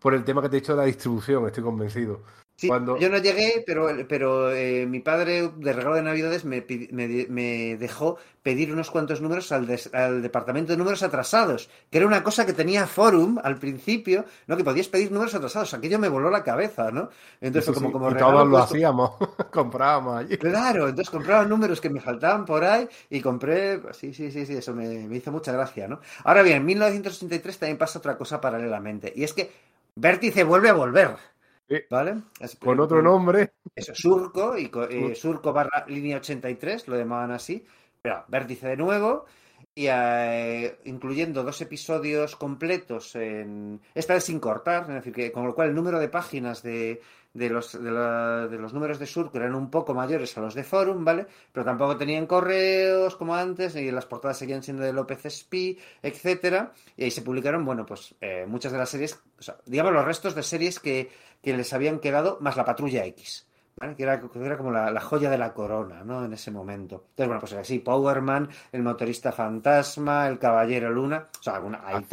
por el tema que te he dicho de la distribución, estoy convencido. Yo no llegué, pero, pero eh, mi padre de regalo de Navidades me, me, dejó pedir unos cuantos números al, al, departamento de números atrasados, que era una cosa que tenía Forum al principio, ¿no? Que podías pedir números atrasados. Aquello me voló la cabeza, ¿no? Entonces, como, como y todos lo hacíamos, comprábamos allí. Claro, entonces compraba números que me faltaban por ahí y compré. Sí, sí, sí, sí, eso me, me hizo mucha gracia, ¿no? Ahora bien, en 1983 también pasa otra cosa paralelamente, y es que Vértice vuelve a volver. ¿Vale? con otro nombre. Eso, Surco, y eh, Surco barra línea 83, lo llamaban así. Pero Vértice de nuevo, y eh, incluyendo dos episodios completos, en, esta vez sin cortar, es decir, que con lo cual el número de páginas de, de los, de, los números de Surco eran un poco mayores a los de Forum, ¿vale? Pero tampoco tenían correos como antes, y las portadas seguían siendo de López Espí, etcétera. Y ahí se publicaron, bueno, pues eh, muchas de las series, digamos, los restos de series que, que les habían quedado, más la Patrulla X que, era, como la, joya de la corona, ¿no? En ese momento. Entonces, bueno, pues así, Powerman, el motorista fantasma, el caballero luna, o sea, alguna, hay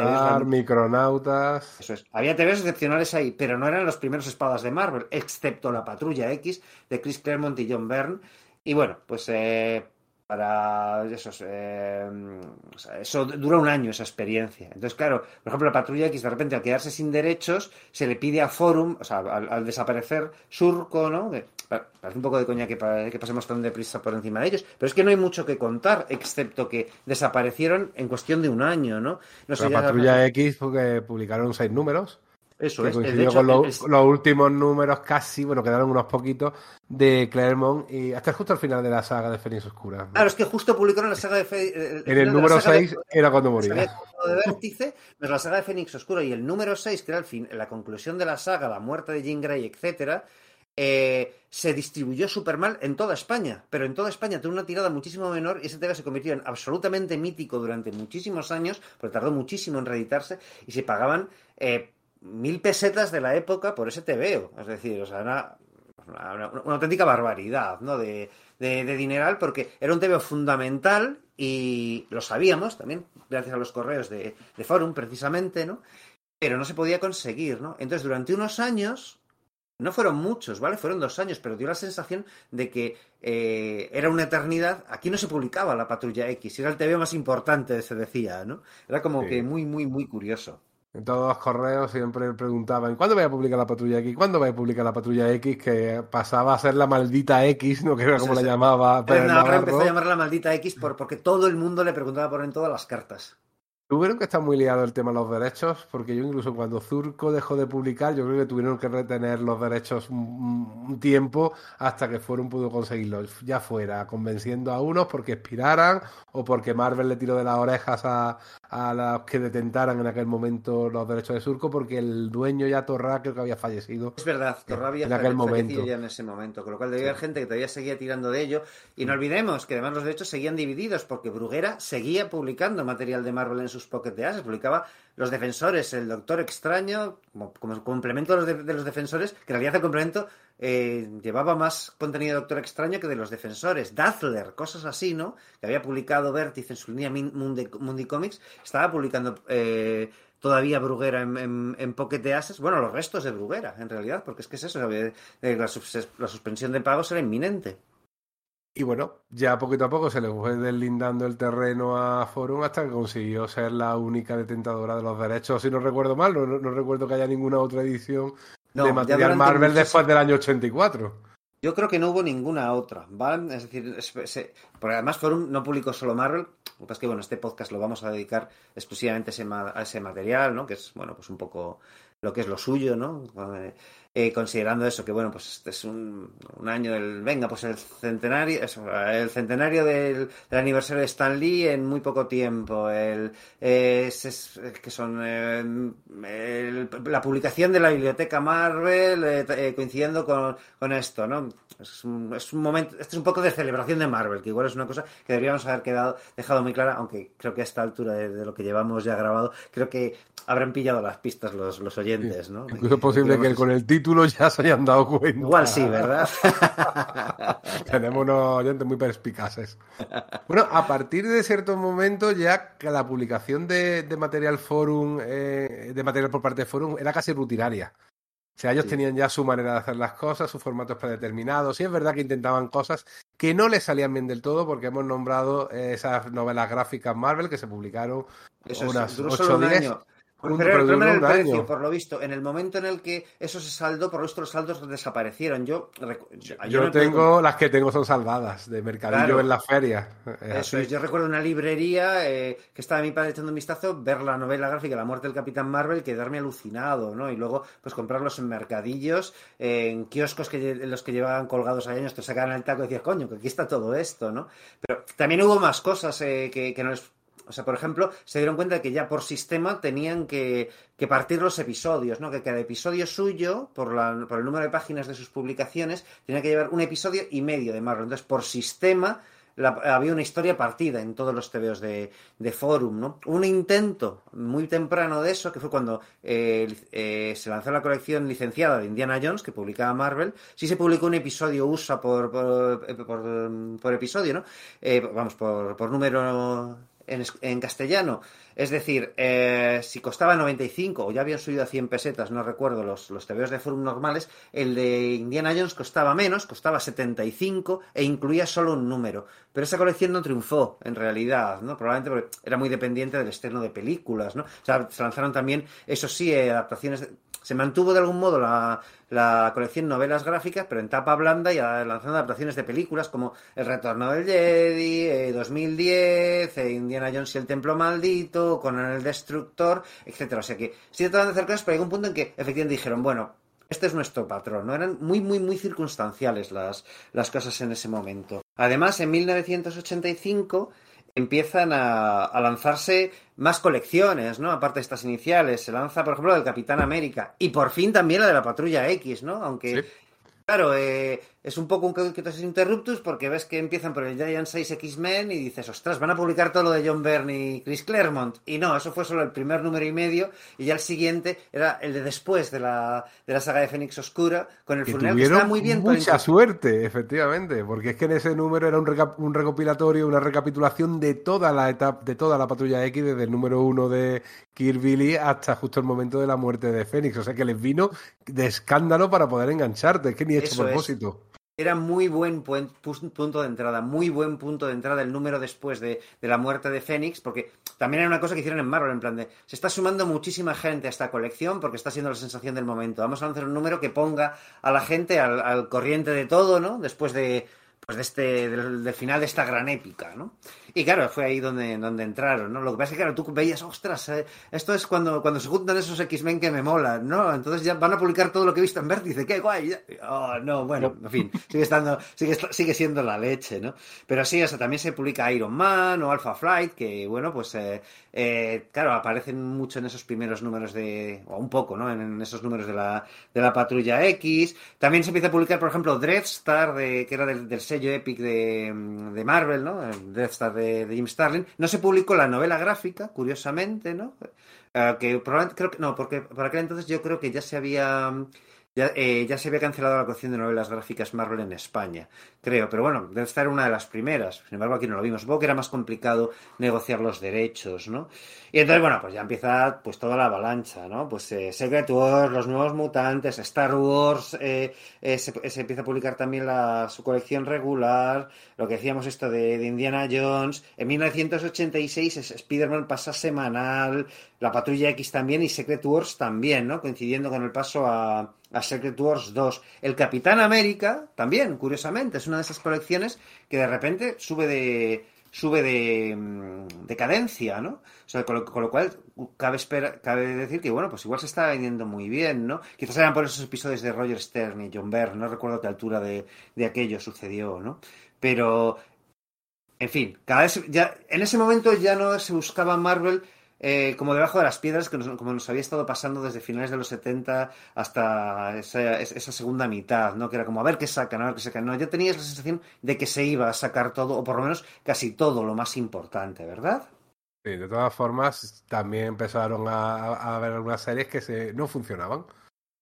micronautas. Eso es. Había TVs excepcionales ahí, pero no eran los primeros espadas de Marvel, excepto la Patrulla X de Chris Claremont y John Byrne. Y bueno, pues eh, para eso, eh, eso dura un año esa experiencia. Entonces, claro, por ejemplo, la patrulla X de repente al quedarse sin derechos se le pide a Forum, o sea, al, desaparecer Surco, ¿no? parece un poco de coña que, que, pasemos tan deprisa por encima de ellos, pero es que no hay mucho que contar, excepto que desaparecieron en cuestión de un año, ¿no? la patrulla X porque publicaron seis números. Eso es. Coincidió con los, últimos números casi, bueno, quedaron unos poquitos de Claremont y hasta justo al final de la saga de Fénix Oscura. Claro, es que justo publicaron la saga de Fénix En el número 6 era cuando moría. De Vértice, la saga de Fénix Oscura y el número 6, que era el fin, la conclusión de la saga, la muerte de Jean Grey, etcétera, eh, se distribuyó súper mal en toda España, pero en toda España tuvo una tirada muchísimo menor y ese TV se convirtió en absolutamente mítico durante muchísimos años, porque tardó muchísimo en reeditarse y se pagaban eh, mil pesetas de la época por ese TVO. Es decir, o sea, una, auténtica barbaridad, ¿no? De, de, dineral, porque era un TVO fundamental y lo sabíamos también, gracias a los correos de, de Forum, precisamente, ¿no? Pero no se podía conseguir, ¿no? Entonces, durante unos años, no fueron muchos, ¿vale? Fueron dos años, pero dio la sensación de que eh, era una eternidad. Aquí no se publicaba la Patrulla X, era el TV más importante, se decía, ¿no? Era como que muy, muy, muy curioso. En todos los correos siempre preguntaban, ¿cuándo voy a publicar la patrulla X? ¿Cuándo voy a publicar la patrulla X? Que pasaba a ser la maldita X, ¿no? Que era como la llamaba. Pero ahora empezó a llamar la maldita X por, porque todo el mundo le preguntaba por en todas las cartas. Tuvieron que estar muy liado el tema de los derechos, porque yo incluso cuando Zurco dejó de publicar, yo creo que tuvieron que retener los derechos un, tiempo hasta que Forum pudo conseguirlos, ya fuera convenciendo a unos porque expiraran o porque Marvel le tiró de las orejas a, a los que detentaran en aquel momento los derechos de Surco, porque el dueño ya Torra creo que había fallecido. Es verdad, Torra había fallecido ya en ese momento, con lo cual debía haber gente que todavía seguía tirando de ello. Y no olvidemos que además los derechos seguían divididos, porque Bruguera seguía publicando material de Marvel en sus Pocket de As, publicaba Los Defensores, el Doctor Extraño, como, complemento de los, defensores, que en realidad el complemento eh, llevaba más contenido de Doctor Extraño que de los defensores. Dazzler, cosas así, ¿no? Que había publicado Vértice en su línea Mundi, Comics, estaba publicando eh, todavía Bruguera en, en, Pocket de Ases. Bueno, los restos de Bruguera, en realidad, porque es que es eso, la, suspensión de pagos era inminente. Y bueno, ya poquito a poco se le fue deslindando el terreno a Forum hasta que consiguió ser la única detentadora de los derechos. Si no recuerdo mal, no, recuerdo que haya ninguna otra edición de material Marvel después del año 84. Yo creo que no hubo ninguna otra, ¿vale? Es decir, porque además Forum no publicó solo Marvel, lo que pasa es que bueno, este podcast lo vamos a dedicar exclusivamente a ese, a ese material, ¿no? Que es, bueno, pues un poco lo que es lo suyo, ¿no? Eh, considerando eso, que bueno, pues este es un, año del, venga, pues el centenario, el centenario del, aniversario de Stan Lee en muy poco tiempo, el, es, que son eh, la publicación de la biblioteca Marvel eh, coincidiendo con, con, esto, ¿no? Es un, es un, momento, este es un poco de celebración de Marvel, que igual es una cosa que deberíamos haber quedado, dejado muy clara, aunque creo que a esta altura de, lo que llevamos ya grabado, creo que habrán pillado las pistas los, los oyentes, ¿no? Incluso es posible que con el título ya se hayan dado cuenta. Igual sí, ¿verdad? Tenemos unos oyentes muy perspicaces. Bueno, a partir de cierto momento ya la publicación de, material forum, eh, de material por parte de forum era casi rutinaria. O sea, ellos tenían ya su manera de hacer las cosas, sus formatos predeterminados. Y es verdad que intentaban cosas que no les salían bien del todo, porque hemos nombrado esas novelas gráficas Marvel que se publicaron Eso unas ocho Pero, el precio, por lo visto. En el momento en el que eso se saldó, por lo visto los saldos desaparecieron. Yo, yo, tengo, las que tengo son salvadas, de mercadillo en la feria. Eso es, yo recuerdo una librería eh, que estaba mi padre echando un vistazo, ver la novela gráfica La muerte del Capitán Marvel, quedarme alucinado, ¿no? Y luego, pues comprarlos en mercadillos, en kioscos que los que llevaban colgados años, te sacaban el taco y decías, coño, que aquí está todo esto, ¿no? Pero también hubo más cosas eh, que, que no les o sea, por ejemplo, se dieron cuenta de que ya por sistema tenían que, partir los episodios, ¿no? Que cada episodio suyo, por, por el número de páginas de sus publicaciones, tenía que llevar un episodio y medio de Marvel. Entonces, por sistema, había una historia partida en todos los TVOs de, de Forum, ¿no? Un intento muy temprano de eso, que fue cuando eh, eh, se lanzó la colección licenciada de Indiana Jones, que publicaba Marvel, sí se publicó un episodio USA por, por, episodio, ¿no? Eh, vamos, por, por número en, castellano. Es decir, eh, si costaba 95 o ya habían subido a 100 pesetas, no recuerdo los, los TVOs de Forum normales, el de Indiana Jones costaba menos, costaba 75 e incluía solo un número. Pero esa colección no triunfó, en realidad, ¿no? Probablemente porque era muy dependiente del estreno de películas, ¿no? O sea, se lanzaron también, eso sí, eh, adaptaciones... Se mantuvo de algún modo la, la colección novelas gráficas, pero en tapa blanda y lanzando adaptaciones de películas como El Retorno del Jedi, 2010, eh, eh, Indiana Jones y el Templo Maldito, con el Destructor, etcétera. O sea que sí trataban de hacer cosas, pero hay un punto en que efectivamente dijeron, bueno, este es nuestro patrón, ¿no? Eran muy, muy, muy circunstanciales las, las cosas en ese momento. Además, en 1985 empiezan a, lanzarse más colecciones, ¿no? Aparte de estas iniciales. Se lanza, por ejemplo, del Capitán América. Y por fin también la de la Patrulla X, ¿no? Aunque, claro, eh, es un poco un Quitos Interruptus porque ves que empiezan por el Giant 6 X-Men y dices, ostras, van a publicar todo lo de John Byrne y Chris Claremont. Y no, eso fue solo el primer número y medio y ya el siguiente era el de después de la, de la saga de Fénix Oscura con el funeral que está muy bien. Mucha suerte, efectivamente, porque es que en ese número era un, un recopilatorio, una recapitulación de toda la etapa, de toda la patrulla X, desde el número uno de Kirby hasta justo el momento de la muerte de Fénix. O sea que les vino de escándalo para poder engancharte, es que ni hecho propósito era muy buen punto de entrada, muy buen punto de entrada el número después de, la muerte de Fénix, porque también era una cosa que hicieron en Marvel, en plan de, se está sumando muchísima gente a esta colección porque está siendo la sensación del momento. Vamos a lanzar un número que ponga a la gente al, al corriente de todo, ¿no? Después de, pues de este, del, final de esta gran épica, ¿no? Y claro, fue ahí donde, donde entraron, ¿no? Lo que pasa es que, claro, tú veías, ostras, eh, esto es cuando, cuando se juntan esos X-Men que me molan, ¿no? Entonces ya van a publicar todo lo que he visto en Vértice, qué guay. Oh, no, bueno, en fin, sigue estando, sigue, sigue siendo la leche, ¿no? Pero sí, o sea, también se publica Iron Man o Alpha Flight, que, bueno, pues, eh, eh, claro, aparecen mucho en esos primeros números de, o un poco, ¿no? En, esos números de la, de la Patrulla X. También se empieza a publicar, por ejemplo, Dreadstar, de, que era del, del sello Epic de, de Marvel, ¿no? Death Star de, Jim Starlin. No se publicó la novela gráfica, curiosamente, ¿no? Eh, que probablemente creo que no, porque por aquel entonces yo creo que ya se había ya, eh, ya, se había cancelado la colección de novelas gráficas Marvel en España, creo, pero bueno, debe estar una de las primeras. Sin embargo, aquí no lo vimos. Supongo que era más complicado negociar los derechos, ¿no? Y entonces, bueno, pues ya empieza pues toda la avalancha, ¿no? Pues eh, Secret Wars, Los Nuevos Mutantes, Star Wars, eh, eh se, empieza a publicar también la, su colección regular, lo que decíamos esto de, de Indiana Jones. En 1986 Spider-Man pasa semanal, la Patrulla X también y Secret Wars también, ¿no? Coincidiendo con el paso a a Secret Wars 2. El Capitán América, también, curiosamente, es una de esas colecciones que de repente sube de sube de, mm, de cadencia, ¿no? Con lo, con lo cual cabe, espera, cabe decir que, bueno, pues igual se está vendiendo muy bien, ¿no? Quizás eran por esos episodios de Roger Stern y John Byrne, no recuerdo qué altura de, de aquello sucedió, ¿no? Pero, en fin, cada vez ya, en ese momento ya no se buscaba Marvel eh, como debajo de las piedras, que nos, como nos había estado pasando desde finales de los 70 hasta esa, esa, segunda mitad, ¿no? Que era como a ver qué sacan, a ver qué sacan. No, ya tenías la sensación de que se iba a sacar todo, o por lo menos casi todo lo más importante, ¿verdad? Sí, de todas formas, también empezaron a, a haber algunas series que se, no funcionaban.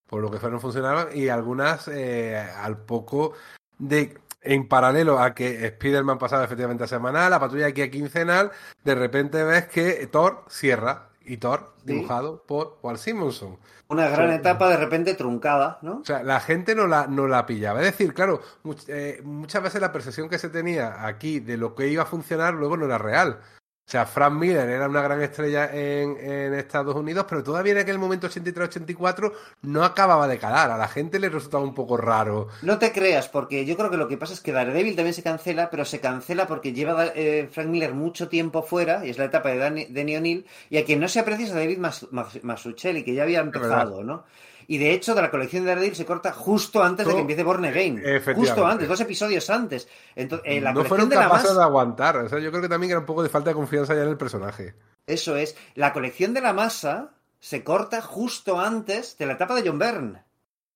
Por lo que fueron funcionaban, y algunas eh, al poco de en paralelo a que Spider-Man pasaba efectivamente a semanal, la patrulla aquí a quincenal, de repente ves que Thor cierra y Thor dibujado por Walt Simonson. Una gran etapa de repente truncada, ¿no? O sea, la gente no la, no la pillaba. Es decir, claro, eh, muchas veces la percepción que se tenía aquí de lo que iba a funcionar luego no era real. O sea, Frank Miller era una gran estrella en, en Estados Unidos, pero todavía en aquel momento 83-84 no acababa de calar. A la gente le resultaba un poco raro. No te creas, porque yo creo que lo que pasa es que Daredevil también se cancela, pero se cancela porque lleva eh, Frank Miller mucho tiempo fuera, y es la etapa de Danny, O'Neill, y a quien no se aprecia es a David Mas, Mas, que ya había empezado, ¿no? Y de hecho, de la colección de Daredevil se corta justo antes de que empiece Born Again. Justo antes, dos episodios antes. Entonces, eh, la no fueron de capaces de aguantar. O sea, yo creo que también era un poco de falta de confianza ya en el personaje. Eso es. La colección de la masa se corta justo antes de la etapa de John Byrne.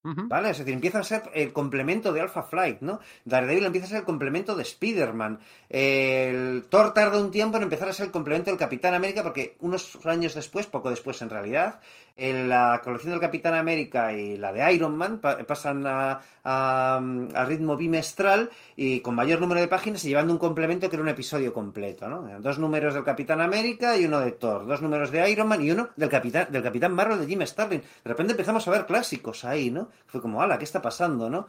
¿Vale? Es decir, empieza a ser el complemento de Alpha Flight, ¿no? Daredevil empieza a ser el complemento de Spider-Man. El Thor tarda un tiempo en empezar a ser el complemento del Capitán América, porque unos años después, poco después en realidad, en la colección del Capitán América y la de Iron Man pasan a, a, ritmo bimestral y con mayor número de páginas y llevando un complemento que era un episodio completo, ¿no? Dos números del Capitán América y uno de Thor, dos números de Iron Man y uno del Capitán, del Capitán Marvel de Jim Starlin. De repente empezamos a ver clásicos ahí, ¿no? Fue como, ala, ¿qué está pasando, no?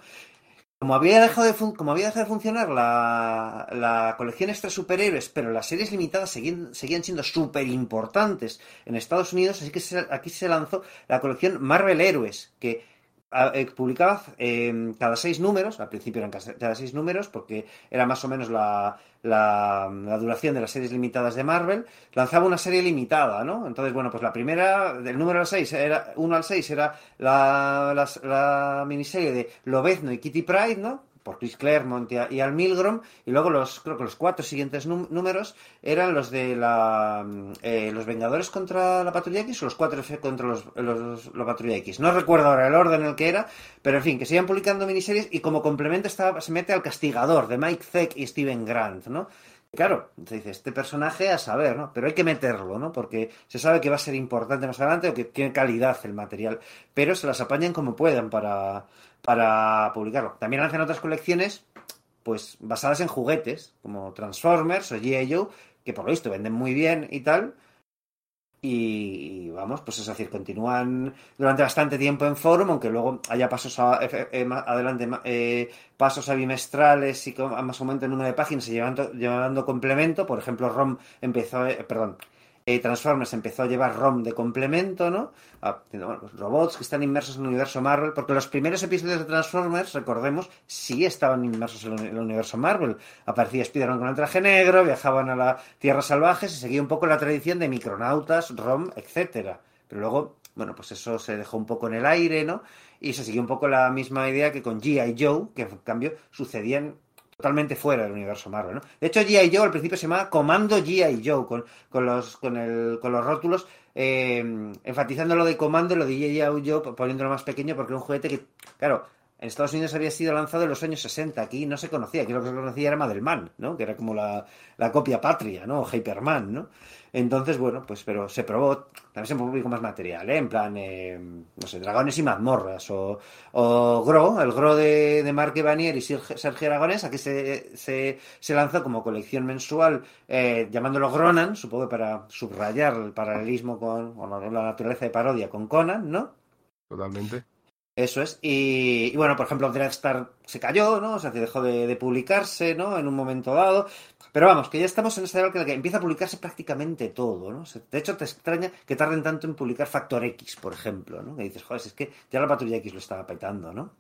Como había dejado de, como había dejado de funcionar la, la, colección extra superhéroes, pero las series limitadas seguían, seguían siendo súper importantes en Estados Unidos, así que se, aquí se lanzó la colección Marvel Héroes, que eh, publicaba eh, cada seis números, al principio eran cada seis números, porque era más o menos la, la, la, duración de las series limitadas de Marvel, lanzaba una serie limitada, ¿no? Entonces, bueno, pues la primera, del número 6, era, 1 al 6 era la, la, la miniserie de Lobezno y Kitty Pride, ¿no? Chris Claremont y, Al Milgrom, y luego los, creo que los cuatro siguientes números eran los de la, eh, los Vengadores contra la Patrulla X o los cuatro contra los, los, la Patrulla X. No recuerdo ahora el orden en el que era, pero en fin, que se iban publicando miniseries y como complemento estaba, se mete al Castigador de Mike Zeck y Steven Grant, ¿no? Claro, se dice, este personaje a saber, ¿no? Pero hay que meterlo, ¿no? Porque se sabe que va a ser importante más adelante o que tiene calidad el material. Pero se las apañan como puedan para, para publicarlo. También hacen otras colecciones, pues basadas en juguetes, como Transformers o G.I. Que por lo visto venden muy bien y tal. Y, vamos, pues es decir, continúan durante bastante tiempo en forum, aunque luego haya pasos a, eh, eh, adelante, eh, pasos a bimestrales y más o menos el número de páginas y llevando, llevando complemento. Por ejemplo, ROM empezó, perdón, eh, Transformers empezó a llevar ROM de complemento, ¿no? los robots que están inmersos en el universo Marvel, porque los primeros episodios de Transformers, recordemos, sí estaban inmersos en el universo Marvel. Aparecía Spider-Man con el traje negro, viajaban a la Tierra Salvajes y seguía un poco la tradición de micronautas, ROM, etcétera. Pero luego, bueno, pues eso se dejó un poco en el aire, ¿no? Y se siguió un poco la misma idea que con G.I. Joe, que en cambio sucedían totalmente fuera del universo Marvel, ¿no? De hecho, G.I. Joe al principio se llamaba Comando G.I. Joe, con, con, los, con, el, con los rótulos, eh, enfatizando lo de comando, lo de G.I. Joe, poniéndolo más pequeño, porque era un juguete que, claro, en Estados Unidos había sido lanzado en los años 60, aquí no se conocía, aquí lo que se conocía era Madelman, ¿no? Que era como la, la copia patria, ¿no? Hyperman, ¿no? Entonces, bueno, pues pero se probó, también se publicó más material, ¿eh? en plan, eh, no sé, Dragones y mazmorras, o, o Gro, el Gro de, de Mark Evanier y Sergio Aragonés, aquí se, se, se lanzó como colección mensual, eh, llamándolo Gronan, supongo para subrayar el paralelismo con, la naturaleza de parodia con Conan, ¿no? Totalmente. Eso es. Y, bueno, por ejemplo, Dreadstar se cayó, ¿no? O sea, que dejó de, publicarse, ¿no? En un momento dado. Pero vamos, que ya estamos en esta época en la que empieza a publicarse prácticamente todo, ¿no? de hecho, te extraña que tarden tanto en publicar Factor X, por ejemplo, ¿no? Que dices, joder, es que ya la patrulla X lo estaba petando, ¿no?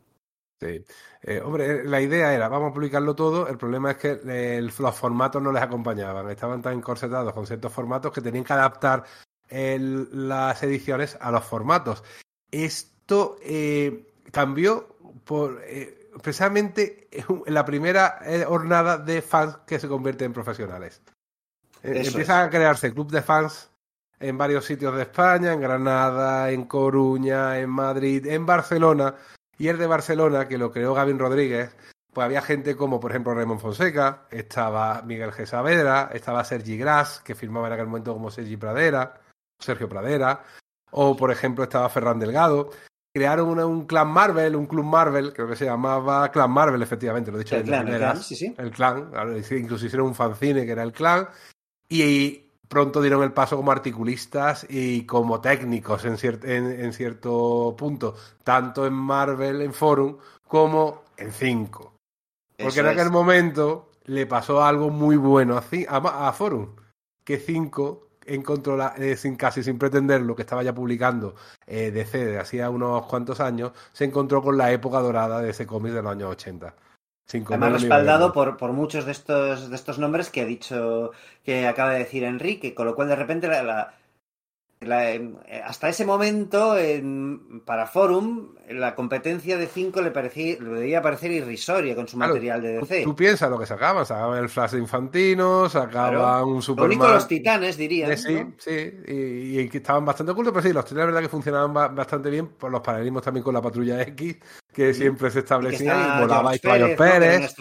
Sí. Eh, hombre, la idea era, vamos a publicarlo todo. El problema es que los formatos no les acompañaban. Estaban tan encorsetados con ciertos formatos que tenían que adaptar las ediciones a los formatos. Esto eh, cambió por eh, precisamente en la primera eh, jornada de fans que se convierten en profesionales. empiezan a crearse club de fans en varios sitios de España, en Granada, en Coruña, en Madrid, en Barcelona. Y el de Barcelona, que lo creó Gavin Rodríguez, pues había gente como, por ejemplo, Raymond Fonseca, estaba Miguel G. Saavedra, estaba Sergi Gras, que firmaba en aquel momento como Sergi Pradera, Sergio Pradera, o por ejemplo estaba Ferran Delgado. Crearon un clan Marvel, un club Marvel, creo que se llamaba Clan Marvel, efectivamente, lo he dicho el clan, el clan, sí, sí. El clan, incluso hicieron un fanzine que era el clan, y pronto dieron el paso como articulistas y como técnicos en, en, cierto punto, tanto en Marvel, en Forum, como en 5. Porque en aquel momento le pasó algo muy bueno a, a, a Forum, que 5 encontró, la, eh, sin, casi sin pretender, lo que estaba ya publicando eh, DC de hacía unos cuantos años, se encontró con la época dorada de ese cómic de los años 80. Además respaldado por, por, muchos de estos, de estos nombres que ha dicho, que acaba de decir Enrique, con lo cual de repente la, eh, hasta ese momento, para Forum, la competencia de 5 le, parecía, le debía parecer irrisoria con su material de DC. Tú, piensas lo que sacaban, sacaban el Flash Infantino, sacaban un Superman... Lo único los titanes, diría. Sí, sí, y, estaban bastante ocultos, pero sí, los titanes la verdad que funcionaban bastante bien por los paralelismos también con la Patrulla X, que siempre se establecía y volaba Pérez, Pérez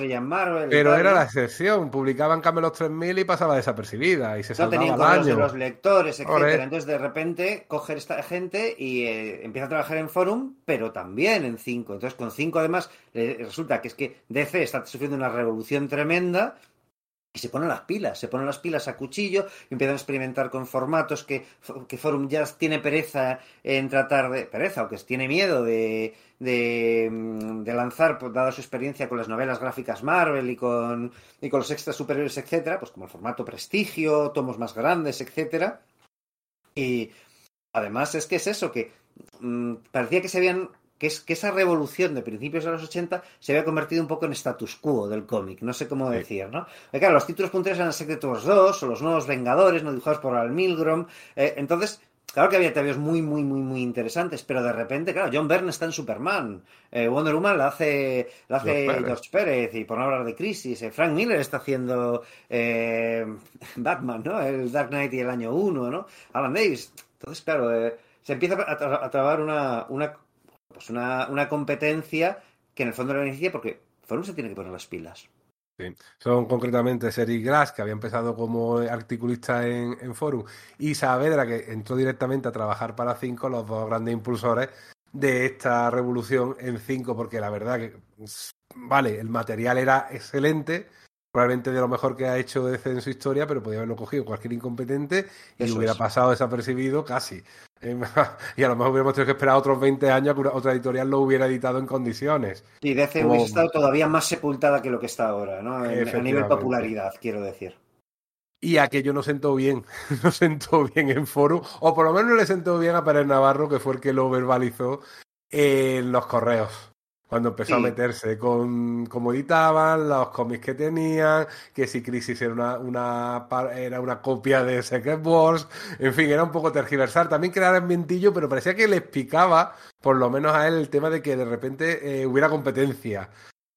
pero era la excepción, publicaban Camelot 3000 y pasaba desapercibida y se no tenían de los lectores, etcétera. Entonces de repente coger esta gente y eh, empieza a trabajar en Forum, pero también en 5. Entonces con 5 además resulta que es que DC está sufriendo una revolución tremenda y se ponen las pilas, se ponen las pilas a cuchillo y empiezan a experimentar con formatos que, que Forum ya tiene pereza en tratar de. pereza o que tiene miedo de, de, mm, de lanzar, pues, dada su experiencia con las novelas gráficas Marvel y con, y con los extras superiores, etcétera, pues como el formato prestigio, tomos más grandes, etcétera. Y además es que es eso, que mm, parecía que se habían que, es, que esa revolución de principios de los 80 se había convertido un poco en status quo del cómic, no sé cómo decir, ¿no? claro, los títulos punteros eran Secret Wars 2 o los nuevos Vengadores, no dibujados por Al Milgrom, eh, entonces Claro que había teorías muy, muy, muy, muy interesantes, pero de repente, claro, John Byrne está en Superman, eh, Wonder Woman la hace, la hace George, Pérez. y por no hablar de Crisis, eh, Frank Miller está haciendo Batman, ¿no? El Dark Knight y el año 1, ¿no? Alan Davis. Entonces, claro, se empieza a, a trabar una, una pues una, una competencia que en el fondo la beneficia porque Forum se tiene que poner las pilas. Sí. Son concretamente Seri Glass, que había empezado como articulista en, en, Forum, y Saavedra, que entró directamente a trabajar para Cinco, los dos grandes impulsores de esta revolución en Cinco, porque la verdad que, vale, el material era excelente, probablemente de lo mejor que ha hecho DC en su historia, pero podía haberlo cogido cualquier incompetente y hubiera pasado desapercibido casi. y a lo mejor hubiéramos tenido que esperar otros 20 años a que otra editorial lo hubiera editado en condiciones. Y DC hubiese estado todavía más sepultada que lo que está ahora, ¿no? a nivel popularidad, quiero decir. Y aquello no sentó bien, no sentó bien en forum, o por lo menos no le sentó bien a Pérez Navarro, que fue el que lo verbalizó en los correos cuando empezó a meterse con cómo editaban, los cómics que tenían, que si Crisis era una, una, era una copia de Secret Wars, en fin, era un poco tergiversar, también crear ambientillo, pero parecía que le picaba, por lo menos a él, el tema de que de repente eh, hubiera competencia.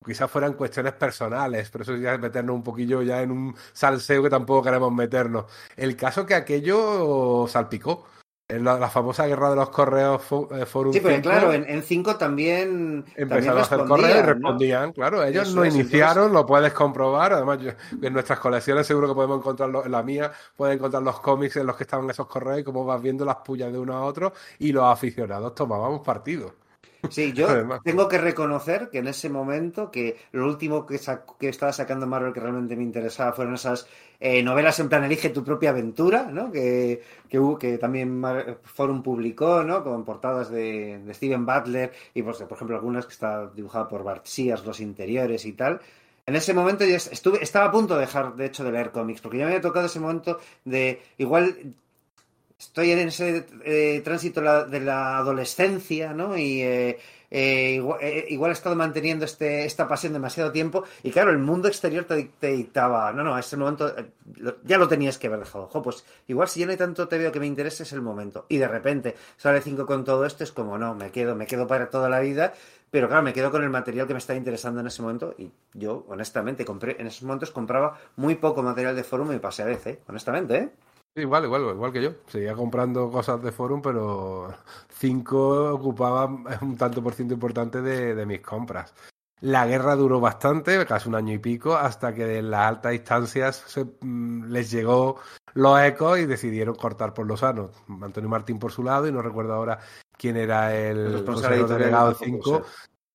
Quizás fueran cuestiones personales, pero eso ya es meternos un poquillo ya en un salseo que tampoco queremos meternos. El caso que aquello salpicó la, famosa guerra de los correos eh, Forum Sí, pero claro, en 5 también. Empezaron a hacer correos y respondían, claro. Ellos lo iniciaron, lo puedes comprobar. Además, en nuestras colecciones seguro que podemos encontrarlo, en la mía, puedes encontrar los cómics en los que estaban esos correos y cómo vas viendo las pullas de uno a otro. Y los aficionados tomábamos partido. Sí, yo tengo que reconocer que en ese momento, que lo último que, que estaba sacando Marvel que realmente me interesaba fueron esas eh, novelas en plan Elige tu propia aventura, ¿no? Que, que, que también Forum publicó, ¿no? Con portadas de, de Steven Butler y, pues, por ejemplo, algunas que está dibujada por Bart Sears, los interiores y tal. En ese momento yo estuve, estaba a punto de dejar, de hecho, de leer cómics, porque ya me había tocado ese momento de igual estoy en ese eh, tránsito de la adolescencia, ¿no? Y eh, eh, igual, he estado manteniendo este, esta pasión demasiado tiempo y claro, el mundo exterior te, dictaba, no, no, a ese momento ya lo tenías que haber dejado. Ojo, pues igual si ya no hay tanto te veo que me interese es el momento. Y de repente sale 5 con todo esto, es como, no, me quedo, me quedo para toda la vida. Pero claro, me quedo con el material que me estaba interesando en ese momento y yo, honestamente, compré, en esos momentos compraba muy poco material de forum y pasé a DC, honestamente, ¿eh? Igual, igual, igual que yo. Seguía comprando cosas de forum, pero 5 ocupaba un tanto por ciento importante de, mis compras. La guerra duró bastante, casi un año y pico, hasta que en las altas instancias mm, les llegó los ecos y decidieron cortar por los sanos. Antonio Martín por su lado, y no recuerdo ahora quién era el, el delegado 5,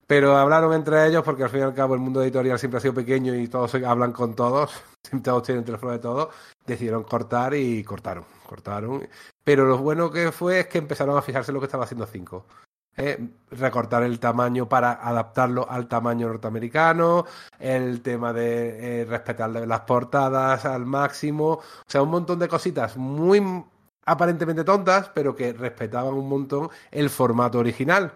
pero hablaron entre ellos porque al fin y al cabo el mundo editorial siempre ha sido pequeño y todos hablan con todos, todos tienen teléfono de todos, decidieron cortar y cortaron, cortaron. Pero lo bueno que fue es que empezaron a fijarse en lo que estaba haciendo Cinco. Eh, recortar el tamaño para adaptarlo al tamaño norteamericano, el tema de eh, respetar las portadas al máximo, o sea, un montón de cositas muy aparentemente tontas, pero que respetaban un montón el formato original.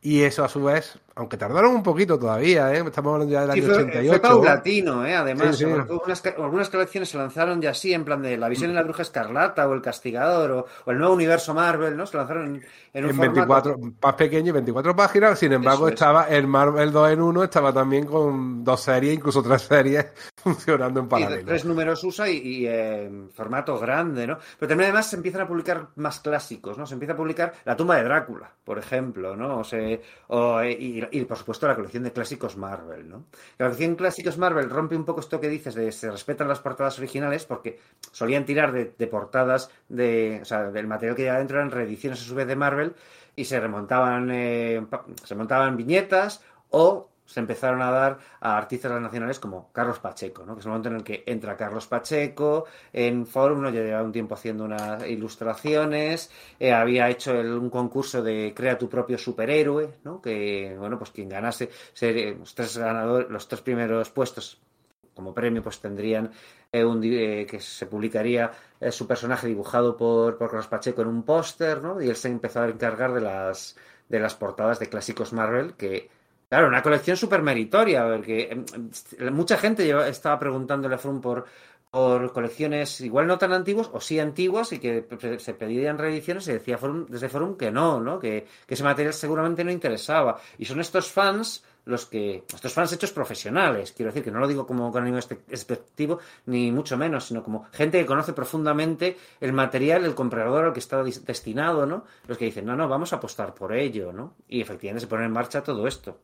Y eso a su vez, aunque tardaron un poquito todavía, ¿eh? estamos hablando ya del año 88. Fue paulatino, ¿eh? además. Algunas, colecciones se lanzaron ya así, en plan de La visión en la bruja escarlata o El castigador o, el nuevo universo Marvel, ¿no? Se lanzaron en, un en 24, más pequeño, 24 páginas. Sin embargo, estaba el Marvel 2 en 1, estaba también con dos series, incluso tres series funcionando en paralelo. Y tres números USA y, en formato grande, ¿no? Pero también además se empiezan a publicar más clásicos, ¿no? Se empieza a publicar La tumba de Drácula, por ejemplo, ¿no? O sea, y, por supuesto la colección de clásicos Marvel, ¿no? La colección de clásicos Marvel rompe un poco esto que dices de se respetan las portadas originales porque solían tirar de, portadas de, o sea, del material que ya adentro eran reediciones a su vez de Marvel y se remontaban, eh, se montaban viñetas o se empezaron a dar a artistas nacionales como Carlos Pacheco, ¿no? que es el momento en el que entra Carlos Pacheco en Forum, ¿no? ya lleva un tiempo haciendo unas ilustraciones, eh, había hecho un concurso de crea tu propio superhéroe, ¿no? que bueno pues quien ganase los tres ganadores, los tres primeros puestos como premio pues tendrían eh, un eh, que se publicaría su personaje dibujado por, por Carlos Pacheco en un póster, ¿no? y él se empezó a encargar de las de las portadas de clásicos Marvel que Claro, una colección súper meritoria, porque em, em, mucha gente estaba preguntándole a Frum por, por colecciones igual no tan antiguas o sí antiguas y que se pedían reediciones y decía desde Forum que no, ¿no? Que, ese material seguramente no interesaba. Y son estos fans los que, estos fans hechos profesionales, quiero decir que no lo digo como con ánimo expectativo, ni mucho menos, sino como gente que conoce profundamente el material, el comprador al que está destinado, ¿no? Los que dicen, no, no, vamos a apostar por ello, ¿no? Y efectivamente se pone en marcha todo esto.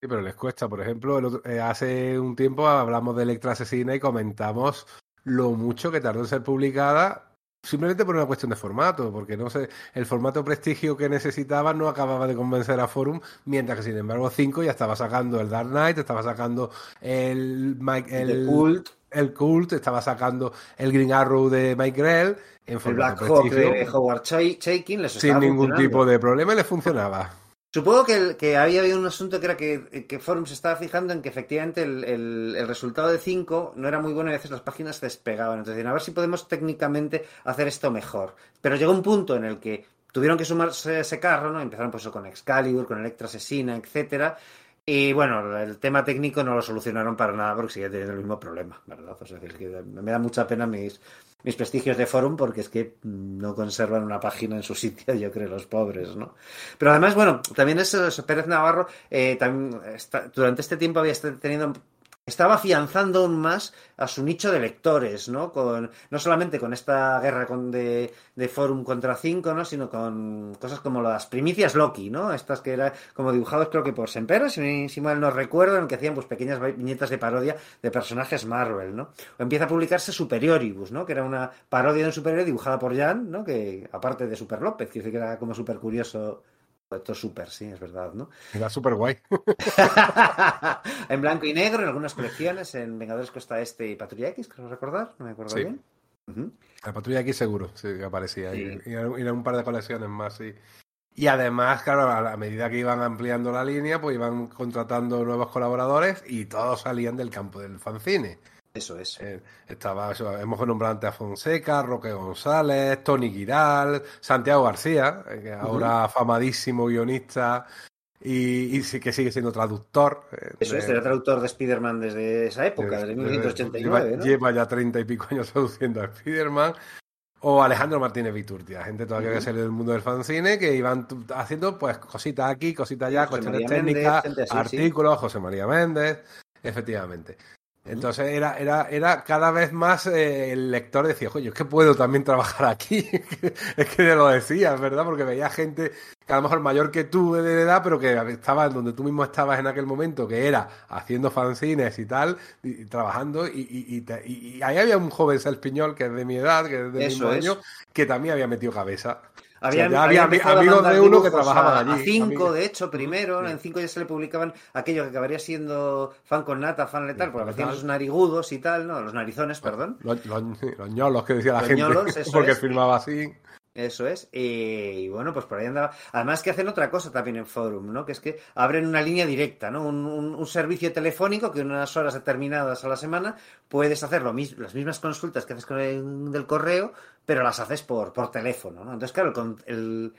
Sí, pero les cuesta. Por ejemplo, eh, hace un tiempo hablamos de Electra Asesina y comentamos lo mucho que tardó en ser publicada simplemente por una cuestión de formato, porque no sé, el formato prestigio que necesitaba no acababa de convencer a Forum, mientras que sin embargo 5 ya estaba sacando el Dark Knight, estaba sacando el, el, Cult. el Cult, estaba sacando el Green Arrow de Mike Grell en el Black Hawk de Howard Chaikin sin ningún tipo de problema y le funcionaba. Supongo que, había habido un asunto que era que, que Forum se estaba fijando en que efectivamente el, resultado de 5 no era muy bueno y a veces las páginas se despegaban. Entonces, a ver si podemos técnicamente hacer esto mejor. Pero llegó un punto en el que tuvieron que sumarse ese carro, ¿no? Empezaron pues con Excalibur, con Electra Asesina, etcétera. Y bueno, el tema técnico no lo solucionaron para nada porque sigue teniendo el mismo problema, ¿verdad? O sea, que me da mucha pena mis, mis prestigios de forum porque es que no conservan una página en su sitio, yo creo, los pobres, ¿no? Pero además, bueno, también es Pérez Navarro, eh, también durante este tiempo había tenido estaba afianzando aún más a su nicho de lectores, ¿no? Con, no solamente con esta guerra con de, de Forum contra 5, ¿no? Sino con cosas como las primicias Loki, ¿no? Estas que eran como dibujados creo que por Sempero, si, si, mal no recuerdo, en que hacían pues pequeñas viñetas de parodia de personajes Marvel, ¿no? O empieza a publicarse Superioribus, ¿no? Que era una parodia de un superhéroe dibujada por Jan, ¿no? Que aparte de Super López, que era como súper curioso esto es súper, sí, es verdad, ¿no? Era súper guay. en blanco y negro, en algunas colecciones, en Vengadores Costa Este y Patrulla X, creo recordar, no me acuerdo bien. La Patrulla X seguro, sí, aparecía. Y, en un par de colecciones más, sí. Y además, claro, a medida que iban ampliando la línea, pues iban contratando nuevos colaboradores y todos salían del campo del fanzine. Eso es. Eh, estaba, hemos nombrado antes a Fonseca, Roque González, Tony Giral, Santiago García, eh, que ahora afamadísimo guionista y, sí que sigue siendo traductor. Eh, Eso es, era traductor de Spider-Man desde esa época, desde 1989. Lleva, ya treinta y pico años traduciendo a Spider-Man. O Alejandro Martínez Viturtia, gente todavía que salido del mundo del fanzine, que iban haciendo pues cositas aquí, cositas allá, cuestiones técnicas, artículos, José María Méndez, efectivamente. Entonces era, era, era cada vez más eh, el lector decía, oye, es que puedo también trabajar aquí. es que lo decías, ¿verdad? Porque veía gente que a lo mejor mayor que tú de edad, pero que estaba donde tú mismo estabas en aquel momento, que era haciendo fanzines y tal, y, trabajando, y, y, ahí había un joven salpiñol que es de mi edad, que es de mi mismo año, que también había metido cabeza. Había, amigos de uno que trabajaban allí. A cinco, de hecho, primero, en cinco ya se le publicaban aquello que acabaría siendo fan con nata, fan letal, porque aparecían los narigudos y tal, ¿no? Los narizones, perdón. Los, ñolos que decía la gente, porque firmaba así. Eso es. Y, bueno, pues por ahí andaba. Además que hacen otra cosa también en Forum, ¿no? Que es que abren una línea directa, ¿no? Un, servicio telefónico que en unas horas determinadas a la semana puedes hacer lo las mismas consultas que haces con el del correo, pero las haces por, por teléfono, ¿no? Entonces, claro, con, el,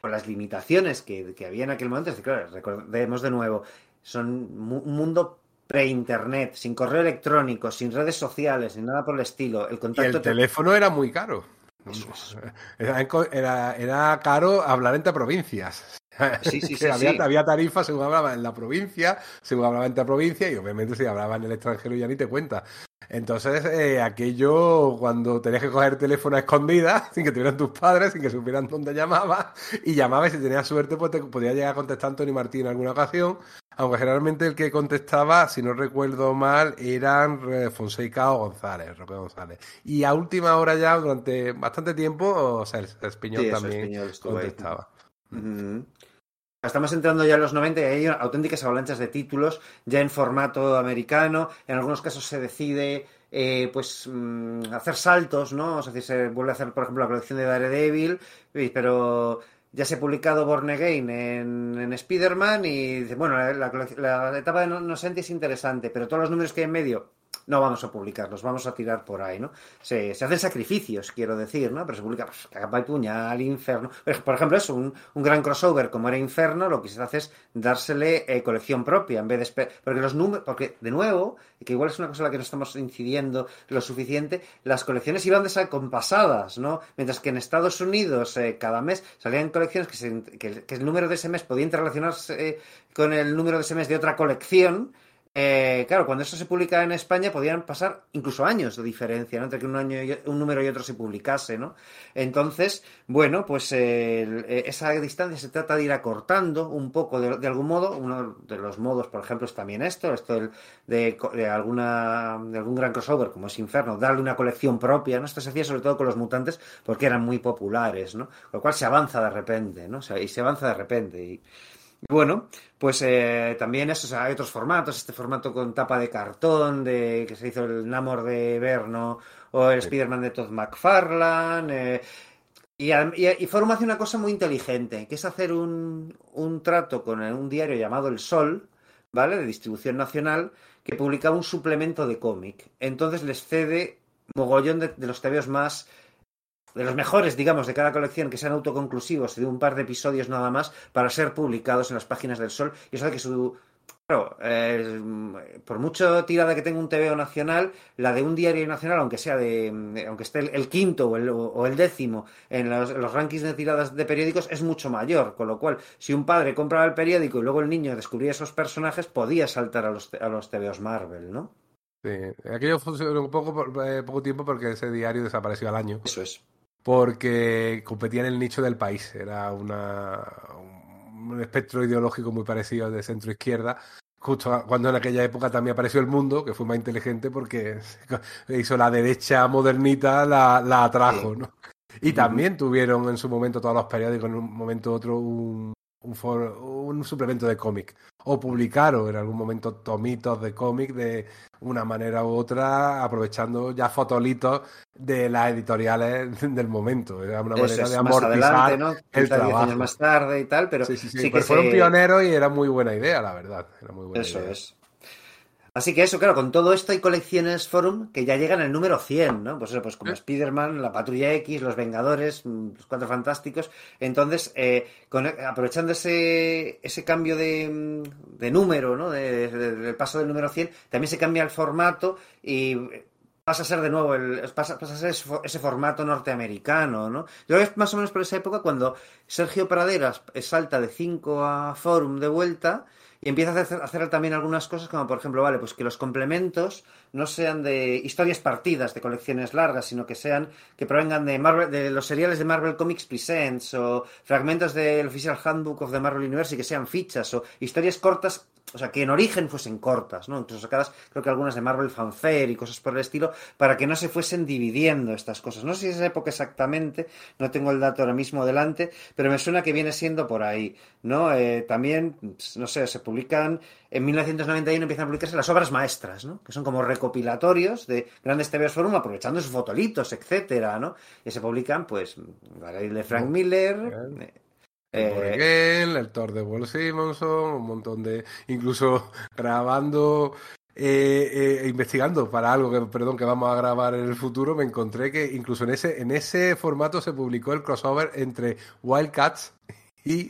con las limitaciones que, había en aquel momento, es decir, claro, recordemos de nuevo, son un mundo pre-internet, sin correo electrónico, sin redes sociales, sin nada por el estilo. El contacto y el teléfono era muy caro. Era, era, caro hablar entre provincias. Sí, sí, sí, había, había, tarifas según hablaba en la provincia, según hablaba entre provincia y obviamente si hablaba en el extranjero ya ni te cuenta. Entonces, eh, aquello cuando tenías que coger el teléfono a escondida, sin que tuvieran tus padres, sin que supieran dónde llamabas, y llamabas y si tenías suerte, pues te podía llegar a contestar Antonio Martín en alguna ocasión, aunque generalmente el que contestaba, si no recuerdo mal, eran eh, Fonseca o González, Roque González. Y a última hora ya, durante bastante tiempo, o sea, el Espiñol también contestaba. Estamos entrando ya en los 90 y hay auténticas avalanchas de títulos ya en formato americano. En algunos casos se decide eh, pues mm, hacer saltos, ¿no? O sea, se vuelve a hacer, por ejemplo, la colección de Daredevil, pero ya se ha publicado Born Again en, en Spider-Man y dice, bueno, la, etapa de Nocenti es interesante, pero todos los números que hay en medio no vamos a publicarlos, vamos a tirar por ahí, ¿no? Se, hacen sacrificios, quiero decir, ¿no? Pero se publica pues, capa y puñal, Inferno. Por ejemplo, eso, un, un, gran crossover como era Inferno, lo que se hace es dársele eh, colección propia en vez de. Porque los números. Porque, de nuevo, que igual es una cosa en la que no estamos incidiendo lo suficiente, las colecciones iban desacompasadas, ¿no? Mientras que en Estados Unidos eh, cada mes salían colecciones que, el número de ese mes podía interrelacionarse eh, con el número de ese mes de otra colección eh, claro, cuando eso se publica en España podían pasar incluso años de diferencia, ¿no? Entre que un, año un número y otro se publicase, ¿no? Entonces, bueno, pues eh, esa distancia se trata de ir acortando un poco de, algún modo. Uno de los modos, por ejemplo, es también esto, esto de, alguna, de algún gran crossover, como es Inferno, darle una colección propia, ¿no? Esto se hacía sobre todo con los mutantes porque eran muy populares, ¿no? Con lo cual se avanza de repente, ¿no? y se avanza de repente. Y, bueno, pues eh, también eso, hay otros formatos, este formato con tapa de cartón, de que se hizo el Namor de Verno o el Spider-Man de Todd McFarlane. Eh, y, y, Forum hace una cosa muy inteligente, que es hacer un, un trato con un diario llamado El Sol, ¿vale? De distribución nacional, que publicaba un suplemento de cómic. Entonces les cede mogollón de, de los tebeos más de los mejores, digamos, de cada colección que sean autoconclusivos y de un par de episodios nada más para ser publicados en las páginas del Sol. Y eso hace que su Claro, eh, por mucho tirada que tenga un TVO nacional, la de un diario nacional, aunque sea de, aunque esté el, quinto o el, décimo en los, rankings de tiradas de periódicos, es mucho mayor. Con lo cual, si un padre compraba el periódico y luego el niño descubría esos personajes, podía saltar a los, a los TVOs Marvel, ¿no? Sí, aquello funcionó un poco, eh, poco tiempo porque ese diario desapareció al año. Eso es. Porque competía en el nicho del país. Era una, un espectro ideológico muy parecido al de centro izquierda. Justo cuando en aquella época también apareció el mundo, que fue más inteligente porque hizo la derecha modernita, la, la atrajo, ¿no? Y también tuvieron en su momento todos los periódicos, en un momento u otro, un, un, suplemento de cómic. O publicaron en algún momento tomitos de cómic de una manera u otra, aprovechando ya fotolitos de las editoriales del momento. Era una manera de amortizar ¿no? el trabajo. años más tarde y tal, pero sí, sí, sí, que fueron pioneros y era muy buena idea, la verdad. Era muy buena Eso es. Así que eso, claro, con todo esto hay colecciones Forum que ya llegan al número 100, ¿no? Pues eso, pues como Spider-Man, la Patrulla X, los Vengadores, mm, los Cuatro Fantásticos. Entonces, eh, aprovechando ese, ese cambio de, mm, de número, ¿no? del paso del número 100, también se cambia el formato y pasa a ser de nuevo el, pasa, a ser ese, formato norteamericano, ¿no? Yo creo que es más o menos por esa época cuando Sergio Praderas salta de 5 a Forum de vuelta y empieza a hacer, hacer, también algunas cosas como por ejemplo, vale, pues que los complementos no sean de historias partidas de colecciones largas, sino que sean que provengan de Marvel, de los seriales de Marvel Comics Presents o fragmentos del Official Handbook of the Marvel Universe y que sean fichas o historias cortas o sea, que en origen fuesen cortas, ¿no? Incluso sacadas, creo que algunas de Marvel Fanfare y cosas por el estilo, para que no se fuesen dividiendo estas cosas. No sé si es esa época exactamente, no tengo el dato ahora mismo delante, pero me suena que viene siendo por ahí, ¿no? Eh, también, no sé, se publican, en 1991 empiezan a publicarse las obras maestras, ¿no? Que son como recopilatorios de grandes TVs Forum aprovechando sus fotolitos, etcétera, ¿no? Y se publican, pues, de Frank Miller... Eh, el Thor de Walt Simonson, un montón de. incluso grabando. Eh, eh, investigando para algo que, perdón, que vamos a grabar en el futuro, me encontré que incluso en ese, en ese formato se publicó el crossover entre Wildcats y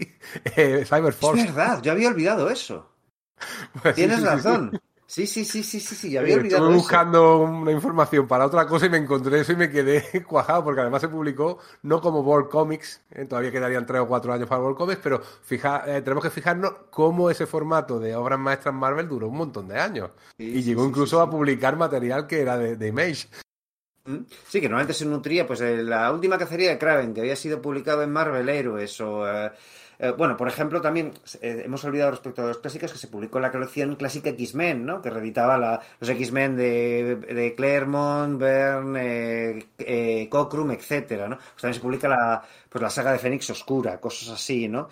eh, Cyberforce. Es verdad, yo había olvidado eso. Pues Tienes razón. Sí, sí, sí, sí, sí, sí, ya había olvidado Estuve buscando una información para otra cosa y me encontré eso y me quedé cuajado, porque además se publicó no como World Comics, ¿eh? todavía quedarían tres o cuatro años para World Comics, pero fija, eh, tenemos que fijarnos cómo ese formato de obras maestras Marvel duró un montón de años. y llegó incluso a publicar material que era de, Image. ¿Mm? Sí, que normalmente se nutría, pues la última cacería de Kraven, que había sido publicado en Marvel Heroes o... Eh, eh, bueno, por ejemplo, también eh, hemos olvidado respecto a los clásicos que se publicó la colección clásica X-Men, ¿no? Que reeditaba los X-Men de, de, Claremont, Byrne, eh, Cockrum, etcétera, ¿no? Pues también se publica la, pues la saga de Fénix Oscura, cosas así, ¿no?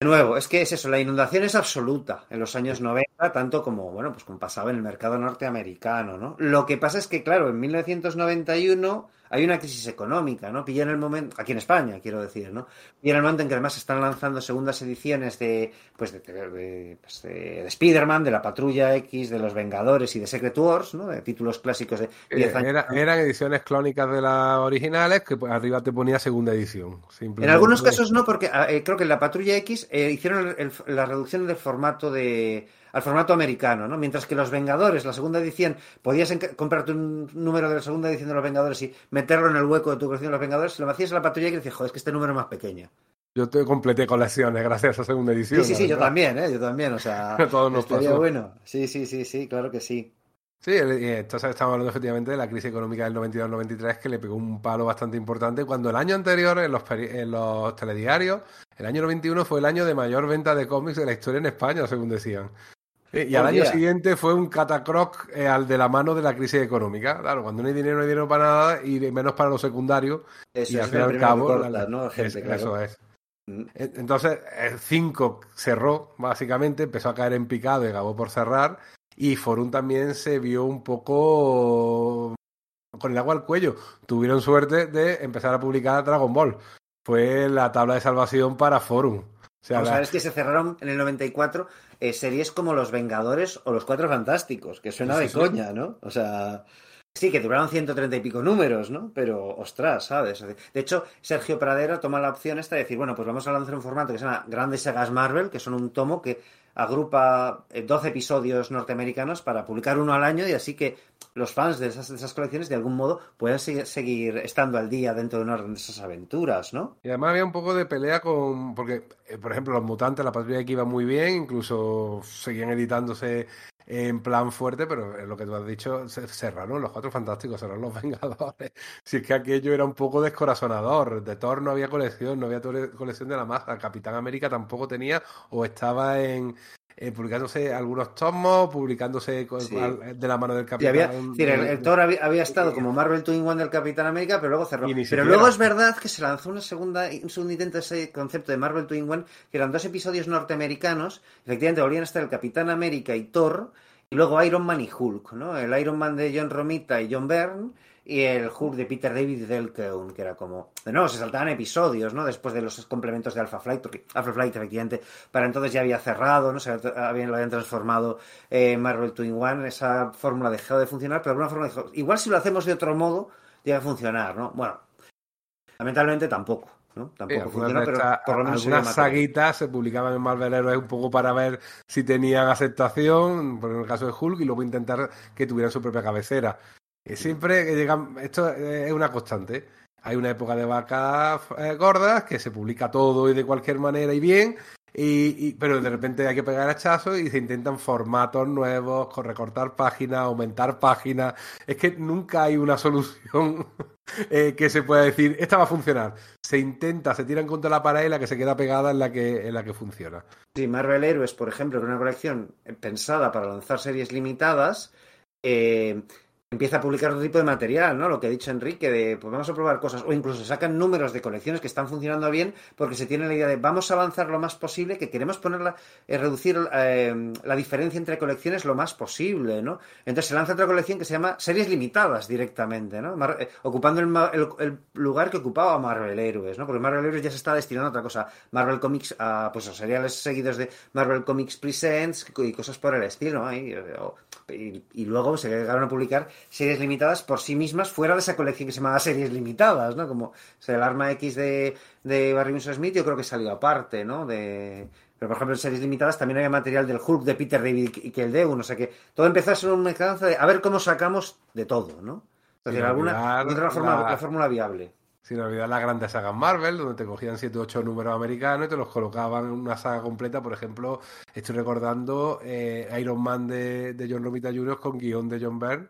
De nuevo, es que es eso, la inundación es absoluta en los años 90, tanto como, bueno, pues como pasaba en el mercado norteamericano, ¿no? Lo que pasa es que, claro, en 1991 hay una crisis económica, ¿no? Pilla en el momento, aquí en España, quiero decir, ¿no? En el momento en que además se están lanzando segundas ediciones de, pues, de, de, pues de, Spider-Man, de la Patrulla X, de los Vengadores y de Secret Wars, ¿no? De títulos clásicos de 10 años. eran ediciones clónicas de las originales que pues, arriba te ponía segunda edición. En algunos casos no, porque ah, eh, creo que en la Patrulla X eh, hicieron la reducción del formato de al formato americano, ¿no? Mientras que los Vengadores, la segunda edición, podías comprarte un número de la segunda edición de los Vengadores y meterlo en el hueco de tu colección de los Vengadores, si lo hacías en la patrulla y decías, joder, es que este número es más pequeño. Yo te completé colecciones gracias a segunda edición. Sí, sí, sí, yo también, ¿eh? Yo también, o sea, Todos nos estaría bueno. Sí, sí, sí, sí, claro que sí. Sí, entonces estamos hablando efectivamente de la crisis económica del 92-93 que le pegó un palo bastante importante cuando el año anterior en los, en los telediarios, el año 91 fue el año de mayor venta de cómics de la historia en España, según decían. Y al año siguiente fue un catacroc eh, al de la mano de la crisis económica. Claro, cuando no hay dinero, no hay dinero para nada y menos para lo secundario. Eso y al fin y al cabo. Eso es. Mm. Entonces, el 5 cerró, básicamente, empezó a caer en picado y acabó por cerrar. Y Forum también se vio un poco con el agua al cuello. Tuvieron suerte de empezar a publicar Dragon Ball. Fue la tabla de salvación para Forum. O sea, sabes que se cerraron en el 94 eh, series como Los Vengadores o Los Cuatro Fantásticos, que suena de coña, ¿no? O sea, Sí, que duraron 130 y pico números, ¿no? Pero, ostras, ¿sabes? De hecho, Sergio Pradera toma la opción esta de decir, bueno, pues vamos a lanzar un formato que se llama Grandes Sagas Marvel, que son un tomo que agrupa 12 eh, episodios norteamericanos para publicar uno al año y así que los fans de esas, de esas colecciones de algún modo puedan seguir, estando al día dentro de una de esas aventuras, ¿no? Y además había un poco de pelea con... porque, eh, por ejemplo, los mutantes, la patrulla que iba muy bien, incluso seguían editándose en plan fuerte, pero lo que tú has dicho, cerraron los cuatro fantásticos, cerraron los Vengadores. Si es que aquello era un poco descorazonador. De Thor no había colección, no había colección de la masa. Capitán América tampoco tenía, o estaba en, eh, publicándose algunos tomos, publicándose de la mano del Capitán. el, Thor había, estado como Marvel Twin One del Capitán América, pero luego cerró. Pero luego es verdad que se lanzó una segunda, un segundo intento de ese concepto de Marvel Twin One, que eran dos episodios norteamericanos, efectivamente volvían a estar el Capitán América y Thor, y luego Iron Man y Hulk, ¿no? El Iron Man de John Romita y John Byrne y el Hulk de Peter David Delkeun, que era como... De nuevo, se saltaban episodios, ¿no? Después de los complementos de Alpha Flight, porque Alpha Flight, efectivamente, para entonces ya había cerrado, ¿no? Se habían, lo habían transformado en Marvel Twin One, esa fórmula dejó de funcionar, pero de alguna forma dijo, igual si lo hacemos de otro modo, llega a funcionar, ¿no? Bueno, lamentablemente tampoco. Tampoco funciona, pero por lo menos algunas saguitas se publicaban en Marvel Heroes un poco para ver si tenían aceptación, por el caso de Hulk, y luego intentar que tuvieran su propia cabecera. Siempre que llegan, esto es una constante. Hay una época de vacas eh, gordas que se publica todo y de cualquier manera y bien, y, pero de repente hay que pegar hachazos y se intentan formatos nuevos, recortar páginas, aumentar páginas. Es que nunca hay una solución eh, que se pueda decir, esta va a funcionar. Se intenta, se tiran contra la pared y la que se queda pegada en la que, en la que funciona. Sí, Marvel Heroes, por ejemplo, es una colección pensada para lanzar series limitadas. Eh, empieza a publicar otro tipo de material, ¿no? Lo que ha dicho Enrique, de pues vamos a probar cosas, o incluso sacan números de colecciones que están funcionando bien porque se tiene la idea de vamos a avanzar lo más posible, que queremos ponerla, eh, reducir eh, la diferencia entre colecciones lo más posible, ¿no? Entonces se lanza otra colección que se llama series limitadas directamente, ¿no? Eh, ocupando el, lugar que ocupaba Marvel Heroes, ¿no? Porque Marvel Heroes ya se está destinando a otra cosa. Marvel Comics, a, pues a seriales seguidos de Marvel Comics Presents y cosas por el estilo, ¿no? y, y luego se llegaron a publicar series limitadas por sí mismas fuera de esa colección que se llamaba series limitadas, ¿no? Como el arma X de, de Barry Winsor Smith, yo creo que salió aparte, ¿no? De, pero por ejemplo en series limitadas también había material del Hulk de Peter David y que el de uno, o sea que todo empezó a ser una mezclanza de a ver cómo sacamos de todo, ¿no? Entonces, alguna, otra forma, la fórmula viable. Sin olvidar las grandes sagas Marvel, donde te cogían 7 o 8 números americanos y te los colocaban en una saga completa. Por ejemplo, estoy recordando eh, Iron Man de, de John Romita Jr. con guion de John Byrne,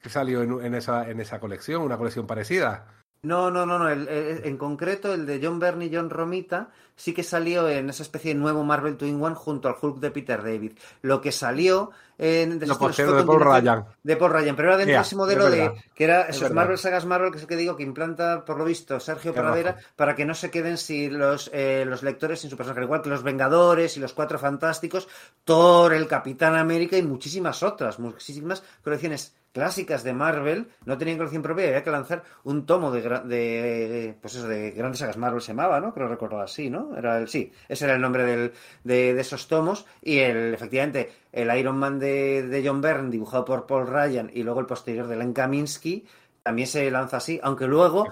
que salió en, esa, en esa colección, una colección parecida. No, no, no, no. en concreto, el de John Byrne y John Romita sí que salió en esa especie de nuevo Marvel Twin One junto al Hulk de Peter David. Lo que salió en de, Paul Ryan. De Paul Ryan, pero era dentro de ese modelo de que era esos Marvel Sagas Marvel, que es el que digo, que implanta, por lo visto, Sergio Pradera, para que no se queden si los, eh, los lectores sin su personaje, igual que los Vengadores y los Cuatro Fantásticos, Thor, el Capitán América y muchísimas otras, muchísimas colecciones clásicas de Marvel no tenían colección propia y había que lanzar un tomo de, de pues eso, de grandes sagas Marvel se llamaba, ¿no? Creo recordar así, ¿no? Era el sí, ese era el nombre del, de, de, esos tomos y el efectivamente el Iron Man de, de, John Byrne dibujado por Paul Ryan y luego el posterior de Len Kaminsky también se lanza así, aunque luego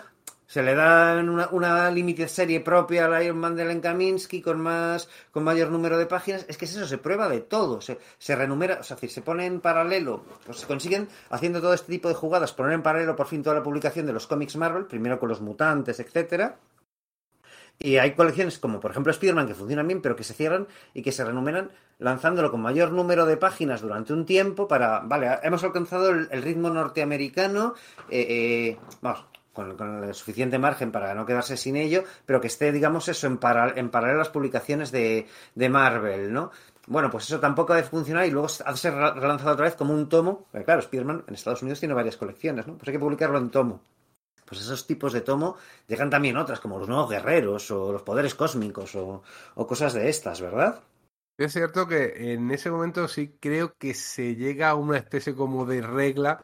se le da una, una limited serie propia al Iron Man de Len Kaminsky con más con mayor número de páginas. Es que es eso, se prueba de todo. Se, se renumera, o sea, se pone en paralelo, pues se consiguen, haciendo todo este tipo de jugadas, poner en paralelo por fin toda la publicación de los cómics Marvel, primero con los mutantes, etcétera. Y hay colecciones como por ejemplo Spider-Man que funcionan bien, pero que se cierran y que se renumeran lanzándolo con mayor número de páginas durante un tiempo para, vale, hemos alcanzado el, ritmo norteamericano, eh, eh, vamos, con, el suficiente margen para no quedarse sin ello, pero que esté, digamos, eso en, en paralelo a las publicaciones de, de Marvel, ¿no? Bueno, pues eso tampoco debe funcionar y luego ha de ser relanzado otra vez como un tomo. claro, Spider-Man en Estados Unidos tiene varias colecciones, ¿no? Pues hay que publicarlo en tomo. Pues esos tipos de tomo llegan también otras, como los nuevos guerreros o los poderes cósmicos o, o cosas de estas, ¿verdad? Es cierto que en ese momento sí creo que se llega a una especie como de regla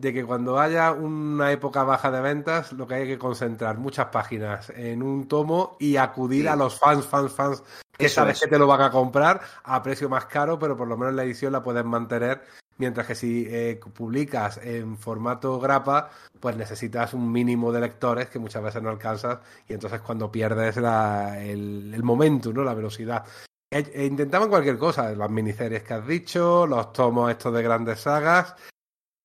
de que cuando haya una época baja de ventas, lo que hay que concentrar muchas páginas en un tomo y acudir a los fans, fans, fans que sabes que te lo van a comprar a precio más caro, pero por lo menos la edición la puedes mantener mientras que si eh, publicas en formato grapa, pues necesitas un mínimo de lectores que muchas veces no alcanzas y entonces cuando pierdes el, el momento, ¿no? la velocidad. E, e intentaban cualquier cosa, las miniseries que has dicho, los tomos estos de grandes sagas,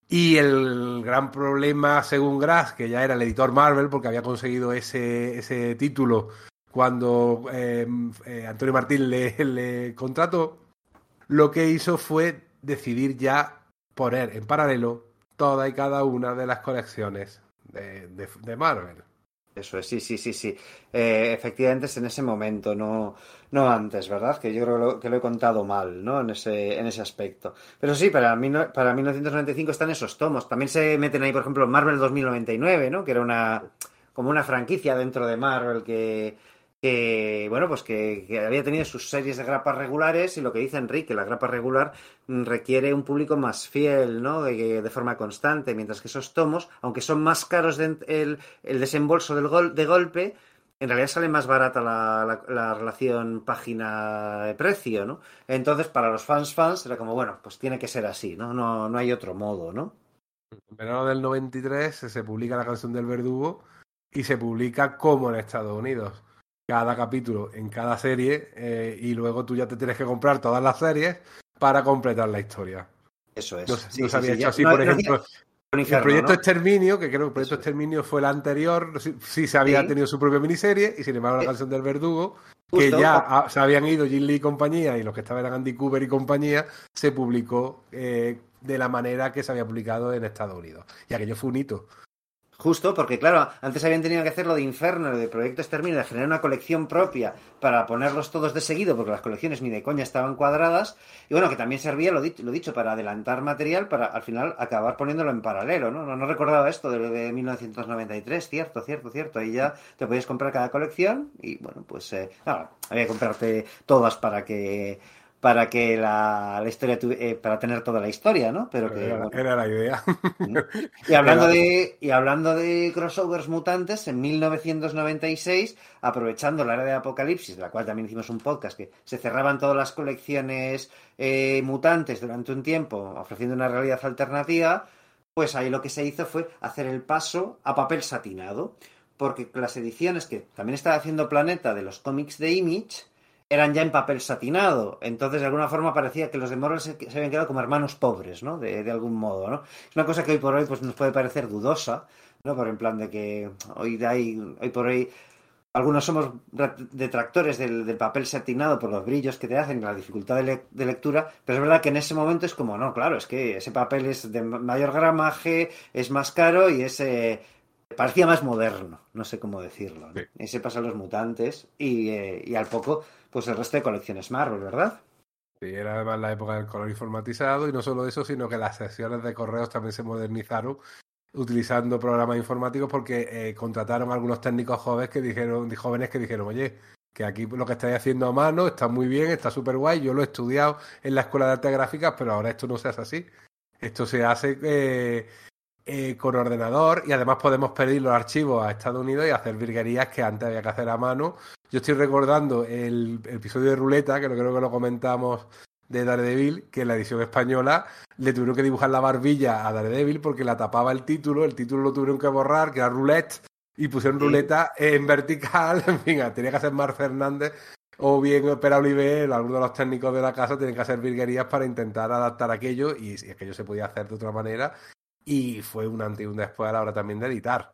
y el gran problema, según Grass, que ya era el editor Marvel, porque había conseguido ese, ese título cuando eh, eh, Antonio Martín le, le, contrató, lo que hizo fue decidir ya poner en paralelo toda y cada una de las colecciones de, de Marvel. Eso es, sí, sí, sí, sí. Eh, efectivamente es en ese momento, no, no antes, ¿verdad? Que yo creo que lo, he contado mal, ¿no? En ese, en ese aspecto. Pero sí, para, mí, para 1995 están esos tomos. También se meten ahí, por ejemplo, Marvel 2099, ¿no? Que era una como una franquicia dentro de Marvel que, que bueno, pues que, había tenido sus series de grapas regulares y lo que dice Enrique, la grapa regular requiere un público más fiel, ¿no? De, de forma constante, mientras que esos tomos, aunque son más caros de, el, el, desembolso del gol, de golpe, en realidad sale más barata la, la, relación página-precio, ¿no? Entonces, para los fans fans era como, bueno, pues tiene que ser así, ¿no? No, no hay otro modo, ¿no? En verano del 93 se publica la canción del verdugo y se publica como en Estados Unidos cada capítulo en cada serie eh, y luego tú ya te tienes que comprar todas las series para completar la historia. Eso es. No, se había hecho así, por ejemplo. El proyecto Exterminio, que creo que el proyecto Exterminio fue el anterior, sí, se había tenido su propia miniserie, y sin embargo la eh, canción del verdugo, que ya se habían ido Jim Lee y compañía, y los que estaban eran Andy Cooper y compañía, se publicó eh, de la manera que se había publicado en Estados Unidos. Y aquello fue un hito. Justo, porque claro, antes habían tenido que hacer lo de Inferno, de Proyecto Exterminio, de generar una colección propia para ponerlos todos de seguido, porque las colecciones ni de coña estaban cuadradas, y bueno, que también servía, lo, dicho, lo dicho, para adelantar material, para al final acabar poniéndolo en paralelo, ¿no? No, recordaba esto de, de 1993, cierto, cierto, cierto, ahí ya te podías comprar cada colección, y bueno, pues eh, había que comprarte todas para que para que la, la historia eh, para tener toda la historia, ¿no? Pero que era, la idea. y hablando de y hablando de crossovers mutantes, en 1996, aprovechando la era de Apocalipsis, de la cual también hicimos un podcast, que se cerraban todas las colecciones eh, mutantes durante un tiempo, ofreciendo una realidad alternativa, pues ahí lo que se hizo fue hacer el paso a papel satinado, porque las ediciones que también estaba haciendo Planeta de los cómics de Image eran ya en papel satinado. Entonces, de alguna forma parecía que los de Marvel se, habían quedado como hermanos pobres, ¿no? De, de, algún modo, ¿no? Es una cosa que hoy por hoy pues, nos puede parecer dudosa, ¿no? Por en plan de que hoy, ahí, hoy por hoy algunos somos detractores del, del, papel satinado por los brillos que te hacen, la dificultad de, de, lectura, pero es verdad que en ese momento es como, no, claro, es que ese papel es de mayor gramaje, es más caro y es... Eh, parecía más moderno, no sé cómo decirlo. ¿no? Y se pasan los mutantes y, eh, y al poco pues el resto de colecciones Marvel, ¿verdad? Sí, era además la época del color informatizado y no solo eso, sino que las sesiones de correos también se modernizaron utilizando programas informáticos porque eh, contrataron a algunos técnicos jóvenes que dijeron, jóvenes que dijeron, oye, que aquí lo que estáis haciendo a mano está muy bien, está súper guay, yo lo he estudiado en la escuela de artes gráficas, pero ahora esto no se hace así. Esto se hace eh, eh, con ordenador y además podemos pedir los archivos a Estados Unidos y hacer virguerías que antes había que hacer a mano. Yo estoy recordando el, episodio de Ruleta, que no creo que lo comentamos de Daredevil, que en la edición española le tuvieron que dibujar la barbilla a Daredevil porque la tapaba el título, el título lo tuvieron que borrar, que era Roulette, y pusieron Ruleta en vertical, en fin, tenía que hacer Mar Fernández o bien Pera Oliver, algunos de los técnicos de la casa tienen que hacer virguerías para intentar adaptar aquello y, y aquello se podía hacer de otra manera y fue un antes y un después a la hora también de editar.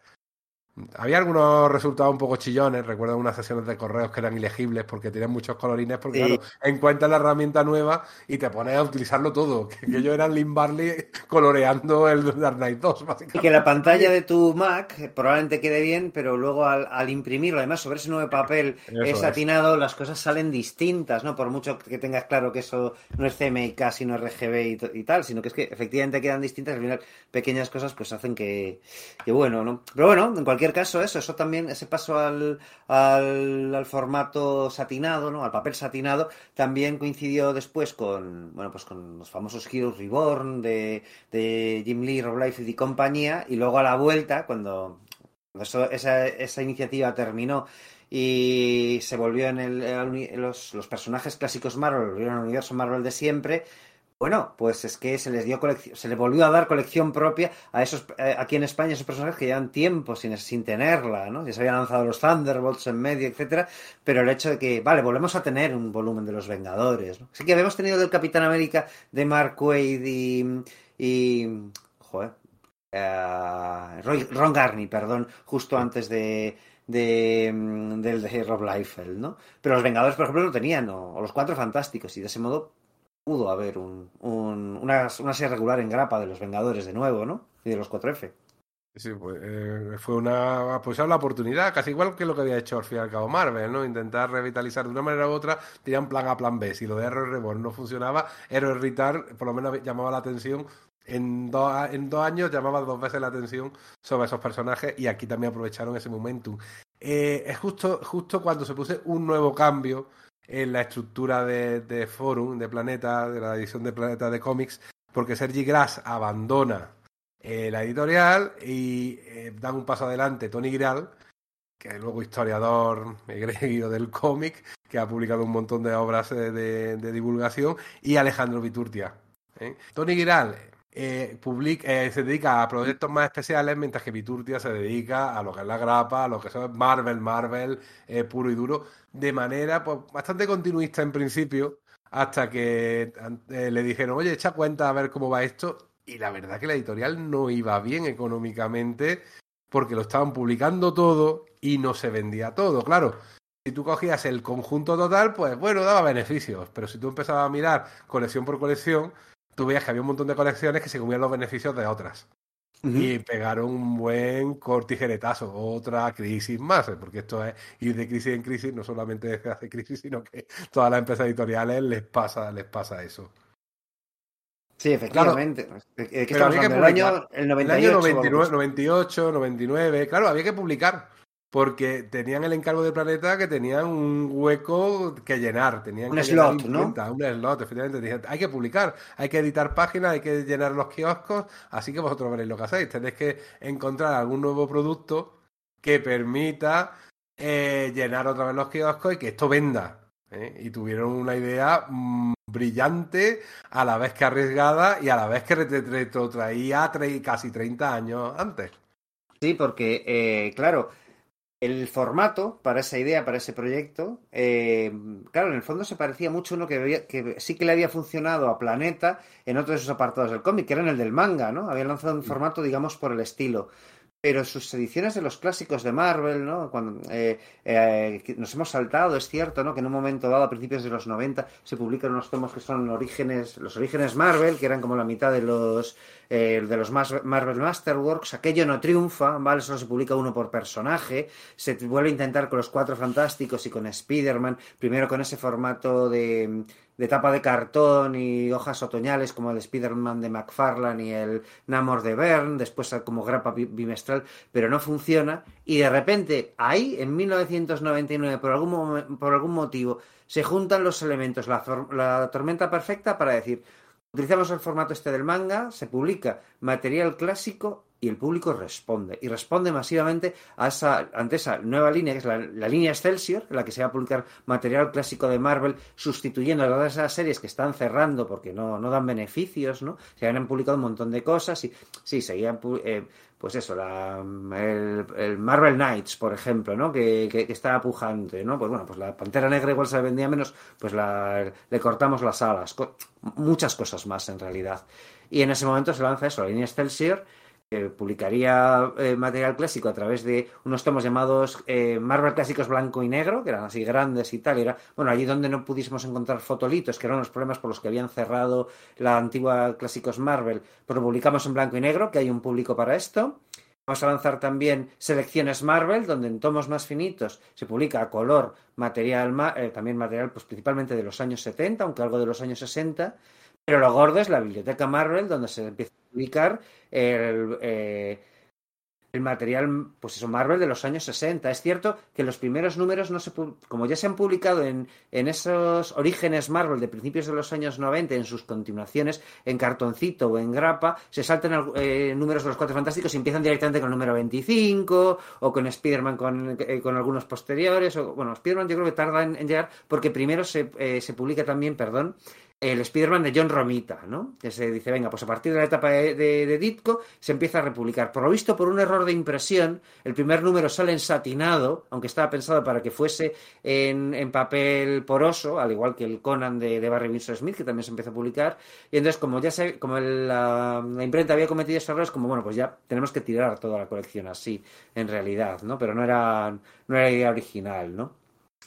Había algunos resultados un poco chillones, recuerdo unas sesiones de correos que eran ilegibles porque tenían muchos colorines, porque claro, encuentras la herramienta nueva y te pones a utilizarlo todo, que, ellos eran Lynn Barley coloreando el Dark Knight 2, básicamente. Y que la pantalla de tu Mac probablemente quede bien, pero luego al, imprimirlo, además sobre ese nuevo papel es satinado, las cosas salen distintas, ¿no? Por mucho que tengas claro que eso no es CMYK, sino RGB y, tal, sino que es que efectivamente quedan distintas, al final pequeñas cosas pues hacen que, que bueno, ¿no? Pero bueno, en cualquier caso, eso, eso también, ese paso al, al, formato satinado, ¿no? Al papel satinado, también coincidió después con, bueno, pues con los famosos Heroes Reborn de, de Jim Lee, Rob Liefeld y compañía, y luego a la vuelta, cuando, esa, esa iniciativa terminó y se volvió en el, los, los personajes clásicos Marvel, volvieron al universo Marvel de siempre, Bueno, pues es que se les dio se le volvió a dar colección propia a esos eh, aquí en España esos personajes que llevan tiempo sin, sin tenerla, ¿no? Ya se habían lanzado los Thunderbolts en medio, etcétera, pero el hecho de que, vale, volvemos a tener un volumen de los Vengadores, ¿no? Así que habíamos tenido del Capitán América de Mark Wade y, y joder, uh, Ron Garney, perdón, justo antes de, de, del de Rob Liefeld, ¿no? Pero los Vengadores, por ejemplo, lo tenían, o los Cuatro Fantásticos, y de ese modo pudo haber un, una, serie regular en grapa de los Vengadores de nuevo, ¿no? Y de los 4F. Sí, pues eh, fue una pues la oportunidad, casi igual que lo que había hecho al fin y al cabo Marvel, ¿no? Intentar revitalizar de una manera u otra, tenían plan A, plan B. Si lo de Error Reborn no funcionaba, Error Return por lo menos llamaba la atención. En, dos en dos años llamaba dos veces la atención sobre esos personajes y aquí también aprovecharon ese momentum. Eh, es justo, justo cuando se puse un nuevo cambio en la estructura de, de Forum, de Planeta, de la edición de Planeta de cómics, porque Sergi Grass abandona eh, la editorial y eh, dan un paso adelante Tony Giral, que es luego historiador egregio del cómic, que ha publicado un montón de obras de, divulgación, y Alejandro Viturtia. ¿eh? Tony Giral eh, eh, se dedica a proyectos más especiales, mientras que Viturtia se dedica a lo que es la grapa, a lo que es Marvel, Marvel, eh, puro y duro, de manera pues, bastante continuista en principio, hasta que le dijeron, oye, echa cuenta a ver cómo va esto, y la verdad que la editorial no iba bien económicamente, porque lo estaban publicando todo y no se vendía todo, claro. Si tú cogías el conjunto total, pues bueno, daba beneficios, pero si tú empezabas a mirar colección por colección, tú veías que había un montón de colecciones que se comían los beneficios de otras. Y pegaron un buen cortijeretazo, otra crisis más, ¿eh? porque esto es ir de crisis en crisis, no solamente desde hace crisis, sino que todas las empresas editoriales les pasa, les pasa eso. Sí, efectivamente. el año, el 98, 98, 99, claro, había que publicar porque tenían el encargo de Planeta que tenían un hueco que llenar, tenían un slot, ¿no? un slot, efectivamente. hay que publicar, hay que editar páginas, hay que llenar los kioscos, así que vosotros veréis lo que hacéis. Tenéis que encontrar algún nuevo producto que permita eh, llenar otra vez los kioscos y que esto venda. ¿eh? Y tuvieron una idea mm, brillante, a la vez que arriesgada y a la vez que retrotraía casi 30 años antes. Sí, porque, eh, claro, el formato para esa idea, para ese proyecto, eh, claro, en el fondo se parecía mucho a uno que, que, sí que le había funcionado a Planeta en otros de esos apartados del cómic, que era en el del manga, ¿no? Había lanzado un formato, digamos, por el estilo pero sus ediciones de los clásicos de Marvel, ¿no? Cuando eh, eh, nos hemos saltado, es cierto, ¿no? Que en un momento dado, a principios de los 90, se publican unos tomos que son orígenes, los orígenes Marvel, que eran como la mitad de los eh, de los Marvel Masterworks. Aquello no triunfa, ¿vale? Solo se publica uno por personaje. Se vuelve a intentar con los Cuatro Fantásticos y con Spider-Man, primero con ese formato de de tapa de cartón y hojas otoñales como el Spider-Man de McFarlane y el Namor de Bern, después como grapa bimestral, pero no funciona. Y de repente, ahí, en 1999, por algún, por algún motivo, se juntan los elementos, la, la tormenta perfecta para decir, utilizamos el formato este del manga, se publica material clásico y el público responde. Y responde masivamente a esa, ante esa nueva línea, que es la, línea Excelsior, en la que se va a publicar material clásico de Marvel, sustituyendo a todas esas series que están cerrando porque no, no dan beneficios, ¿no? Se han publicado un montón de cosas y sí, seguían, eh, pues eso, la, el, Marvel Knights, por ejemplo, ¿no? Que, que, estaba pujante, ¿no? Pues bueno, pues la Pantera Negra igual se vendía menos, pues la, le cortamos las alas, muchas cosas más en realidad. Y en ese momento se lanza eso, la línea Excelsior, publicaría eh, material clásico a través de unos tomos llamados eh, Marvel Clásicos Blanco y Negro, que eran así grandes y tal. era, bueno, allí donde no pudiésemos encontrar fotolitos, que eran los problemas por los que habían cerrado la antigua Clásicos Marvel, pues lo publicamos en blanco y negro, que hay un público para esto. Vamos a lanzar también selecciones Marvel, donde en tomos más finitos se publica a color material, eh, también material pues, principalmente de los años 70, aunque algo de los años 60. Pero lo gordo es la biblioteca Marvel, donde se empieza a publicar el, eh, el material, pues eso, Marvel de los años 60. Es cierto que los primeros números no se como ya se han publicado en, en esos orígenes Marvel de principios de los años 90, en sus continuaciones, en cartoncito o en grapa, se saltan eh, números de los Cuatro Fantásticos y empiezan directamente con el número 25 o con Spider-Man con, eh, con, algunos posteriores. O, bueno, Spider-Man yo creo que tarda en, llegar porque primero se, se publica también, perdón, el Spider-Man de John Romita, ¿no? Que se dice, venga, pues a partir de la etapa de, Ditko se empieza a republicar. Por lo visto, por un error de impresión, el primer número sale ensatinado, aunque estaba pensado para que fuese en, papel poroso, al igual que el Conan de, Barry Windsor Smith, que también se empezó a publicar. Y entonces, como ya se, como la, imprenta había cometido esos errores, como bueno, pues ya tenemos que tirar toda la colección así, en realidad, ¿no? Pero no era, no era idea original, ¿no?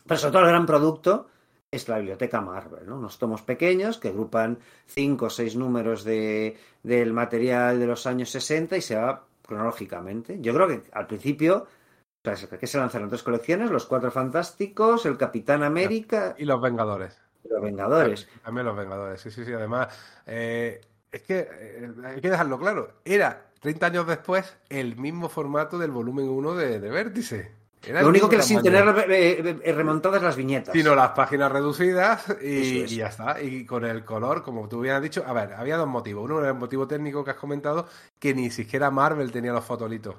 Pero sobre todo el gran producto es la biblioteca Marvel, ¿no? Unos tomos pequeños que agrupan cinco o seis números de, del material de los años 60 y se va cronológicamente. Yo creo que al principio que se lanzaron tres colecciones, Los Cuatro Fantásticos, El Capitán América... Y Los Vengadores. Los Vengadores. También Los Vengadores, sí, sí, sí. Además, eh, es que eh, hay que dejarlo claro, era 30 años después el mismo formato del volumen 1 de, de Vértice. Lo único que sin tener eh, eh, remontadas las viñetas. Sino las páginas reducidas y, ya está. Y con el color, como tú hubieras dicho, a ver, había dos motivos. Uno era el motivo técnico que has comentado, que ni siquiera Marvel tenía los fotolitos.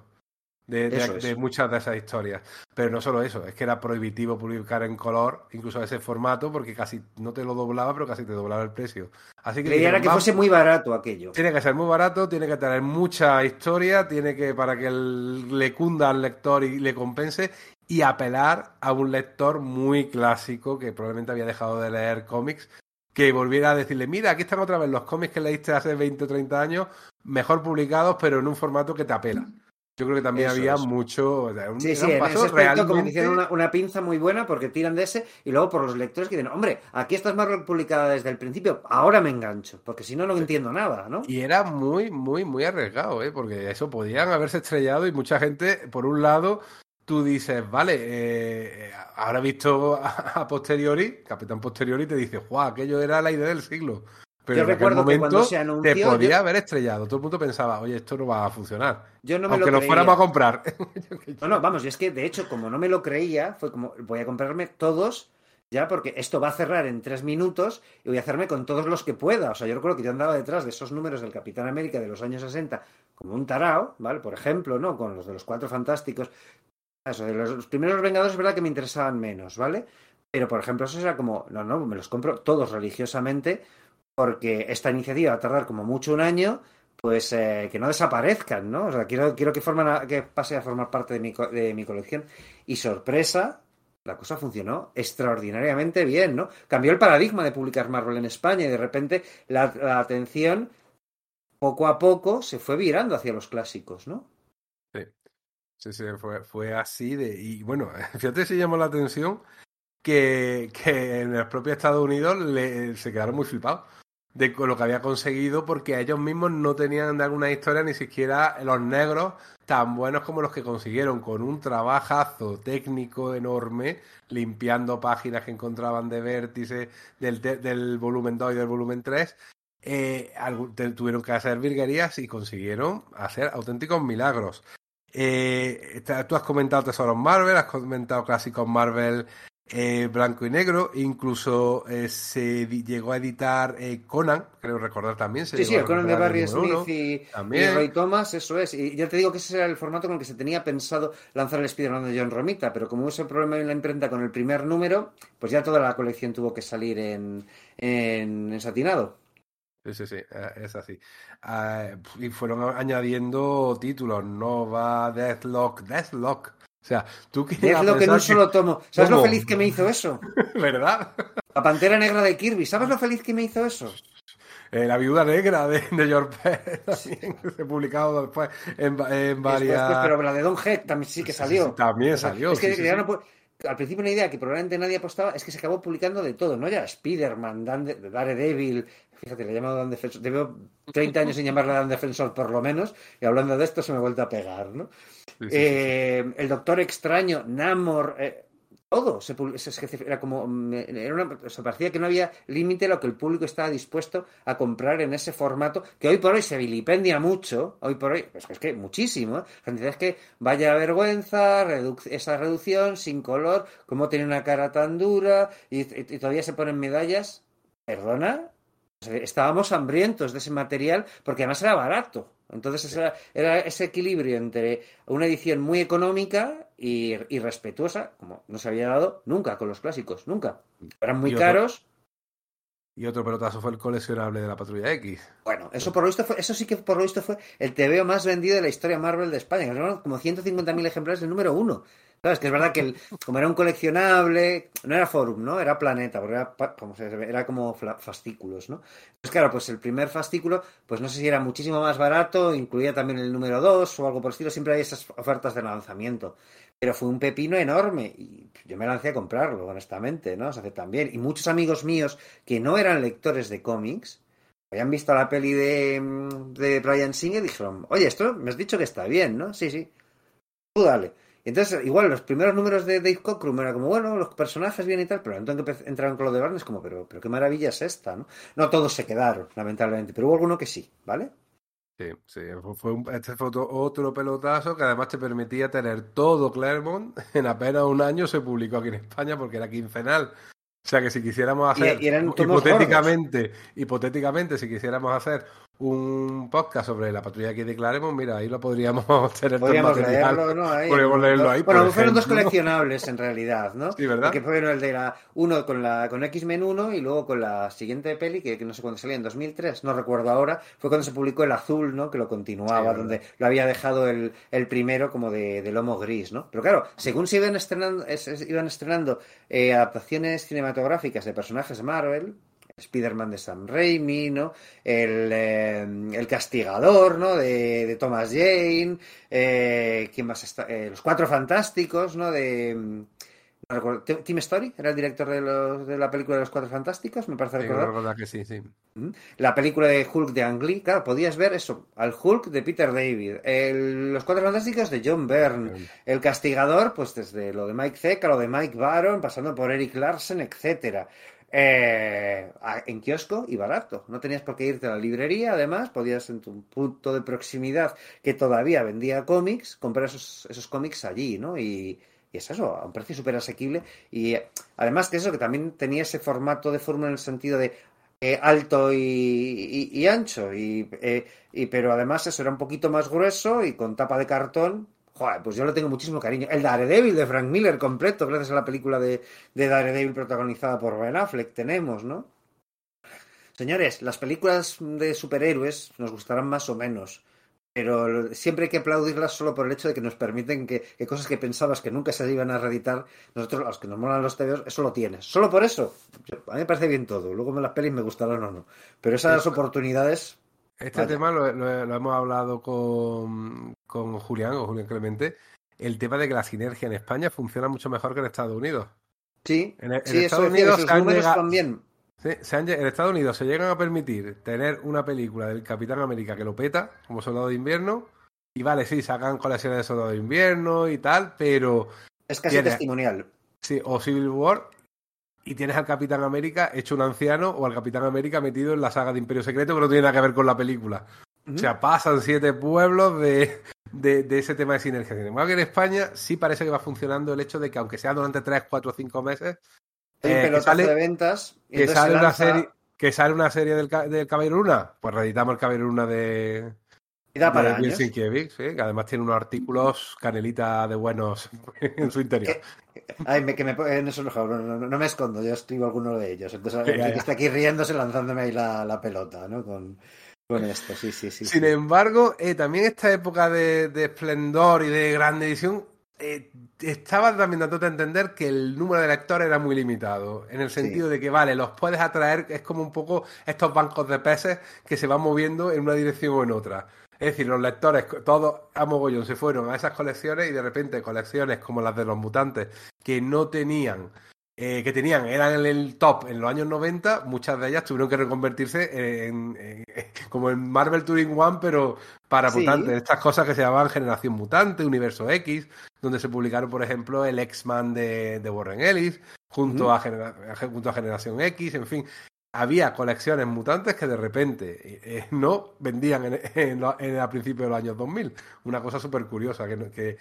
De, muchas de esas historias. Pero no solo eso, es que era prohibitivo publicar en color, incluso ese formato, porque casi no te lo doblaba, pero casi te doblaba el precio. Así que. era que fuese muy barato aquello. Tiene que ser muy barato, tiene que tener mucha historia, tiene que, para que le cunda al lector y le compense, y apelar a un lector muy clásico que probablemente había dejado de leer cómics, que volviera a decirle, mira, aquí están otra vez los cómics que leíste hace 20 o 30 años, mejor publicados, pero en un formato que te apela. Yo creo que también había mucho. sí, sí, en ese aspecto, como que hicieron una, pinza muy buena porque tiran de ese y luego por los lectores que dicen, hombre, aquí estás más publicada desde el principio, ahora me engancho, porque si no, no entiendo nada, ¿no? Y era muy, muy, muy arriesgado, ¿eh? Porque eso podían haberse estrellado y mucha gente, por un lado, tú dices, vale, eh, ahora visto a, posteriori, Capitán Posteriori te dice, ¡guau! Aquello era la idea del siglo. Pero en recuerdo aquel momento te podía haber estrellado. Todo el mundo pensaba, oye, esto no va a funcionar. Yo no me Aunque lo, fuéramos a comprar. no, no, vamos, y es que de hecho, como no me lo creía, fue como, voy a comprarme todos ya porque esto va a cerrar en tres minutos y voy a hacerme con todos los que pueda. O sea, yo recuerdo que yo andaba detrás de esos números del Capitán América de los años 60 como un tarao, ¿vale? Por ejemplo, ¿no? Con los de los Cuatro Fantásticos. Eso, de los, primeros Vengadores es verdad que me interesaban menos, ¿vale? Pero, por ejemplo, eso era como, no, no, me los compro todos religiosamente porque esta iniciativa va a tardar como mucho un año, pues eh, que no desaparezcan, ¿no? O sea, quiero, quiero que, forman que pase a formar parte de mi, de mi colección. Y sorpresa, la cosa funcionó extraordinariamente bien, ¿no? Cambió el paradigma de publicar Marvel en España y de repente la, atención poco a poco se fue virando hacia los clásicos, ¿no? Sí, sí, sí fue, fue así de... Y bueno, fíjate si llamó la atención que, que en el propio Estados Unidos le, se quedaron muy flipados de lo que había conseguido porque ellos mismos no tenían de alguna historia ni siquiera los negros tan buenos como los que consiguieron con un trabajazo técnico enorme limpiando páginas que encontraban de vértice del, volumen 2 y del volumen 3 eh, tuvieron que hacer virguerías y consiguieron hacer auténticos milagros. Eh, tú has comentado Tesoros Marvel, has comentado clásicos Marvel eh, blanco y negro, incluso eh, se llegó a editar eh, Conan, creo recordar también. sí, sí, el Conan de Barry Smith y, Roy Thomas, eso es. Y ya te digo que ese era el formato con el que se tenía pensado lanzar el Spider-Man de John Romita, pero como hubo ese problema en la imprenta con el primer número, pues ya toda la colección tuvo que salir en, en, satinado. Sí, sí, sí, es así. Ah, y fueron añadiendo títulos, Nova, Deathlock, Deathlock, o sea, tú Es lo que no solo tomo. ¿Sabes lo feliz que me hizo eso? ¿Verdad? La pantera negra de Kirby. ¿Sabes lo feliz que me hizo eso? Eh, la viuda negra de, de George también se publicado después en, en varias. Después, pero la de Don Heck también sí que salió. también salió. Es que ya no puedo al principio una idea que probablemente nadie apostaba es que se acabó publicando de todo, ¿no? Ya Spider-Man, Daredevil, fíjate, le he llamado Dan Defensor, llevo 30 años sin llamarle Dan Defensor por lo menos, y hablando de esto se me ha vuelto a pegar, ¿no? Eh, el Doctor Extraño, Namor, eh, todo. Se, era como. Era una, parecía que no había límite a lo que el público estaba dispuesto a comprar en ese formato, que hoy por hoy se vilipendia mucho. Hoy por hoy, pues es que muchísimo. ¿eh? Es que vaya vergüenza, esa reducción sin color, cómo tiene una cara tan dura y todavía se ponen medallas. ¿Perdona? Estábamos hambrientos de ese material porque además era barato. Entonces era, ese equilibrio entre una edición muy económica y, respetuosa, como no se había dado nunca con los clásicos, nunca. Eran muy caros. Y otro pelotazo fue el coleccionable de la Patrulla X. Bueno, eso por lo visto fue, eso sí que por lo visto fue el TVO más vendido de la historia Marvel de España, que como 150.000 ejemplares del número uno. ¿Sabes? Que es verdad que como era un coleccionable, no era Forum, ¿no? Era Planeta, porque era, como, era como fascículos, ¿no? Pues claro, pues el primer fascículo, pues no sé si era muchísimo más barato, incluía también el número 2 o algo por el estilo, siempre hay esas ofertas de lanzamiento. Pero fue un pepino enorme y yo me lancé a comprarlo, honestamente, ¿no? También. Y muchos amigos míos que no eran lectores de cómics, habían visto la peli de, de Brian Singer y dijeron, oye, esto me has dicho que está bien, ¿no? Sí, sí. Tú dale. Entonces, igual, los primeros números de Dave Cockrum era como, bueno, los personajes bien y tal, pero entonces entraron con lo de Barnes como, pero, pero qué maravilla es esta, ¿no? No todos se quedaron, lamentablemente, pero hubo alguno que sí, ¿vale? Sí, sí, fue un, este fue otro, pelotazo que además te permitía tener todo Claremont en apenas un año se publicó aquí en España porque era quincenal. O sea que si quisiéramos hacer, hipotéticamente, hipotéticamente, si quisiéramos hacer un podcast sobre la patrulla que declaremos, mira, ahí lo podríamos tener Podríamos leerlo, ¿no? Ahí, podríamos leerlo ahí. Bueno, fueron dos coleccionables en realidad, ¿no? Sí, ¿verdad? Que fueron el de la uno con la con X-Men 1 y luego con la siguiente peli, que, no sé cuándo salía, en 2003, no recuerdo ahora, fue cuando se publicó el azul, ¿no? Que lo continuaba, donde lo había dejado el, el primero como de, de, lomo gris, ¿no? Pero claro, según se iban estrenando, iban estrenando eh, adaptaciones cinematográficas de personajes Marvel, Spider-Man de Sam Raimi, ¿no? El, eh, el Castigador, ¿no? De, de Thomas Jane, eh, ¿quién más está? Eh, los Cuatro Fantásticos, ¿no? De... No recuerdo, Tim Story era el director de, los, de, la película de los Cuatro Fantásticos, me parece recordar. que sí, sí. La película de Hulk de Ang Lee, claro, podías ver eso, al Hulk de Peter David, los Cuatro Fantásticos de John Byrne, el Castigador, pues desde lo de Mike Zeck a lo de Mike Baron, pasando por Eric Larsen, etcétera. Eh, en kiosco y barato. No tenías por qué irte a la librería, además, podías en tu punto de proximidad que todavía vendía cómics, comprar esos, esos cómics allí, ¿no? Y, es eso, a un precio súper asequible. Y además que eso, que también tenía ese formato de fórmula en el sentido de eh, alto y, ancho, y, eh, y, pero además eso era un poquito más grueso y con tapa de cartón Joder, pues yo le tengo muchísimo cariño. El Daredevil de Frank Miller completo, gracias a la película de, de Daredevil protagonizada por Ben Affleck, tenemos, ¿no? Señores, las películas de superhéroes nos gustarán más o menos, pero siempre hay que aplaudirlas solo por el hecho de que nos permiten que, cosas que pensabas que nunca se iban a reeditar, nosotros, los que nos molan los TVOs, eso lo tienes. Solo por eso, a mí me parece bien todo. Luego me las pelis me gustarán o no. Pero esas oportunidades este tema lo, hemos hablado con, con Julián o Julián Clemente. El tema de que la sinergia en España funciona mucho mejor que en Estados Unidos. Sí, en, Estados Unidos también. Sí, en Estados Unidos se llegan a permitir tener una película del Capitán América que lo peta, como Soldado de Invierno. Y vale, sí, sacan colecciones de Soldado de Invierno y tal, pero. Es casi testimonial. Sí, o Civil War y tienes al Capitán América hecho un anciano o al Capitán América metido en la saga de Imperio Secreto, que no tiene nada que ver con la película. O sea, pasan siete pueblos de, de, ese tema de sinergia. Sin embargo, que en España sí parece que va funcionando el hecho de que, aunque sea durante tres, cuatro o cinco meses, eh, que sale, de ventas. que sale, una serie, que sale una serie del, del Caballero Luna, pues reeditamos el Caballero Luna de, para que además tiene unos artículos canelita de buenos en su interior. Ay, me, que me, en eso no, no, me escondo, yo escribo alguno de ellos. Entonces, está aquí riéndose, lanzándome ahí la, pelota, ¿no? Con, esto, sí, sí, sí. Sin embargo, eh, también esta época de, esplendor y de gran edición eh, estaba también dándote a entender que el número de lectores era muy limitado, en el sentido de que, vale, los puedes atraer, es como un poco estos bancos de peces que se van moviendo en una dirección o en otra. Es decir, los lectores, todos a mogollón, se fueron a esas colecciones y de repente colecciones como las de los mutantes, que no tenían, eh, que tenían, eran en el top en los años 90, muchas de ellas tuvieron que reconvertirse en, como en Marvel Turing One, pero para mutantes. Estas cosas que se llamaban Generación Mutante, Universo X, donde se publicaron, por ejemplo, el X-Man de, Warren Ellis, junto, a junto a Generación X, en fin había colecciones mutantes que de repente eh, no vendían en, a principios de los años 2000. Una cosa súper curiosa, que, que,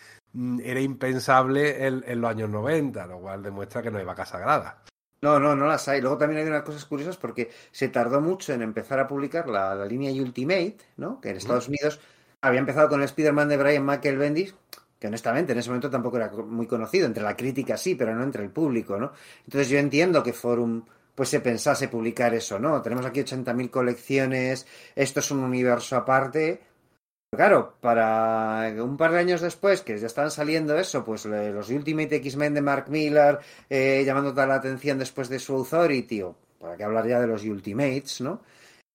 era impensable en, los años 90, lo cual demuestra que no hay vaca sagrada. No, no, no las hay. Luego también hay unas cosas curiosas porque se tardó mucho en empezar a publicar la, línea Ultimate, ¿no? que en Estados Unidos había empezado con el Spider-Man de Brian Michael Bendis, que honestamente en ese momento tampoco era muy conocido, entre la crítica sí, pero no entre el público, ¿no? Entonces yo entiendo que Forum pues se pensase publicar eso, ¿no? Tenemos aquí 80.000 colecciones, esto es un universo aparte. Claro, para un par de años después, que ya estaban saliendo eso, pues los Ultimate X-Men de Mark Miller, eh, llamando toda la atención después de su Authority, o para que hablar ya de los Ultimates, ¿no?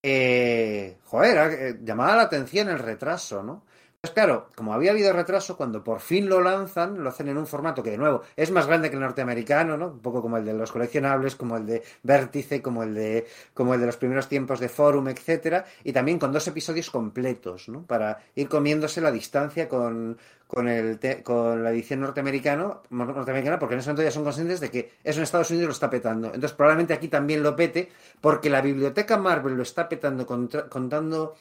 Eh, joder, eh, llamaba la atención el retraso, ¿no? Pues claro, como había habido retraso, cuando por fin lo lanzan, lo hacen en un formato que de nuevo es más grande que el norteamericano, ¿no? Un poco como el de los coleccionables, como el de Vértice, como el de, como el de los primeros tiempos de Forum, etcétera, y también con dos episodios completos, ¿no? Para ir comiéndose la distancia con, con, el con la edición norteamericano, norteamericana, porque en ese momento ya son conscientes de que eso en Estados Unidos lo está petando. Entonces probablemente aquí también lo pete, porque la biblioteca Marvel lo está petando contando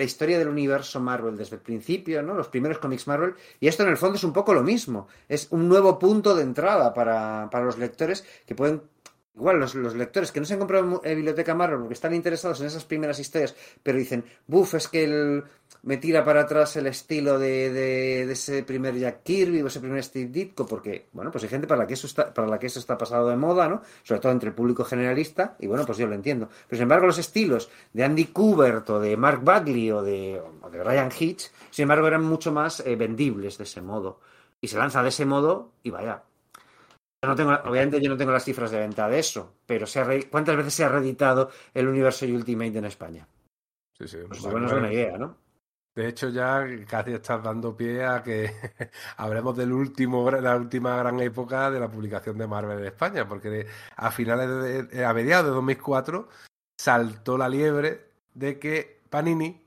la historia del universo Marvel desde el principio, ¿no? Los primeros cómics Marvel. Y esto en el fondo es un poco lo mismo. Es un nuevo punto de entrada para, para los lectores que pueden Igual los, los, lectores que no se han comprado en Biblioteca Marvel porque están interesados en esas primeras historias, pero dicen, buf, es que el, me tira para atrás el estilo de, de, ese primer Jack Kirby o ese primer Steve Ditko, porque, bueno, pues hay gente para la que eso está, para la que eso está pasado de moda, ¿no? Sobre todo entre el público generalista, y bueno, pues yo lo entiendo. Pero sin embargo, los estilos de Andy Kubert o de Mark Bagley o de, o de Ryan Hitch, sin embargo, eran mucho más eh, vendibles de ese modo. Y se lanza de ese modo y vaya. No tengo, obviamente yo no tengo las cifras de venta de eso, pero se ¿cuántas veces se ha reeditado el universo Ultimate en España? Sí, sí. Pues bueno, es una idea, ¿no? De hecho, ya casi estás dando pie a que hablemos del último, la última gran época de la publicación de Marvel en España, porque a finales de, a mediados de 2004 saltó la liebre de que Panini,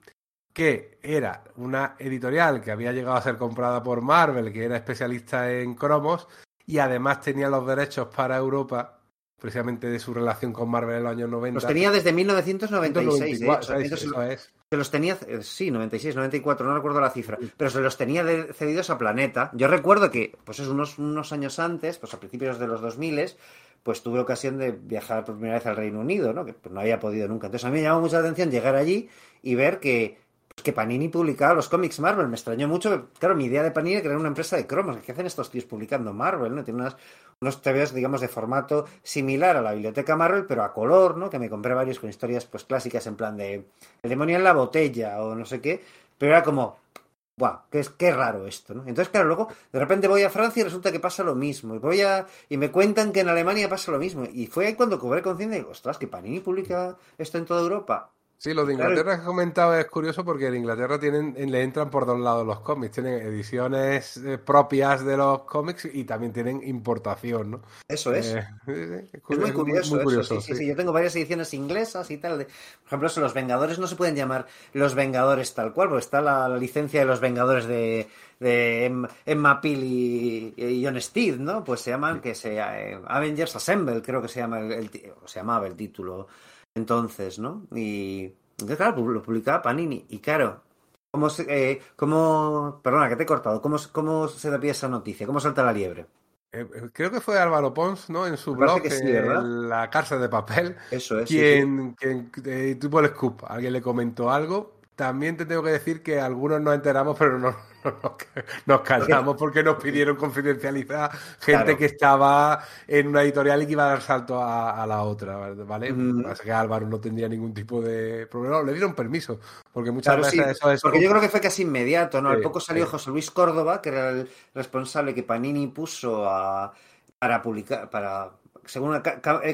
que era una editorial que había llegado a ser comprada por Marvel, que era especialista en cromos y además tenía los derechos para Europa precisamente de su relación con Marvel en los años 90. Los tenía desde 1996. ¿eh? Se los tenía, eh, sí, 96, 94, no recuerdo la cifra, pero se los tenía cedidos a Planeta. Yo recuerdo que, pues es unos, unos años antes, pues a principios de los 2000, pues tuve ocasión de viajar por primera vez al Reino Unido, ¿no? Que pues, no había podido nunca. Entonces a mí me llamó mucha atención llegar allí y ver que, que Panini publicaba los cómics Marvel. Me extrañó mucho, claro, mi idea de Panini era crear una empresa de cromos. ¿Qué hacen estos tíos publicando Marvel? ¿no? Tiene unas, unos TVs, digamos, de formato similar a la biblioteca Marvel, pero a color, ¿no? Que me compré varios con historias pues clásicas en plan de El demonio en la botella o no sé qué, pero era como, ¡buah! Qué, qué raro esto, ¿no? Entonces, claro, luego de repente voy a Francia y resulta que pasa lo mismo. Y voy a. y me cuentan que en Alemania pasa lo mismo. Y fue ahí cuando cobré conciencia y digo, ostras, que Panini publica esto en toda Europa. Sí, lo de Inglaterra que has comentado es curioso porque en Inglaterra tienen, le entran por dos lados los cómics. Tienen ediciones eh, propias de los cómics y también tienen importación, ¿no? Eso es. Eh, es, muy curioso. sí, sí, Yo tengo varias ediciones inglesas y tal. por ejemplo, los Vengadores no se pueden llamar los Vengadores tal cual, porque está la, licencia de los Vengadores de, de Emma Peel y, John Steed, ¿no? Pues se llaman, que se eh, Avengers Assemble, creo que se llama el, se llamaba el título entonces, ¿no? Y claro, lo publicaba Panini. Y claro, ¿cómo, se, eh, cómo perdona que te he cortado, ¿cómo, cómo se da pie esa noticia? ¿Cómo salta la liebre? Eh, eh, creo que fue Álvaro Pons, ¿no? En su blog, en La Cárcel de Papel. Eso es. Quien, quien tuvo el scoop. Alguien le comentó algo. También te tengo que decir que algunos nos enteramos, pero no, nos callamos porque nos pidieron confidencializar gente que estaba en una editorial y que iba a dar salto a, la otra, ¿vale? que Álvaro no tendría ningún tipo de problema. Le dieron permiso, porque muchas veces eso es... Porque yo creo que fue casi inmediato, ¿no? Al poco salió José Luis Córdoba, que era el responsable que Panini puso a, para publicar, para según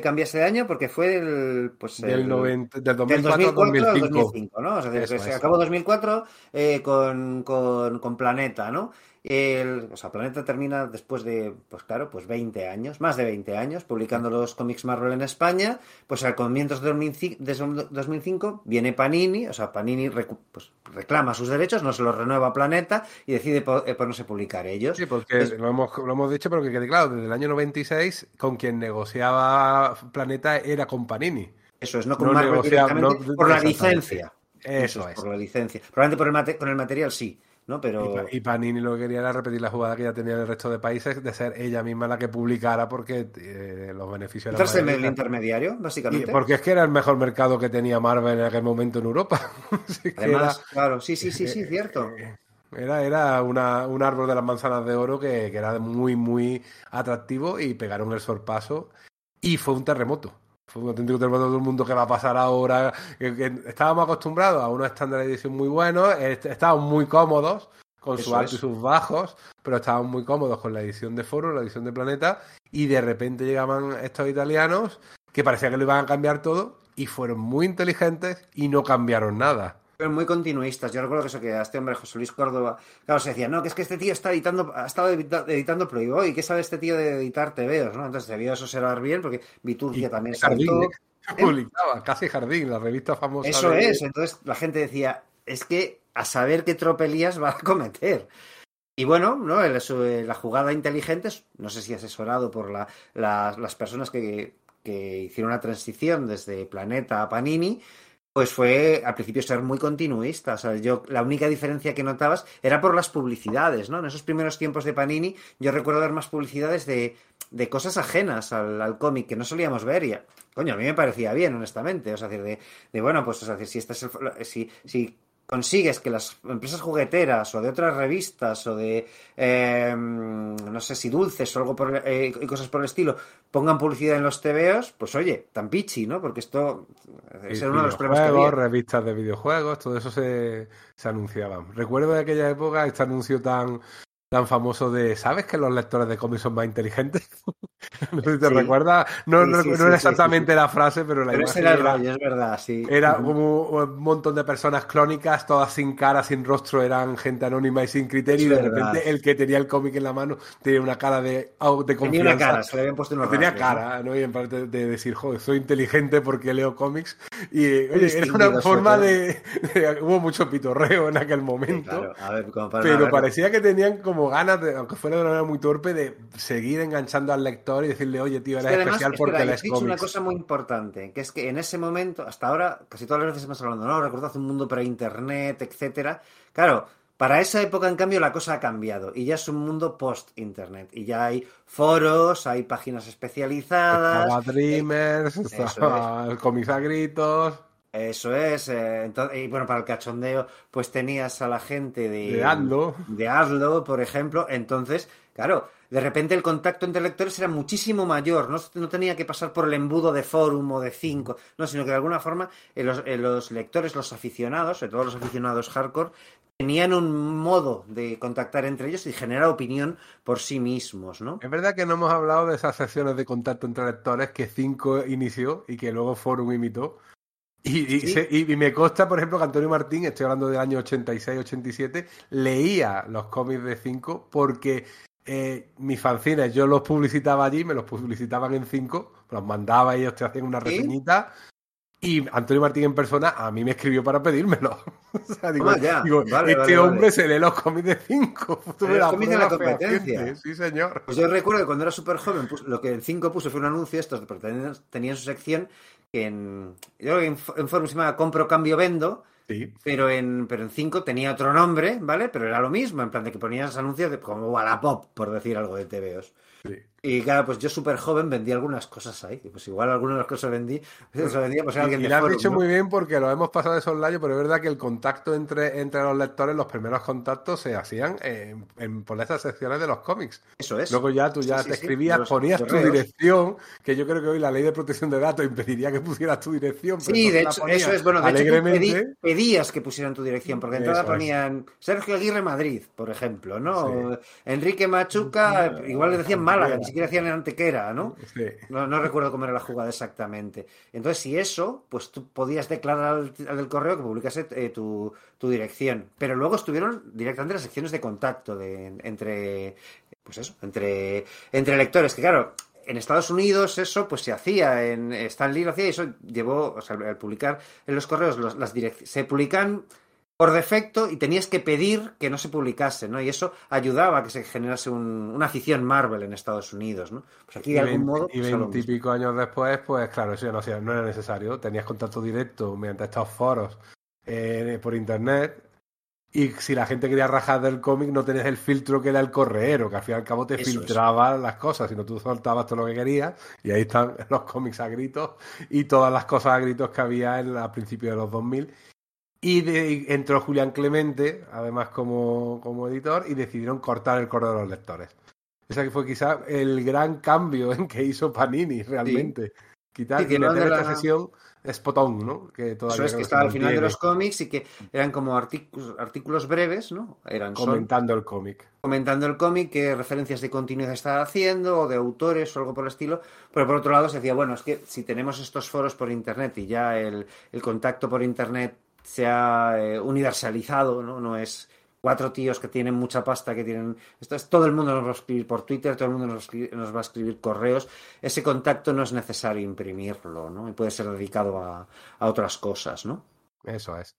cambiase de año, porque fue el, pues del, 2004 2005. ¿no? O sea, se acabó 2004 eh, con, con, con, Planeta, ¿no? El, o sea, Planeta termina después de, pues claro, pues 20 años, más de 20 años, publicando los cómics Marvel en España. Pues al comienzos de 2005, viene Panini, o sea, Panini pues, reclama sus derechos, no se los renueva Planeta y decide eh, ponerse a publicar ellos. Sí, porque lo, hemos, lo hemos dicho, pero que quede claro, desde el año 96, con quien negociaba Planeta era con Panini. Eso es, no con Marvel directamente, por la licencia. Eso, es. Por la licencia. Probablemente por el, con el material sí pero... Y, Panini lo que quería era repetir la jugada que ya tenía en el resto de países de ser ella misma la que publicara porque eh, los beneficios eran... el intermediario, básicamente. porque es que era el mejor mercado que tenía Marvel en aquel momento en Europa. Además, claro, sí, sí, sí, sí, cierto. Eh, era, era una, un árbol de las manzanas de oro que, que era muy, muy atractivo y pegaron el sorpaso y fue un terremoto fue un auténtico terremoto todo el mundo que va a pasar ahora. estábamos acostumbrados a unos estándares de edición muy buenos, estábamos muy cómodos con sus altos y sus bajos, pero estábamos muy cómodos con la edición de Foro, la edición de Planeta, y de repente llegaban estos italianos que parecía que lo iban a cambiar todo y fueron muy inteligentes y no cambiaron nada. Muy continuistas. Yo recuerdo que eso que a este hombre, José Luis Córdoba, claro, se decía, no, que es que este tío está editando, ha estado editando Prohibo, y qué sabe este tío de editar TVOs, ¿no? Entonces debió eso ser bien, porque Viturcia también saltó. ¿eh? Publicaba, casi Jardín, la revista famosa. Eso es, entonces la gente decía, es que a saber qué tropelías va a cometer. Y bueno, ¿no? la jugada inteligente, no sé si asesorado por la, las personas que, que hicieron la transición desde Planeta a Panini, pues fue al principio ser muy continuista. O sea, yo la única diferencia que notabas era por las publicidades, ¿no? En esos primeros tiempos de Panini, yo recuerdo ver más publicidades de, de cosas ajenas al, cómic que no solíamos ver y, coño, a mí me parecía bien, honestamente. O sea, de, de bueno, pues, o sea, si, este es el, si, si consigues que las empresas jugueteras o de otras revistas o de em, no sé si dulces o algo por, eh, y cosas por el estilo pongan publicidad en los TVOs, pues oye, tan pichi, ¿no? Porque esto es uno de los problemas que revistas de videojuegos, todo eso se, se anunciaba. Recuerdo de aquella época este anuncio tan tan famoso de ¿sabes que los lectores de cómics son más inteligentes? no sé si te recuerdas. No, no, era exactamente la frase, pero la imagen era, es verdad, sí. Era como un montón de personas clónicas, todas sin cara, sin rostro, eran gente anónima y sin criterio, y de repente el que tenía el cómic en la mano tenía una cara de, de confianza. Tenía una cara, se le habían puesto una Tenía cara, ¿no? Y en parte de decir, joder, soy inteligente porque leo cómics. Y, oye, era una forma de, Hubo mucho pitorreo en aquel momento. pero parecía que tenían como ganas, de, aunque fuera de una manera muy torpe, de seguir enganchando al lector y decirle, oye, tío, eres especial porque les dicho una cosa muy importante, que es que en ese momento, hasta ahora, casi todas las veces hemos hablando, no, recordad un mundo pre-internet, etcétera. Claro, para esa época, en cambio, la cosa ha cambiado y ya es un mundo post-internet. Y ya hay foros, hay páginas especializadas. Estaba Dreamers, estaba a gritos. Eso es. Eh, y bueno, para el cachondeo, pues tenías a la gente de. De. De por ejemplo. Entonces, claro, de repente el contacto entre lectores era muchísimo mayor. No, no tenía que pasar por el embudo de Forum o de Cinco, no, sino que de alguna forma eh, los, eh, los, lectores, los aficionados, sobre todo los aficionados hardcore, tenían un modo de contactar entre ellos y generar opinión por sí mismos, ¿no? Es verdad que no hemos hablado de esas sesiones de contacto entre lectores que Cinco inició y que luego Forum imitó y, me consta, por ejemplo, que Antonio Martín, estoy hablando del año 86-87, leía los cómics de 5 porque eh, mis fanzines yo los publicitaba allí, me los publicitaban en 5, los mandaba y ellos te hacían una reseñita. Y Antonio Martín en persona a mí me escribió para pedírmelo. o sea, digo, este hombre se lee los cómics de 5. Los cómics de la competencia. Sí, señor. Pues yo recuerdo que cuando era súper joven, lo que el 5 puso fue un anuncio, estos, porque tenían su sección en, yo en, en Forum se llama Compro, Cambio, Vendo, pero en pero en 5 tenía otro nombre, ¿vale? Pero era lo mismo, en plan de que ponías anuncios de, como Wallapop, por decir algo de TVOs. Sí. Y claro, pues yo súper joven vendí algunas cosas ahí. Pues igual algunas de las cosas vendí, pues vendía pues alguien y, y lo has dicho muy bien porque lo hemos pasado de soslayo, pero es verdad que el contacto entre, entre los lectores, los primeros contactos se hacían en, por esas secciones de los cómics. Eso es. Luego ya tú ya te escribías, ponías tu dirección, que yo creo que hoy la ley de protección de datos impediría que pusieras tu dirección. sí, de hecho, eso es bueno. De hecho, pedías que pusieran tu dirección, porque entonces ponían Sergio Aguirre Madrid, por ejemplo, ¿no? Enrique Machuca, igual le decían Málaga, siquiera hacían en Antequera, ¿no? ¿no? recuerdo cómo era la jugada exactamente. Entonces, si eso, pues tú podías declarar al, del correo que publicase eh, tu, dirección. Pero luego estuvieron directamente las secciones de contacto de, entre, pues eso, entre, entre lectores, que claro, en Estados Unidos eso pues se hacía, en Stan Lee lo hacía y eso llevó, o sea, al publicar en los correos las direcciones, se publican por defecto y tenías que pedir que no se publicase, ¿no? Y eso ayudaba a que se generase una afición Marvel en Estados Unidos, ¿no? Pues aquí de algún modo... Y veintipico años después, pues claro, eso no, no era necesario. Tenías contacto directo mediante estos foros eh, por internet y si la gente quería rajar del cómic no tenías el filtro que era el correero, que al fin y al cabo te filtraba las cosas, sino tú soltabas todo lo que querías y ahí están los cómics a gritos y todas las cosas a gritos que había en, a principios de los 2000 y entró Julián Clemente, además como, editor, y decidieron cortar el correo de los lectores. Ese que fue quizá el gran cambio en que hizo Panini realmente. Quitar y meter esta sesión Spotón, ¿no? Que todavía Eso es que estaba al final de los cómics y que eran como artículos, artículos breves, ¿no? Eran comentando el cómic. Comentando el cómic, qué referencias de continuidad estaba haciendo, o de autores o algo por el estilo. Pero por otro lado se decía, bueno, es que si tenemos estos foros por internet y ya el, el contacto por internet se ha eh, universalizado, ¿no? No es cuatro tíos que tienen mucha pasta, que tienen... Esto es, todo el mundo nos va a escribir por Twitter, todo el mundo nos, nos, va a escribir correos. Ese contacto no es necesario imprimirlo, ¿no? Y puede ser dedicado a, a otras cosas, ¿no? Eso es.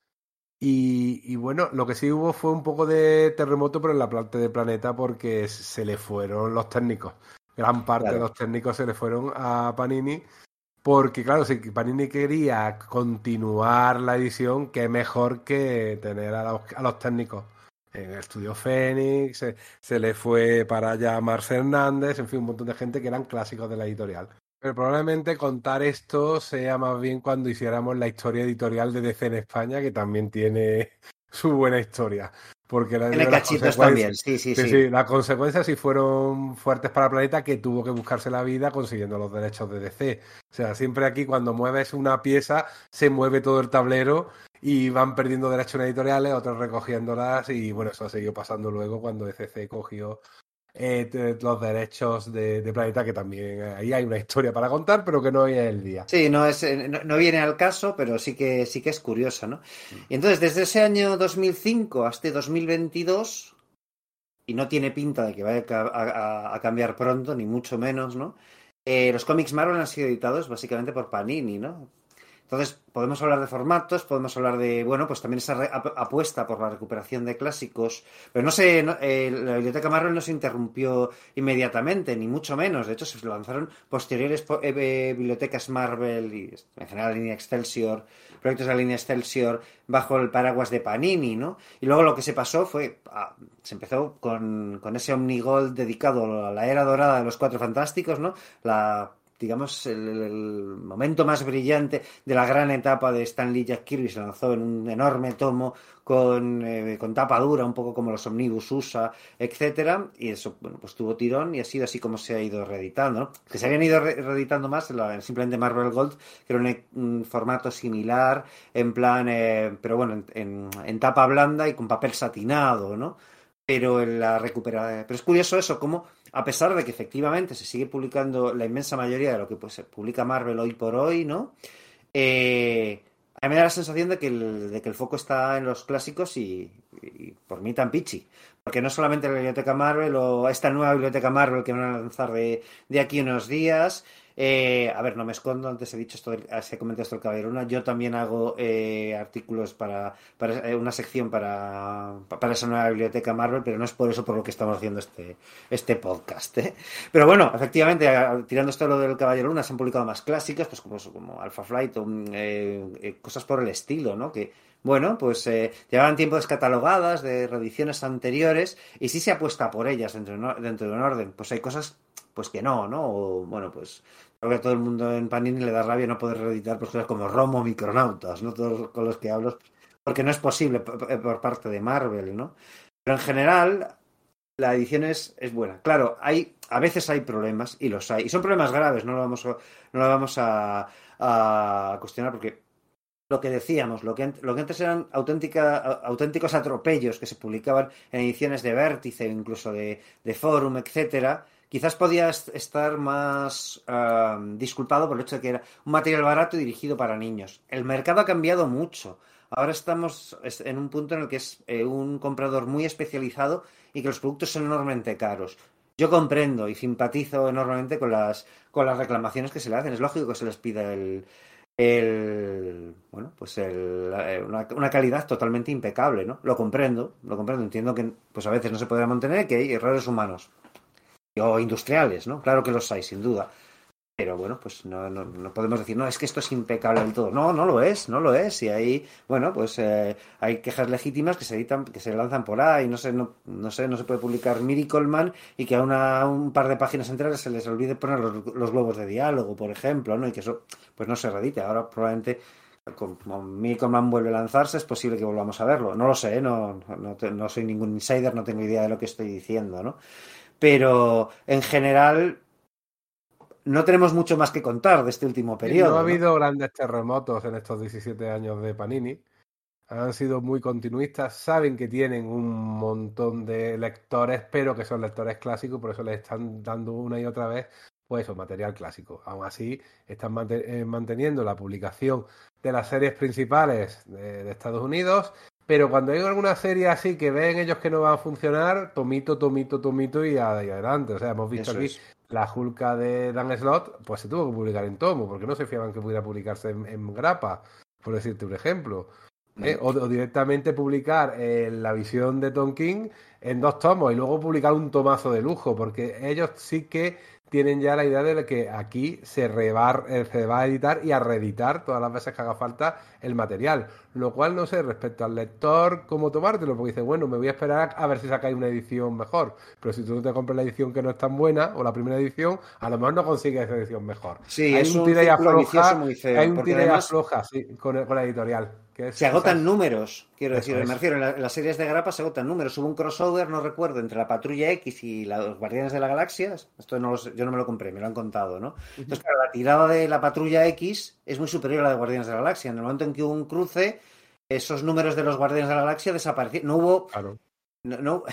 Y, y, bueno, lo que sí hubo fue un poco de terremoto, pero en la parte de planeta porque se le fueron los técnicos. Gran parte de los técnicos se le fueron a Panini. Porque, claro, si Panini quería continuar la edición, qué mejor que tener a los, técnicos en el estudio Fénix, se, le fue para allá Marce Hernández, en fin, un montón de gente que eran clásicos de la editorial. Pero probablemente contar esto sea más bien cuando hiciéramos la historia editorial de DC en España, que también tiene su buena historia. Porque la, tiene cachitos también, sí sí, sí, sí, Las consecuencias sí fueron fuertes para el planeta que tuvo que buscarse la vida consiguiendo los derechos de DC. O sea, siempre aquí cuando mueves una pieza, se mueve todo el tablero y van perdiendo derechos en editoriales, otros recogiéndolas y bueno, eso ha seguido pasando luego cuando ECC cogió eh, los derechos de, Planeta, que también eh, ahí hay una historia para contar, pero que no hoy es el día. Sí, no, es, eh, no, viene al caso, pero sí que, sí que es curioso, ¿no? Y entonces, desde ese año 2005 hasta 2022, y no tiene pinta de que vaya a, a cambiar pronto, ni mucho menos, ¿no? los cómics Marvel han sido editados básicamente por Panini, ¿no? Entonces, podemos hablar de formatos, podemos hablar de, bueno, pues también esa apuesta por la recuperación de clásicos, pero no sé, eh, la biblioteca Marvel no se interrumpió inmediatamente, ni mucho menos. De hecho, se lanzaron posteriores eh, eh, bibliotecas Marvel y en general la línea Excelsior, proyectos de la línea Excelsior bajo el paraguas de Panini, ¿no? Y luego lo que se pasó fue, ah, se empezó con, con ese Omnigold dedicado a la era dorada de los Cuatro Fantásticos, ¿no? La digamos, el, momento más brillante de la gran etapa de Stanley Jack Kirby. Se lanzó en un enorme tomo con, eh, con tapa dura, un poco como los Omnibus USA, etcétera, y eso, bueno, pues tuvo tirón y ha sido así como se ha ido reeditando, Que se habían ido reeditando más en simplemente Marvel Gold, que era un, formato similar, en plan, eh, pero bueno, en, en, tapa blanda y con papel satinado, ¿no? Pero en la recuperación. Pero es curioso eso, como a pesar de que efectivamente se sigue publicando la inmensa mayoría de lo que pues, se publica Marvel hoy por hoy, ¿no? Eh, a mí me da la sensación de que, el, de que el foco está en los clásicos y, por mí tan pichi. Porque no solamente la biblioteca Marvel o esta nueva biblioteca Marvel que van a lanzar de, de aquí unos días, eh, a ver, no me escondo, antes he dicho esto, se comentado esto el Caballero Yo también hago eh, artículos para, para, eh, una sección para, para esa nueva biblioteca Marvel, pero no es por eso por lo que estamos haciendo este, este podcast. Pero bueno, efectivamente, tirando esto lo del Caballero Luna, se han publicado más clásicos, pues como, como Alpha Flight mm, cosas por el estilo, ¿no? Que, bueno, pues llevaban tiempo descatalogadas de reediciones anteriores y sí se apuesta por ellas dentro, dentro de un orden. Pues hay cosas pues que no, ¿no? O, bueno, pues creo que todo el mundo en Panini le da rabia no poder reeditar cosas como Romo Micronautas, ¿no? Todos con los que hablo, porque no es posible por, parte de Marvel, ¿no? Pero en general, la edición es, es, buena. Claro, hay, a veces hay problemas, y los hay, y son problemas graves, no lo vamos a, no lo vamos a cuestionar porque lo que decíamos, lo que, lo que antes eran auténtica, auténticos atropellos que se publicaban en ediciones de Vértice, incluso de, de Forum, etcétera, Quizás podías estar más disculpado por el hecho de que era un material barato y dirigido para niños. El mercado ha cambiado mucho. Ahora estamos en un punto en el que es eh, un comprador muy especializado y que los productos son enormemente caros. Yo comprendo y simpatizo enormemente con las, con las reclamaciones que se le hacen. Es lógico que se les pida el, el bueno pues el, eh, una, una, calidad totalmente impecable no lo comprendo lo comprendo entiendo que pues a veces no se podrá mantener que hay errores humanos o industriales, ¿no? Claro que los hay, sin duda. Pero bueno, pues no, no, podemos decir, no, es que esto es impecable del todo. No, no lo es, no lo es. Y ahí, bueno, pues eh, hay quejas legítimas que se editan, que se lanzan por ahí. No sé, no, no sé, no se puede publicar Miracle Man y que a una, un par de páginas enteras se les olvide poner los, globos de diálogo, por ejemplo, ¿no? Y que eso, pues no se redite. Ahora probablemente como Miracle Man vuelve a lanzarse, es posible que volvamos a verlo. No lo sé, no, no, no soy ningún insider, no tengo idea de lo que estoy diciendo, ¿no? Pero en general no tenemos mucho más que contar de este último periodo. No ha habido grandes terremotos en estos 17 años de Panini. Han sido muy continuistas, saben que tienen un montón de lectores, pero que son lectores clásicos, por eso les están dando una y otra vez pues eso, material clásico. Aún así, están eh, manteniendo la publicación de las series principales de, Estados Unidos, pero cuando hay alguna serie así que ven ellos que no va a funcionar, tomito, tomito, tomito y, adelante. O sea, hemos visto aquí la Julka de Dan Slot, pues se tuvo que publicar en tomo, porque no se fiaban que pudiera publicarse en, grapa, por decirte un ejemplo. ¿eh? O, directamente publicar eh, la visión de Tom King en dos tomos y luego publicar un tomazo de lujo, porque ellos sí que tienen ya la idea de que aquí se, rebar, eh, se va a editar y a reeditar todas las veces que haga falta el material. Lo cual no sé respecto al lector cómo tomártelo, porque dice, bueno, me voy a esperar a ver si sacáis una edición mejor. Pero si tú no te compras la edición que no es tan buena o la primera edición, a lo mejor no consigues esa edición mejor. Sí, hay es un, tira y afloja, hay un tira y afloja sí, con, con la editorial se agotan números, quiero decir, me refiero, en, las series de grapa se agotan números. Hubo un crossover, no recuerdo, entre la Patrulla X y los Guardianes de la Galaxia. Esto no yo no me lo compré, me lo han contado, ¿no? Entonces, claro, la tirada de la Patrulla X es muy superior a la de Guardianes de la Galaxia. En el momento en que hubo un cruce, esos números de los Guardianes de la Galaxia desaparecieron. No hubo. No,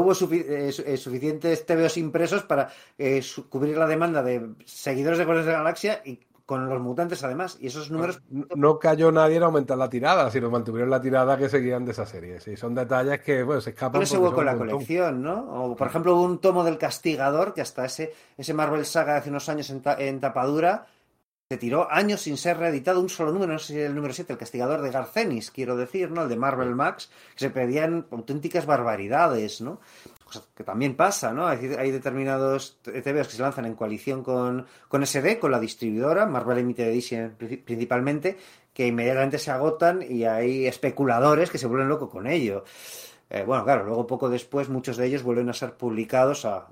hubo eh, eh, suficientes TVOs impresos para eh, cubrir la demanda de seguidores de Guardianes de la Galaxia y con los mutantes además, y esos números... No, cayó nadie en aumentar la tirada, sino mantuvieron la tirada que seguían de esa serie. Sí, son detalles que, bueno, se escapan. ese hueco en la colección, ¿no? O, por ejemplo, hubo un tomo del Castigador, que hasta ese, ese Marvel Saga de hace unos años en, tapadura, se tiró años sin ser reeditado un solo número, no sé si el número 7, el Castigador de Garcenis, quiero decir, ¿no? El de Marvel Max, que se pedían auténticas barbaridades, ¿no? que también pasa, ¿no? Hay, determinados TVOs que se lanzan en coalición con, con SD, con la distribuidora, Marvel Limited Edition principalmente, que inmediatamente se agotan y hay especuladores que se vuelven locos con ello. Eh, bueno, claro, luego poco después muchos de ellos vuelven a ser publicados a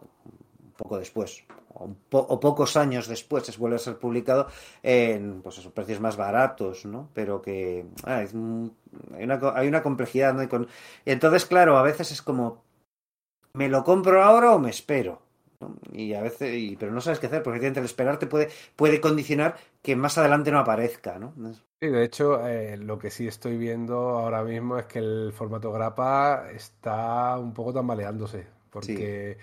poco después, o, pocos años después se vuelve a ser publicado en pues esos precios más baratos, ¿no? Pero que ah, hay, una, hay, una, complejidad, ¿no? Y, con, y entonces, claro, a veces es como, ¿me lo compro ahora o me espero? Y a veces, y, pero no sabes qué hacer, porque el esperarte puede, puede condicionar que más adelante no aparezca, ¿no? Sí, de hecho, eh, lo que sí estoy viendo ahora mismo es que el formato grapa está un poco tambaleándose, porque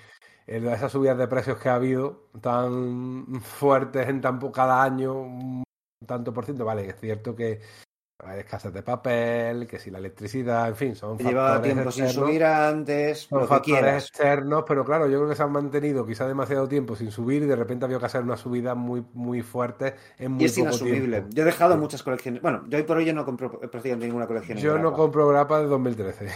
esas subidas de precios que ha habido tan fuertes en tan cada año, un tanto por ciento, vale, es cierto que hay escasez de papel, que si la electricidad, en fin, son Lleva tiempo sin subir antes, son factores externos, pero claro, yo creo que se han mantenido quizá demasiado tiempo sin subir y de repente había que hacer una subida muy muy fuerte en muy y es inasumible. Yo he dejado muchas colecciones. Bueno, yo hoy por hoy no compro prácticamente ninguna colección. Yo no compro grapa de 2013.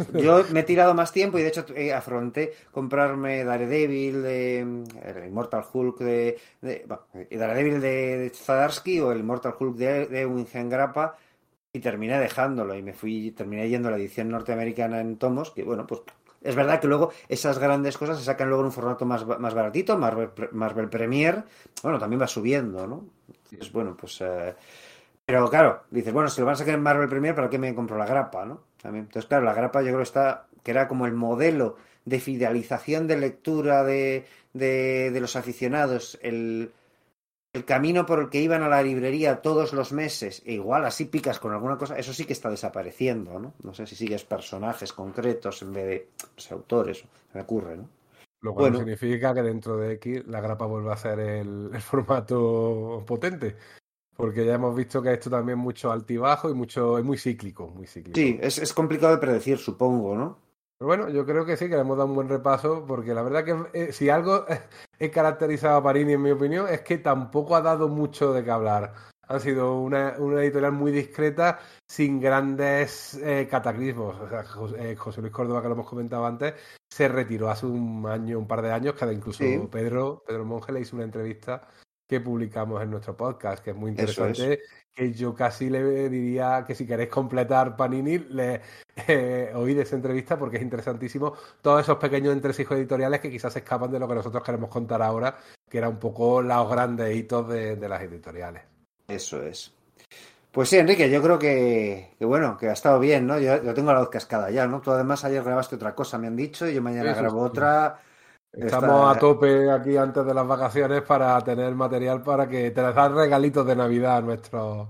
Yo me he tirado más tiempo y de hecho eh, afronté comprarme Daredevil de el Immortal Hulk de, de Daredevil de, Zadarsky o el Immortal Hulk de, de Grappa y terminé dejándolo y me fui, terminé yendo a la edición norteamericana en tomos, que bueno, pues es verdad que luego esas grandes cosas se sacan luego en un formato más, más baratito, Marvel, Marvel Premier, bueno, también va subiendo, ¿no? Es bueno, pues... Eh, pero claro, dices, bueno, si lo van a sacar en Marvel Premier, ¿para qué me compro la grapa, no? Entonces, claro, la grapa yo creo que está, que era como el modelo de fidelización de lectura de, de, de los aficionados, el, el camino por el que iban a la librería todos los meses, e igual así picas con alguna cosa, eso sí que está desapareciendo, ¿no? No sé si sigues personajes concretos en vez de autores, me ocurre, ¿no? Lo cual significa que dentro de X la grapa vuelve a ser el, formato potente. Porque ya hemos visto que esto también es mucho altibajo y mucho, es muy cíclico, muy cíclico. Sí, es, es complicado de predecir, supongo, ¿no? Pero bueno, yo creo que sí, que le hemos dado un buen repaso, porque la verdad que eh, si algo he caracterizado a Parini, en mi opinión, es que tampoco ha dado mucho de qué hablar. Ha sido una, editorial muy discreta, sin grandes eh, cataclismos. O sea, eh, José, Luis Córdoba, que lo hemos comentado antes, se retiró hace un año, un par de años, que incluso Pedro, Pedro Monge le hizo una entrevista que publicamos en nuestro podcast, que es muy interesante, que yo casi le diría que si queréis completar Panini, le eh, oíd esa entrevista porque es interesantísimo todos esos pequeños entresijos editoriales que quizás escapan de lo que nosotros queremos contar ahora, que era un poco los grandes hitos de, las editoriales. Eso es. Pues sí, Enrique, yo creo que, bueno, que ha estado bien, ¿no? Yo, tengo la voz cascada ya, ¿no? Tú además ayer grabaste otra cosa, me han dicho, y yo mañana grabo otra Estamos a tope aquí antes de las vacaciones para tener material para que te dar regalitos de Navidad a nuestros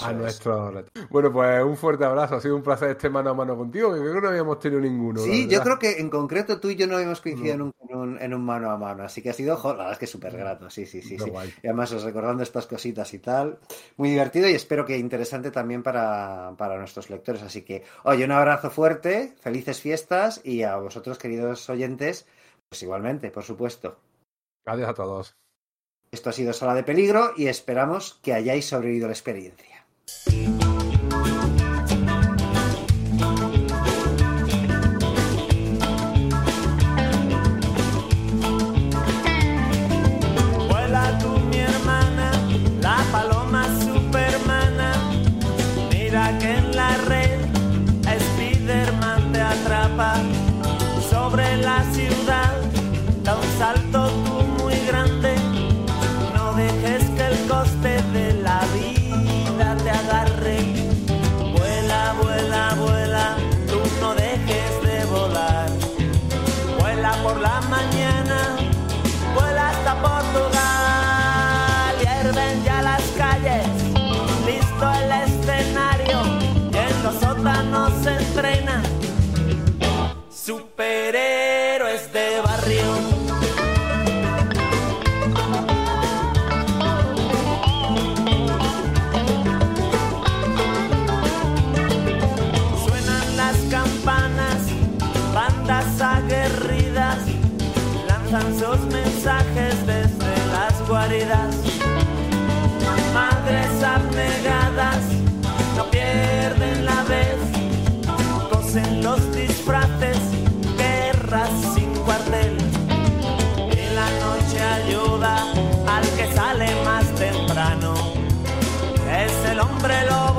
a nuestro Bueno, pues un fuerte abrazo. Ha sido un placer este mano a mano contigo, que creo que no habíamos tenido ninguno. Sí, yo creo que en concreto tú y yo no habíamos coincidido en, un, mano a mano, así que ha sido, la verdad es que súper grato, sí, sí, sí. sí. Y además recordando estas cositas y tal, muy divertido y espero que interesante también para, para nuestros lectores. Así que, oye, un abrazo fuerte, felices fiestas y a vosotros, queridos oyentes, pues igualmente, por supuesto. Adiós a todos. Esto ha sido Sala de Peligro y esperamos que hayáis sobrevivido la experiencia. Hombre lobo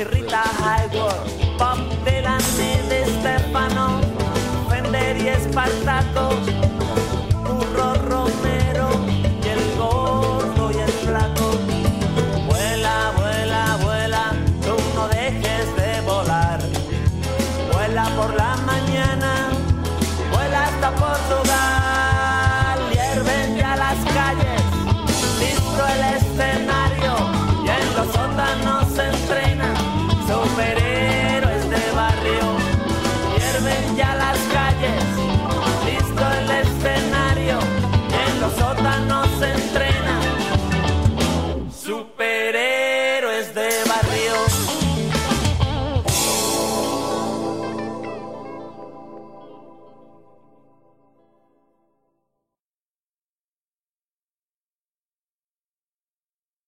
irrita.